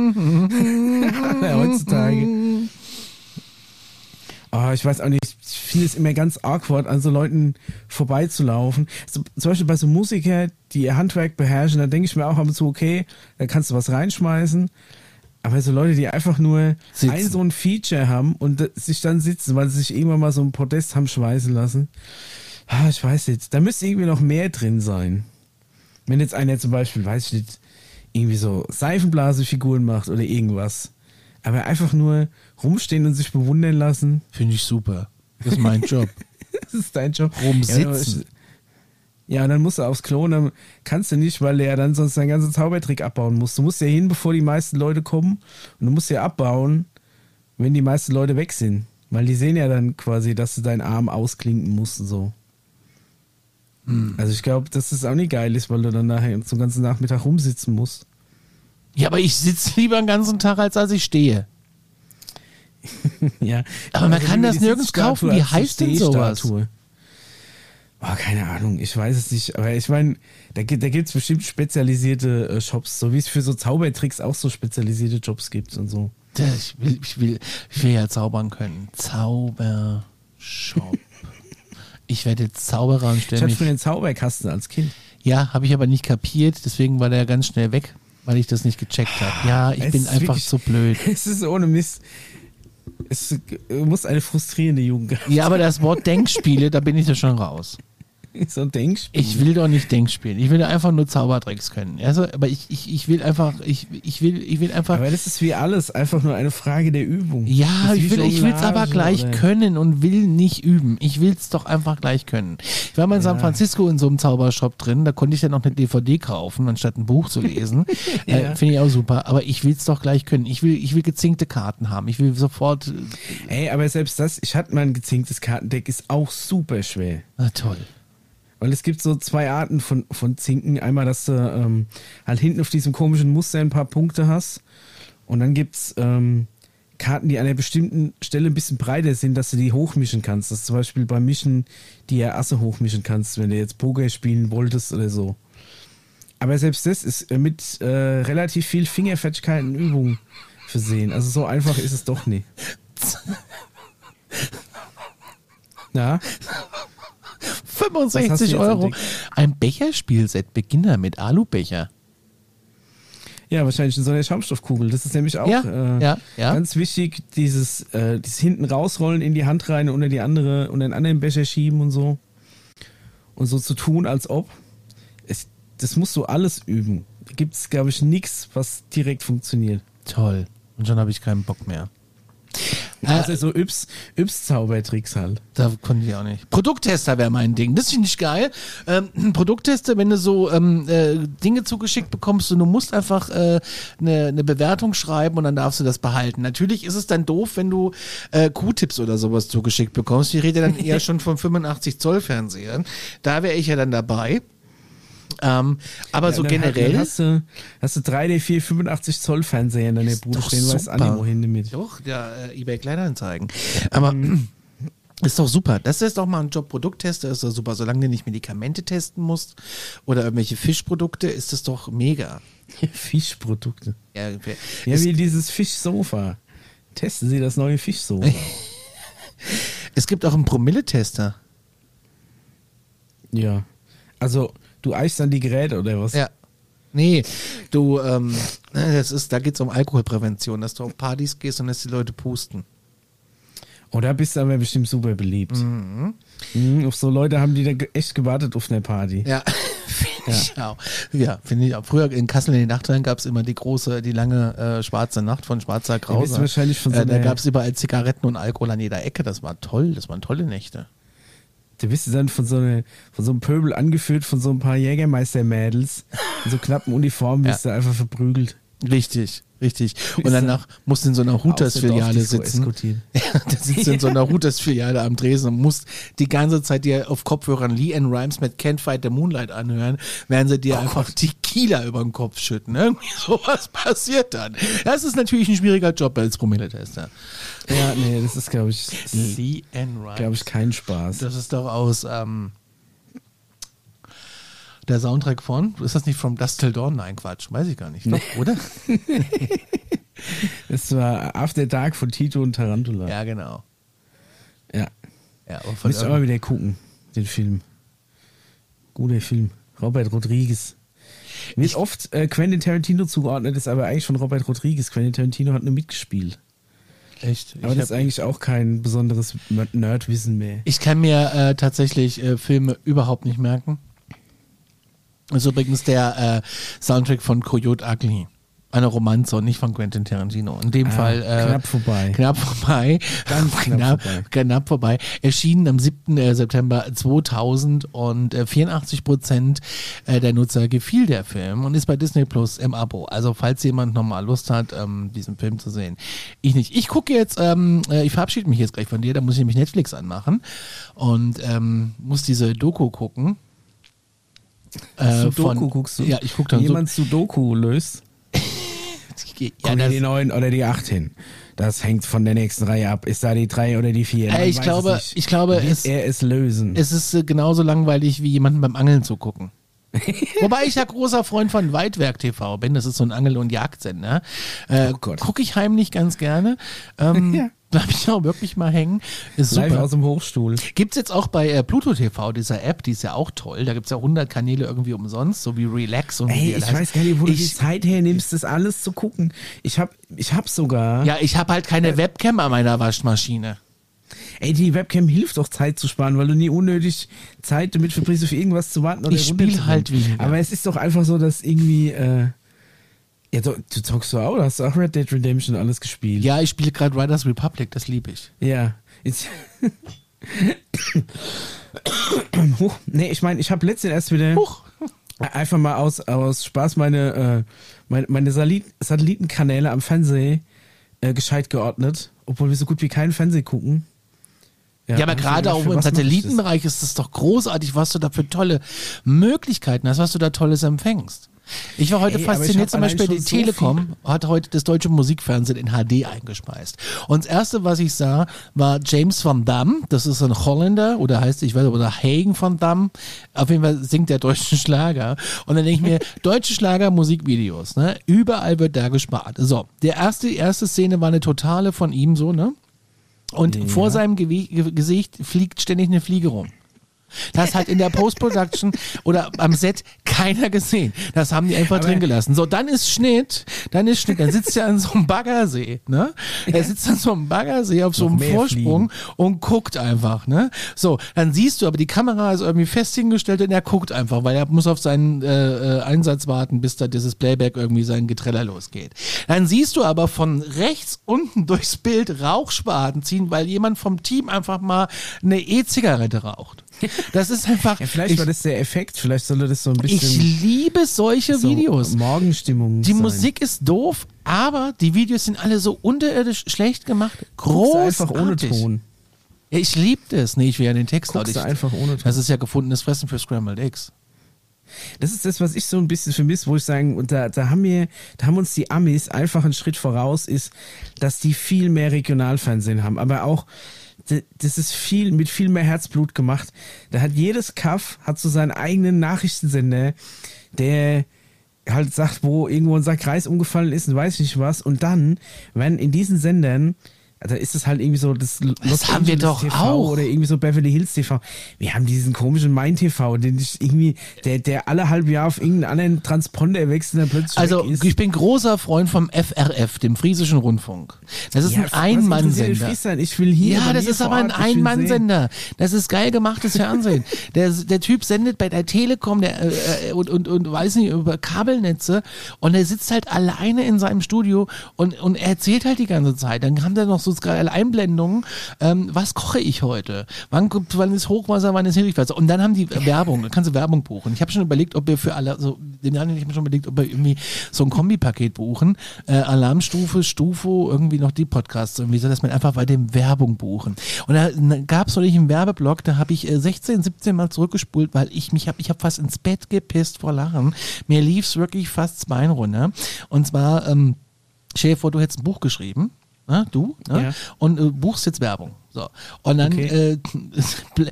heutzutage. Oh, ich weiß auch nicht, ich finde es immer ganz awkward, an so Leuten vorbeizulaufen. So, zum Beispiel bei so Musikern, die ihr Handwerk beherrschen, da denke ich mir auch ab und zu, okay, da kannst du was reinschmeißen. Aber so Leute, die einfach nur Sitzen. ein so ein Feature haben und sich dann sitzen, weil sie sich irgendwann mal so ein Podest haben schweißen lassen. Ah, ich weiß jetzt, da müsste irgendwie noch mehr drin sein. Wenn jetzt einer zum Beispiel, weiß ich nicht, irgendwie so Seifenblasefiguren macht oder irgendwas. Aber einfach nur rumstehen und sich bewundern lassen, Finde ich super. Das ist mein Job. das ist dein Job. Rumsitzen. Ja, und dann musst du aufs Klo und dann kannst du nicht, weil der ja dann sonst deinen ganzen Zaubertrick abbauen muss. Du musst ja hin, bevor die meisten Leute kommen und du musst ja abbauen, wenn die meisten Leute weg sind. Weil die sehen ja dann quasi, dass du deinen Arm ausklinken musst und so. Also ich glaube, dass das auch nicht geil ist, weil du dann nachher den ganzen Nachmittag rumsitzen musst. ja, aber ich sitze lieber den ganzen Tag, als als ich stehe. ja. Aber man Also kann das nirgends kaufen. Wie heißt denn sowas? Oh, keine Ahnung, ich weiß es nicht. Aber ich meine, da, gibt- da gibt es bestimmt spezialisierte äh, Shops, so wie es für so Zaubertricks auch so spezialisierte Jobs gibt und so. Ich will, ich will, ich will ja zaubern können. Zaubershop. Ich werde jetzt Zauberer und Ich stelle hatte mich. früher einen Zauberkasten als Kind. Ja, habe ich aber nicht kapiert, deswegen war der ganz schnell weg, weil ich das nicht gecheckt habe. Ja, ich Es bin einfach wirklich- zu blöd. Es ist ohne Mist. Es äh, muss eine frustrierende Jugend gehabt Ja, aber das Wort Denkspiele, da bin ich ja schon raus. so ein Denkspiel. Ich will doch nicht Denkspielen. Ich will einfach nur Zaubertricks können. Also, aber ich, ich, ich will einfach, ich, ich will, ich will einfach. aber das ist wie alles, einfach nur eine Frage der Übung. Ja, ich will, ich Jonglage aber gleich oder- können und will nicht üben. Ich will's doch einfach gleich können. Ich war mal in San Ja. Francisco in so einem Zaubershop drin, da konnte ich dann noch eine DVD kaufen, anstatt ein Buch zu lesen. Ja. äh, Finde ich auch super. Aber ich will's doch gleich können. Ich will, ich will gezinkte Karten haben. Ich will sofort. Ey, aber selbst das, ich hatte mal ein gezinktes Kartendeck, ist auch super schwer. Na toll. Weil es gibt so zwei Arten von, von Zinken. Einmal, dass du ähm, halt hinten auf diesem komischen Muster ein paar Punkte hast. Und dann gibt's ähm, Karten, die an einer bestimmten Stelle ein bisschen breiter sind, dass du die hochmischen kannst. Das ist zum Beispiel beim Mischen die ja Asse hochmischen kannst, wenn du jetzt Poker spielen wolltest oder so. Aber selbst das ist äh, mit äh, relativ viel Fingerfertigkeit und Übung versehen. Also so einfach ist es doch nicht. Ja. 65 Euro. Ein Becherspielset, Beginner mit Alubecher. Ja, wahrscheinlich in so einer Schaumstoffkugel. Das ist nämlich auch Ja, äh, ja, ja. ganz wichtig, dieses, äh, dieses hinten rausrollen in die Hand rein und unter die andere, unter den anderen Becher schieben und so. Und so zu tun, als ob. Es, das musst du alles üben. Da gibt es, glaube ich, nichts, was direkt funktioniert. Toll. Und schon habe ich keinen Bock mehr. Also so Yps, Yps-Zaubertricks halt. Da konnte ich auch nicht. Produkttester wäre mein Ding. Das finde ich geil. Ähm, Produkttester, wenn du so ähm, äh, Dinge zugeschickt bekommst und du musst einfach äh, eine, eine Bewertung schreiben und dann darfst du das behalten. Natürlich ist es dann doof, wenn du äh, Q-Tips oder sowas zugeschickt bekommst. Ich rede dann eher schon von 85 Zoll Fernsehern. Da wäre ich ja dann dabei. Ähm, aber so Ja, halt- generell. Hast du, hast du 3D, 4, 85 Zoll Fernseher in deiner Bude stehen, weißt super. Animo hin damit. Doch, ja, äh, eBay Kleinanzeigen. Aber ist doch super. Das ist doch mal ein Job Produkttester, ist doch super. Solange du nicht Medikamente testen musst oder irgendwelche Fischprodukte, ist das doch mega. Fischprodukte. Ja, Ja, wie dieses Fischsofa. Testen Sie das neue Fischsofa. es gibt auch einen Promilletester. ja. Also, du eichst dann die Geräte oder was? Ja. Nee, du, ähm, das ist, da geht es um Alkoholprävention, dass du auf Partys gehst und dass die Leute pusten. Oh, da bist du aber bestimmt super beliebt. Mhm. auf so Leute haben die da echt gewartet auf eine Party. Ja, finde ich auch. Ja, finde ich auch. Früher in Kassel in den Nachthallen gab es immer die große, die lange äh, schwarze Nacht von Schwarzer Krause. wahrscheinlich von so äh, da gab es überall Zigaretten und Alkohol an jeder Ecke. Das war toll. Das waren tolle Nächte. Da bist du dann von so, eine, von so einem Pöbel angeführt, von so ein paar Jägermeister-Mädels. In so knappen Uniformen bist du einfach verprügelt. Richtig, richtig. Und danach musst du in so einer Hooters-Filiale sitzen. Ja, da sitzt du in so einer Hooters-Filiale am Dresen und musst die ganze Zeit dir auf Kopfhörern Lee Ann Rhymes mit Can't Fight the Moonlight anhören, während sie Oh dir einfach die Kieler über den Kopf schütten. Irgendwie sowas passiert dann. Das ist natürlich ein schwieriger Job als Promilletester. Ja, nee, das ist, glaube ich, Lee glaube ich, kein Spaß. Das ist doch aus ähm, der Soundtrack von, ist das nicht From Dust Till Dawn? Nein, Quatsch, weiß ich gar nicht. Doch, oder? Das war After Dark von Tito und Tarantula. ja, genau. ja. Ja, aber von Müsst ihr mal wieder gucken, den Film. Guter Film. Robert Rodriguez. Wird oft äh, Quentin Tarantino zugeordnet, ist aber eigentlich von Robert Rodriguez. Quentin Tarantino hat nur mitgespielt. Echt. Aber Ich, das ist eigentlich auch kein besonderes Nerdwissen mehr. ich kann mir äh, tatsächlich äh, Filme überhaupt nicht merken. Das ist übrigens der äh, Soundtrack von Coyote Ugly. Eine Romanze und nicht von Quentin Tarantino. In dem Ah, Fall äh, knapp vorbei. Knapp vorbei. Ganz knapp vorbei. Knapp vorbei. Erschienen am 7. äh, September 2000 und äh, 84 Prozent äh, der Nutzer gefiel der Film und ist bei Disney Plus im Abo. Also falls jemand nochmal Lust hat, ähm, diesen Film zu sehen. Ich nicht. Ich gucke jetzt, ähm, äh, ich verabschiede mich jetzt gleich von dir, da muss ich nämlich Netflix anmachen und ähm, muss diese Doku gucken. Äh, Sudoku von- guckst du? Ja, ich gucke dann jemand Sudoku löst. Ja, Kommen das, die 9 oder die 8 hin? Das hängt von der nächsten Reihe ab. Ist da die 3 oder die 4? Äh, ich glaube- ich glaube, Wird es- er es lösen. es ist äh, genauso langweilig wie jemanden beim Angeln zu gucken. Wobei ich ja großer Freund von Weitwerk TV bin, das ist so ein Angel- und Jagdsender. Äh, Oh Gott. Gucke ich heimlich ganz gerne. Ähm, Ja. Bleib ich auch wirklich mal hängen. Ist Live super. aus dem Hochstuhl. Gibt's jetzt auch bei äh, Pluto TV, dieser App, die ist ja auch toll. Da gibt's ja 100 Kanäle irgendwie umsonst, so wie Relax und wie Ey, ich weiß gar nicht, wo du die ich, Zeit hernimmst, das alles zu gucken. Ich hab, ich hab sogar. Ja, ich habe halt Äh. keine Webcam an meiner Waschmaschine. Ey, die Webcam hilft doch Zeit zu sparen, weil du nie unnötig Zeit damit verbringst, auf irgendwas zu warten oder Ich spiel runterzukommen. halt weniger. Aber es ist doch einfach so, dass irgendwie. Äh, ja, du, du zockst so auch, hast du auch Red Dead Redemption alles gespielt. Ja, ich spiele gerade Riders Republic, das liebe ich. Ja. Jetzt, Huch. Nee, ich meine, ich habe letztens erst wieder Huch. einfach mal aus, aus Spaß meine, äh, meine, meine Satellitenkanäle am Fernsehen äh, gescheit geordnet, obwohl wir so gut wie keinen Fernsehen gucken. Ja, aber hab ich gerade auch im ich das? Satellitenbereich ist es doch großartig, was du da für tolle Möglichkeiten hast, was du da Tolles empfängst. Ich war heute Ey, fasziniert, zum Beispiel die schon so Telekom hat heute das deutsche Musikfernsehen in HD eingespeist. Und das erste, was ich sah, war James van Damme. Das ist ein Holländer oder heißt, ich weiß nicht, oder Hagen van Damme. Auf jeden Fall singt der deutschen Schlager. Und dann denke ich mir, deutsche Schlager, Musikvideos, ne? Überall wird da gespart. So, der erste, die erste Szene war eine totale von ihm so, ne? Und vor seinem Gewi Ge Gesicht fliegt ständig eine Fliege rum. Das hat in der Post-Production oder am Set keiner gesehen. Das haben die einfach drin gelassen. So, dann ist Schnitt, dann ist Schnitt, dann sitzt er an so einem Baggersee, ne? Er sitzt an so einem Baggersee auf so einem Vorsprung und guckt einfach, ne? So, dann siehst du aber, die Kamera ist irgendwie fest hingestellt und er guckt einfach, weil er muss auf seinen äh, äh, Einsatz warten, bis da dieses Playback irgendwie sein Getreller losgeht. Dann siehst du aber von rechts unten durchs Bild Rauchschwaden ziehen, weil jemand vom Team einfach mal eine E-Zigarette raucht. Das ist einfach. Ja, vielleicht ich, war das der Effekt, vielleicht sollte das so ein ich bisschen liebe solche so Videos. Morgenstimmung Die sein. Musik ist doof, aber die Videos sind alle so unterirdisch schlecht gemacht. Großartig. einfach ohne Ton. Ja, ich liebe das. Nee, ich will ja den Text Guckst nicht. einfach ohne Ton. Das ist ja gefundenes Fressen für Scrambled Eggs. Das ist das, was ich so ein bisschen vermisse, wo ich sagen, und da, da haben wir, da haben uns die Amis einfach einen Schritt voraus, ist, dass die viel mehr Regionalfernsehen haben, aber auch das ist viel mit viel mehr Herzblut gemacht. Da hat jedes Kaff hat so seinen eigenen Nachrichtensender, der halt sagt, wo irgendwo unser Kreis umgefallen ist und weiß nicht was. Und dann, wenn in diesen Sendern, da ist es halt irgendwie so das, Los haben wir doch TV auch. oder irgendwie so Beverly Hills TV. Wir haben diesen komischen Mein TV, den ich irgendwie, der, der alle halb Jahr auf irgendeinen anderen Transponder wechselt und dann plötzlich Also, ist. ich bin großer Freund vom FRF, dem Friesischen Rundfunk. Das ist Ja, ein Einmannsender. Ich will hier. Ja, das ist aber ein. Einmannsender. Das ist geil gemachtes Fernsehen. Der, der Typ sendet bei der Telekom der, äh, und, und, und weiß nicht, über Kabelnetze und er sitzt halt alleine in seinem Studio und, und er erzählt halt die ganze Zeit. Dann haben da noch so geile Einblendungen. Ähm, was koche ich heute? Wann, kommt- wann ist Hochwasser, wann ist Niedrigwasser? Und dann haben die Werbung, da kannst du Werbung buchen. Ich habe schon überlegt, ob wir für alle, so, den Jahren, ich habe schon überlegt, ob wir irgendwie so ein Kombipaket buchen. Äh, Alarmstufe, Stufo, irgendwie noch die Podcasts, irgendwie so, dass man einfach bei dem Werbung buchen. Und da gab es neulich einen Werbeblock, da habe ich äh, 16, 17 Mal zurückgespult, weil ich mich habe, ich habe fast ins Bett gepisst vor Lachen. Mir lief's wirklich fast das Bein runter. Und zwar, ähm, vor, du hättest ein Buch geschrieben. Ne, du, ne? Ja. Und äh, buchst jetzt Werbung. So. Und dann, Okay. äh,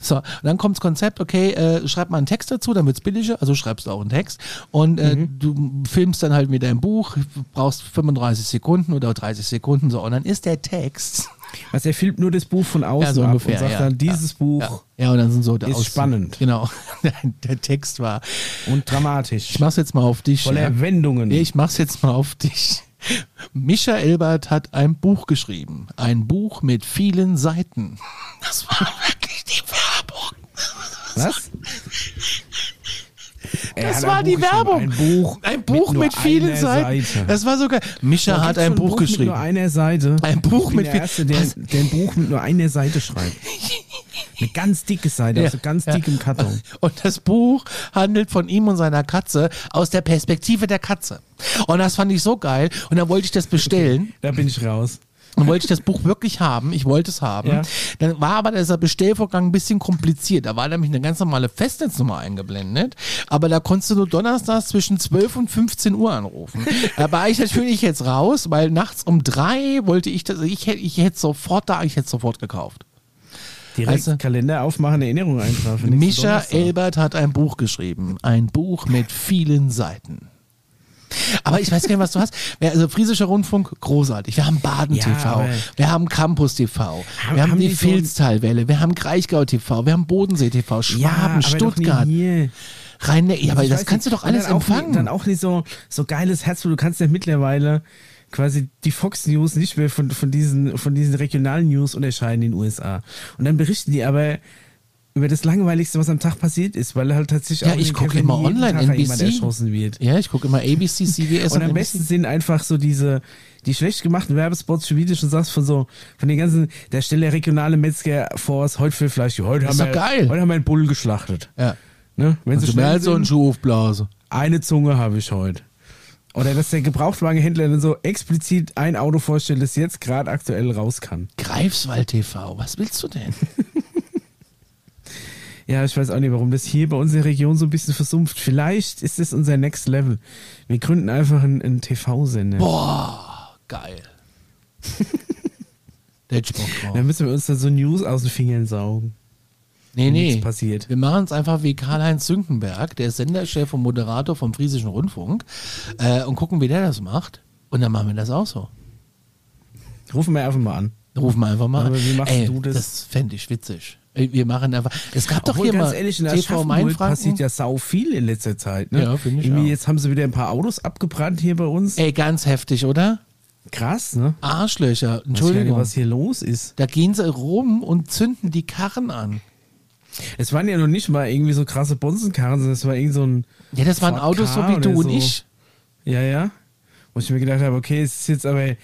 so, und dann kommt das Konzept, okay, äh, schreib mal einen Text dazu, dann wird's billiger, also schreibst du auch einen Text. Und äh, Mhm. du filmst dann halt mit deinem Buch, brauchst 35 Sekunden oder 30 Sekunden, so. Und dann ist der Text. Also er filmt nur das Buch von außen Ja, so ungefähr, und sagt ja. dann, dieses Buch Ja, ja, und dann sind so Ist spannend. Genau. Der, Text war. und dramatisch. Ich mach's jetzt mal auf dich. Voller ja. Wendungen. Ich mach's jetzt mal auf dich. Mischa Elbert hat ein Buch geschrieben. Ein Buch mit vielen Seiten. Das war wirklich die Werbung. Was? Das war die Buch Werbung. Ein Buch, Ein Buch mit, nur vielen Seiten. Seite. Das war sogar. Mischa Da hat ein Buch, Mit geschrieben. nur einer Seite. Ein Buch mit der viel- Erste, der, der ein Buch mit nur einer Seite schreibt. Eine ganz dicke Seite, Ja, also ganz ja. dick im Karton. Und das Buch handelt von ihm und seiner Katze aus der Perspektive der Katze. Und das fand ich so geil. Und dann wollte ich das bestellen. Da bin ich raus. Dann wollte ich das Buch wirklich haben. Ich wollte es haben. Ja. Dann war aber dieser Bestellvorgang ein bisschen kompliziert. Da war nämlich eine ganz normale Festnetznummer eingeblendet. Aber da konntest du nur donnerstags zwischen 12 und 15 Uhr anrufen. da war ich natürlich jetzt raus, weil nachts um drei wollte ich das, ich hätte, ich hätte sofort da, ich hätte sofort gekauft. Direkt du? Kalender aufmachen, Erinnerung eintragen. Mischa. Elbert hat ein Buch geschrieben. Ein Buch mit vielen Seiten. Aber ich weiß gar nicht, was du hast. Also Friesischer Rundfunk, großartig. Wir haben Baden Ja, wir haben Campus TV, Haben- wir haben, haben die die Filztalwelle, wir haben Kraichgau TV, wir haben Bodensee TV, Schwaben, ja, Stuttgart, rhein ja, aber das kannst du nicht. doch alles dann empfangen. Nie- dann auch nicht so, so geiles Herzblut. Du kannst ja mittlerweile quasi die Fox News nicht mehr von, von, diesen, von diesen regionalen News unterscheiden in den USA. Und dann berichten die aber über das Langweiligste, was am Tag passiert ist, weil halt tatsächlich Ja, auch ich gucke immer online, Tag NBC. erschossen wird. ja, ich gucke immer ABC, CBS Und am NBC. besten sind einfach so diese, die schlecht gemachten Werbespots, wie du schon sagst, von so, von den ganzen, der Stelle regionale Metzger vor heute für Fleisch. Heute ist haben wir, geil. heute haben wir einen Bull geschlachtet. Ja. Ne? Wenn sie Also mehr schnell als so ein sind, Schuhblase. eine Zunge habe ich heute. Oder dass der Gebrauchtwagenhändler dann so explizit ein Auto vorstellt, das jetzt gerade aktuell raus kann. Greifswald TV, was willst du denn? Ja, ich weiß auch nicht, warum das hier bei uns in der Region so ein bisschen versumpft. Vielleicht ist das unser Next Level. Wir gründen einfach einen, einen TV-Sender. Boah, geil. Dann müssen wir uns da so News aus den Fingern saugen. Nee, nee. passiert. Wir machen es einfach wie Karl-Heinz Sünkenberg, der Senderchef und Moderator vom Friesischen Rundfunk, äh, und gucken, wie der das macht. Und dann machen wir das auch so. Rufen wir einfach mal an. Rufen wir einfach mal Aber an. wie machst Ey, du das? Das fände ich witzig. Wir machen einfach. Es gab doch hier mal ehrlich, in TV Aschaffenburg Mainfranken. passiert ja sau viel in letzter Zeit. Ne? Ja, finde ich Irgendwie auch. Jetzt haben sie wieder ein paar Autos abgebrannt hier bei uns. Ey, ganz heftig, oder? Krass, ne? Arschlöcher. Gar nicht, Entschuldigung. was hier los ist. Da gehen sie rum und zünden die Karren an. Es waren ja noch nicht mal irgendwie so krasse Bonzenkarren, sondern es war irgend so ein. Ja, das waren Ford Autos so wie du und so. ich. Ja, ja. Wo ich mir gedacht habe, okay, es ist jetzt aber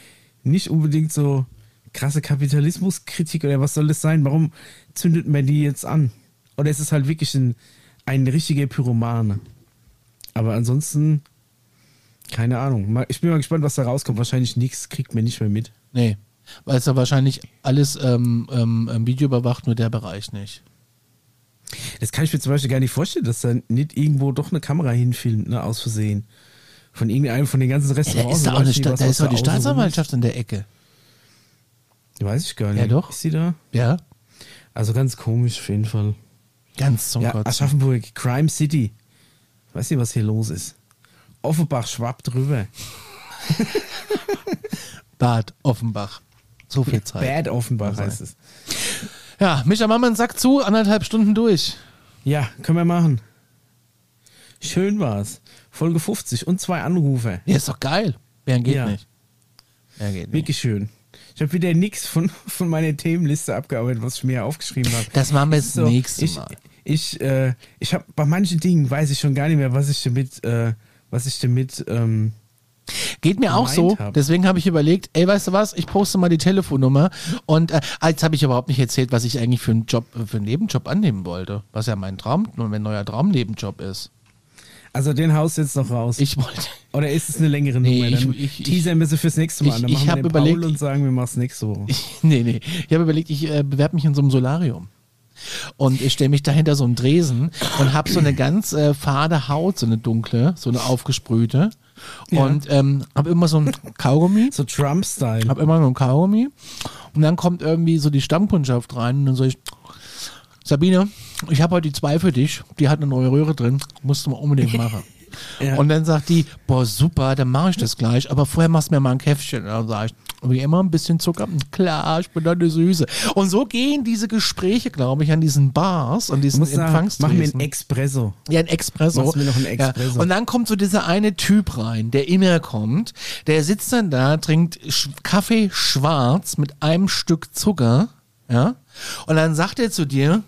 nicht unbedingt so krasse Kapitalismuskritik oder was soll das sein? Warum zündet man die jetzt an? Oder ist es halt wirklich ein, ein richtiger Pyromane? Aber ansonsten, keine Ahnung. Ich bin mal gespannt, was da rauskommt. Wahrscheinlich nichts, kriegt man nicht mehr mit. Nee. Weil es ja wahrscheinlich alles ähm, ähm, ähm, Video überwacht, nur der Bereich nicht. Das kann ich mir zum Beispiel gar nicht vorstellen, dass da nicht irgendwo doch eine Kamera hinfilmt, ne, aus Versehen. Von irgendeinem von den ganzen Ja, da Restaurants. ist da auch eine Sta da ist die Staatsanwaltschaft in der Ecke. Weiß ich gar nicht. Ja, doch. Ist sie da? Ja. Also ganz komisch auf jeden Fall. Ganz zum ja, Kotzen. Aschaffenburg, Crime City. Weiß nicht, was hier los ist. Offenbach schwappt drüber. Bad Offenbach. So viel Zeit. Bad Offenbach Kann heißt es. Ja, Micha Mammen sagt zu, anderthalb Stunden durch. Ja, können wir machen. Schön war's. Folge 50 und zwei Anrufe. Ja, ist doch geil. Mehr geht Ja. nicht. Mehr geht nicht. Wirklich schön. Ich habe wieder nichts von, von meiner Themenliste abgearbeitet, was ich mir aufgeschrieben habe. Das machen wir das So, nächste ich, Mal. Ich, äh, ich habe bei manchen Dingen weiß ich schon gar nicht mehr, was ich damit, äh, was ich damit, ähm, Geht mir auch so. hab. Deswegen habe ich überlegt, ey, weißt du was, ich poste mal die Telefonnummer. Und äh, jetzt habe ich überhaupt nicht erzählt, was ich eigentlich für einen Job, für einen Nebenjob annehmen wollte. Was ja mein Traum, mein neuer Traumnebenjob ist. Also den Haus jetzt noch raus. Ich wollte. Oder ist es eine längere Nee, Nummer? Dann ich- ich- teasern wir sie fürs nächste Mal ich- an. Dann machen wir den überlegt- Paul und sagen, wir machen es nächste Woche. Ich, nee, nee. Ich habe überlegt, ich äh, bewerbe mich in so einem Solarium. Und ich stelle mich dahinter so einen Dresen und habe so eine ganz äh, fade Haut, so eine dunkle, so eine aufgesprühte. Ja. Und ähm, habe immer so ein Kaugummi. So Trump-Style. Hab immer so ein Kaugummi. Und dann kommt irgendwie so die Stammkundschaft rein und dann sag ich, Sabine, ich habe heute die zwei für dich. Die hat eine neue Röhre drin. Musst du mal unbedingt machen. Ja. Und dann sagt die, boah, super, dann mache ich das gleich. Aber vorher machst du mir mal ein Käffchen. Und dann sage ich, wie immer ein bisschen Zucker. Klar, ich bin da eine Süße. Und so gehen diese Gespräche, glaube ich, an diesen Bars, an diesen muss sagen, mach mir Empfangstresen. einen Expresso. Ja, ein Espresso. Machst mir noch einen Espresso. Ja. Und dann kommt so dieser eine Typ rein, der immer kommt. Der sitzt dann da, trinkt Kaffee schwarz mit einem Stück Zucker. Ja. Und dann sagt er zu dir,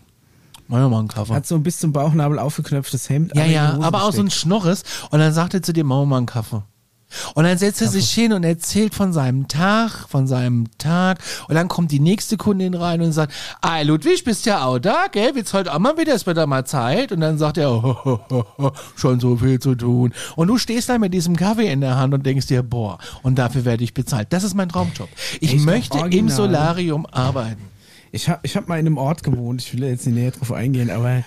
mach mal einen Kaffee. Hat so ein bis zum Bauchnabel aufgeknöpftes Hemd. Ja, ja, aber auch so ein. Schnorres. Und dann sagt er zu dir, mach mal einen Kaffee. Und dann setzt er sich hin und erzählt von seinem Tag, von seinem Tag. Und dann kommt die nächste Kundin rein und sagt, ah, Ludwig, bist ja auch da, gell? Wird's heute auch mal wieder, ist wieder mal Zeit. Und dann sagt er, oh, oh, oh, oh, schon so viel zu tun. Und du stehst da mit diesem Kaffee in der Hand und denkst dir, boah, und dafür werde ich bezahlt. Das ist mein Traumjob. Ich Echt, möchte im. Solarium arbeiten. Ich habe ich hab mal in einem Ort gewohnt, ich will da jetzt nicht näher drauf eingehen, aber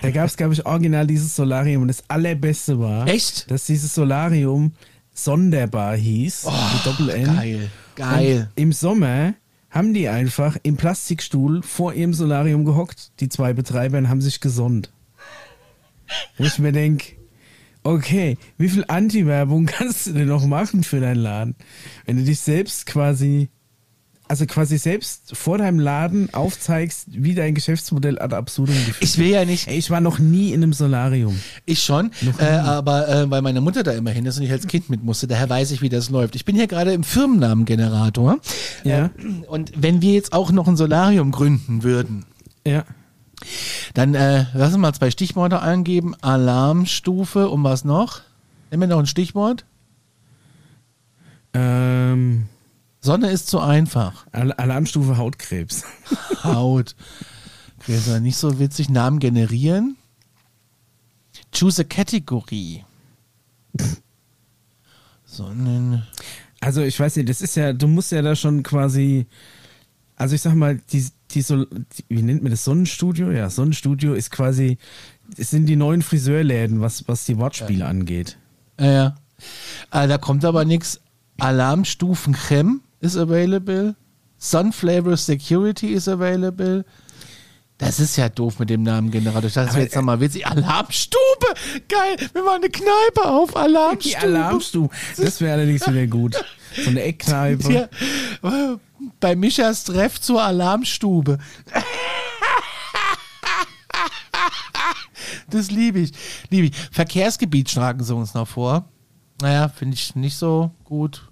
da gab es, glaube ich, original dieses Solarium und das allerbeste war, Echt? dass dieses Solarium Sonderbar hieß, mit Doppel-N. Geil, geil. Und Im Sommer haben die einfach im Plastikstuhl vor ihrem Solarium gehockt, die zwei Betreiber, und haben sich gesonnt. Wo ich mir denke, okay, wie viel Anti-Werbung kannst du denn noch machen für deinen Laden? Wenn du dich selbst quasi, also quasi selbst vor deinem Laden aufzeigst, wie dein Geschäftsmodell ad absurdum geführt Ich will ja nicht Ey, ich war noch nie in einem Solarium. Ich schon, äh, aber äh, weil meine Mutter da immerhin ist und ich als Kind mit musste, daher weiß ich, wie das läuft. Ich bin hier gerade im Firmennamengenerator. Ja. Äh, und wenn wir jetzt auch noch ein Solarium gründen würden, Ja. dann äh, lass uns mal zwei Stichworte eingeben. Alarmstufe und was noch? Nimm mir noch ein Stichwort. Ähm, Sonne ist zu einfach. Al Alarmstufe Hautkrebs. Haut. Okay, ist ja nicht so witzig. Namen generieren. Choose a Category. Sonnen. Also ich weiß nicht, das ist ja, du musst ja da schon quasi, also ich sag mal, die, die, Sol die, wie nennt man das, Sonnenstudio? Ja, Sonnenstudio ist quasi, es sind die neuen Friseurläden, was, was die Wortspiele angeht. Ja, ja. Äh, da kommt aber nichts. Alarmstufen Chem ist available. Sunflavor Security is available. Das ist ja doof mit dem Namen-Generator. Ich dachte, das wäre jetzt nochmal witzig. Alarmstube! Geil! Wir machen eine Kneipe auf. Alarmstube. Die Alarmstube. Das wäre allerdings wieder gut. So eine Eckkneipe. Ja, bei Mischas Treff zur Alarmstube. Das liebe ich. Liebe ich. Verkehrsgebiet schlagen sie uns noch vor. Naja, finde ich nicht so gut.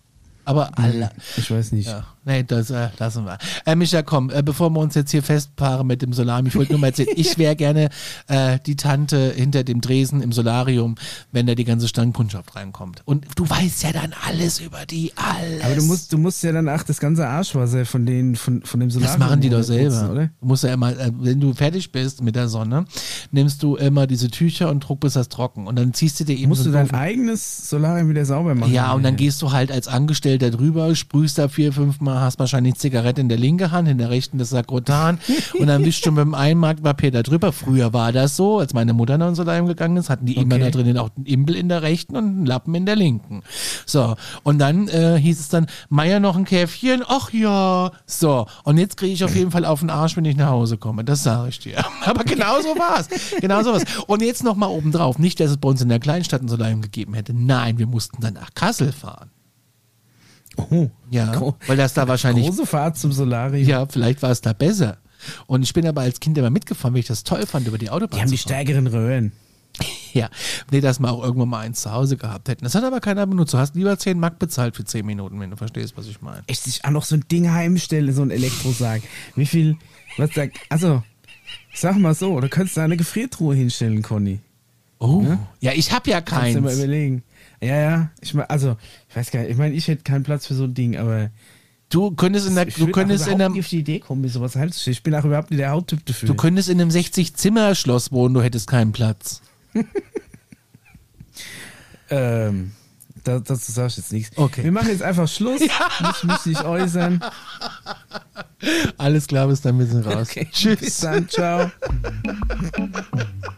Aber alle. Ich weiß nicht. Ja, nee, das äh, lassen wir. Äh, Micha, komm, äh, bevor wir uns jetzt hier festpaaren mit dem Solarium, ich wollte nur mal erzählen, ich wäre gerne äh, die Tante hinter dem Dresen im Solarium, wenn da die ganze Stangenkundschaft reinkommt. Und du weißt ja dann alles über die, alles. Aber du musst, du musst ja dann auch das ganze Arschwasser von, den, von, von dem Solarium. Das machen die doch selber. putzen, oder? Du musst ja immer, äh, wenn du fertig bist mit der Sonne, nimmst du immer diese Tücher und druck bis das trocken. Und dann ziehst du dir eben Musst so du dein eigenes Solarium wieder sauber machen? Ja, und dann gehst du halt als Angestellter drüber, sprühst da vier, fünf Mal, hast wahrscheinlich Zigarette in der linken Hand, in der rechten das Sakrotan und dann wischst du mit dem einen Marktpapier da drüber. Früher war das so, als meine Mutter noch in Solarium gegangen ist, hatten die immer Okay. da drinnen auch einen Imbel in der rechten und einen Lappen in der linken. So, und dann äh, hieß es dann, Meier noch ein Käffchen? Ach ja. So, und jetzt kriege ich auf jeden Fall auf den Arsch, wenn ich nach Hause komme. Das sage ich dir. Aber genau so war's. Genau so war's. Und jetzt noch mal obendrauf. Nicht, dass es bei uns in der Kleinstadt ein Solarium gegeben hätte. Nein, wir mussten dann nach Kassel fahren. Oh, Ja, Gro- weil das da wahrscheinlich, große Fahrt zum Solarium. ja, vielleicht war es da besser. Und ich bin aber als Kind immer mitgefahren, weil ich das toll fand, über die Autobahn Die haben die stärkeren Röhren. Ja, nee, dass wir auch irgendwann mal eins zu Hause gehabt hätten. Das hat aber keiner benutzt. Du hast lieber 10 Mark bezahlt für 10 Minuten, wenn du verstehst, was ich meine. Echt, sich auch noch so ein Ding heimstellen, so ein Elektrosarg. Wie viel, was sagt, also, sag mal so, du könntest da eine Gefriertruhe hinstellen, Conny. Oh, ja, ich habe ja Kannst du mal keins. überlegen. Ja, ja, ich meine, also, ich weiß gar nicht, ich meine, ich hätte keinen Platz für so ein Ding, aber Du könntest in der, ich du könntest in einem, nicht auf die Idee kommen, mir sowas heimzustellen. Ich bin auch überhaupt nicht der Hauttyp dafür. du könntest in einem 60-Zimmer-Schloss wohnen, du hättest keinen Platz. ähm, da, dazu sag ich jetzt nichts. Okay. Wir machen jetzt einfach Schluss. Ich muss mich äußern. Alles klar, bis dann, wir sind raus. Okay, Tschüss. Bis dann, ciao.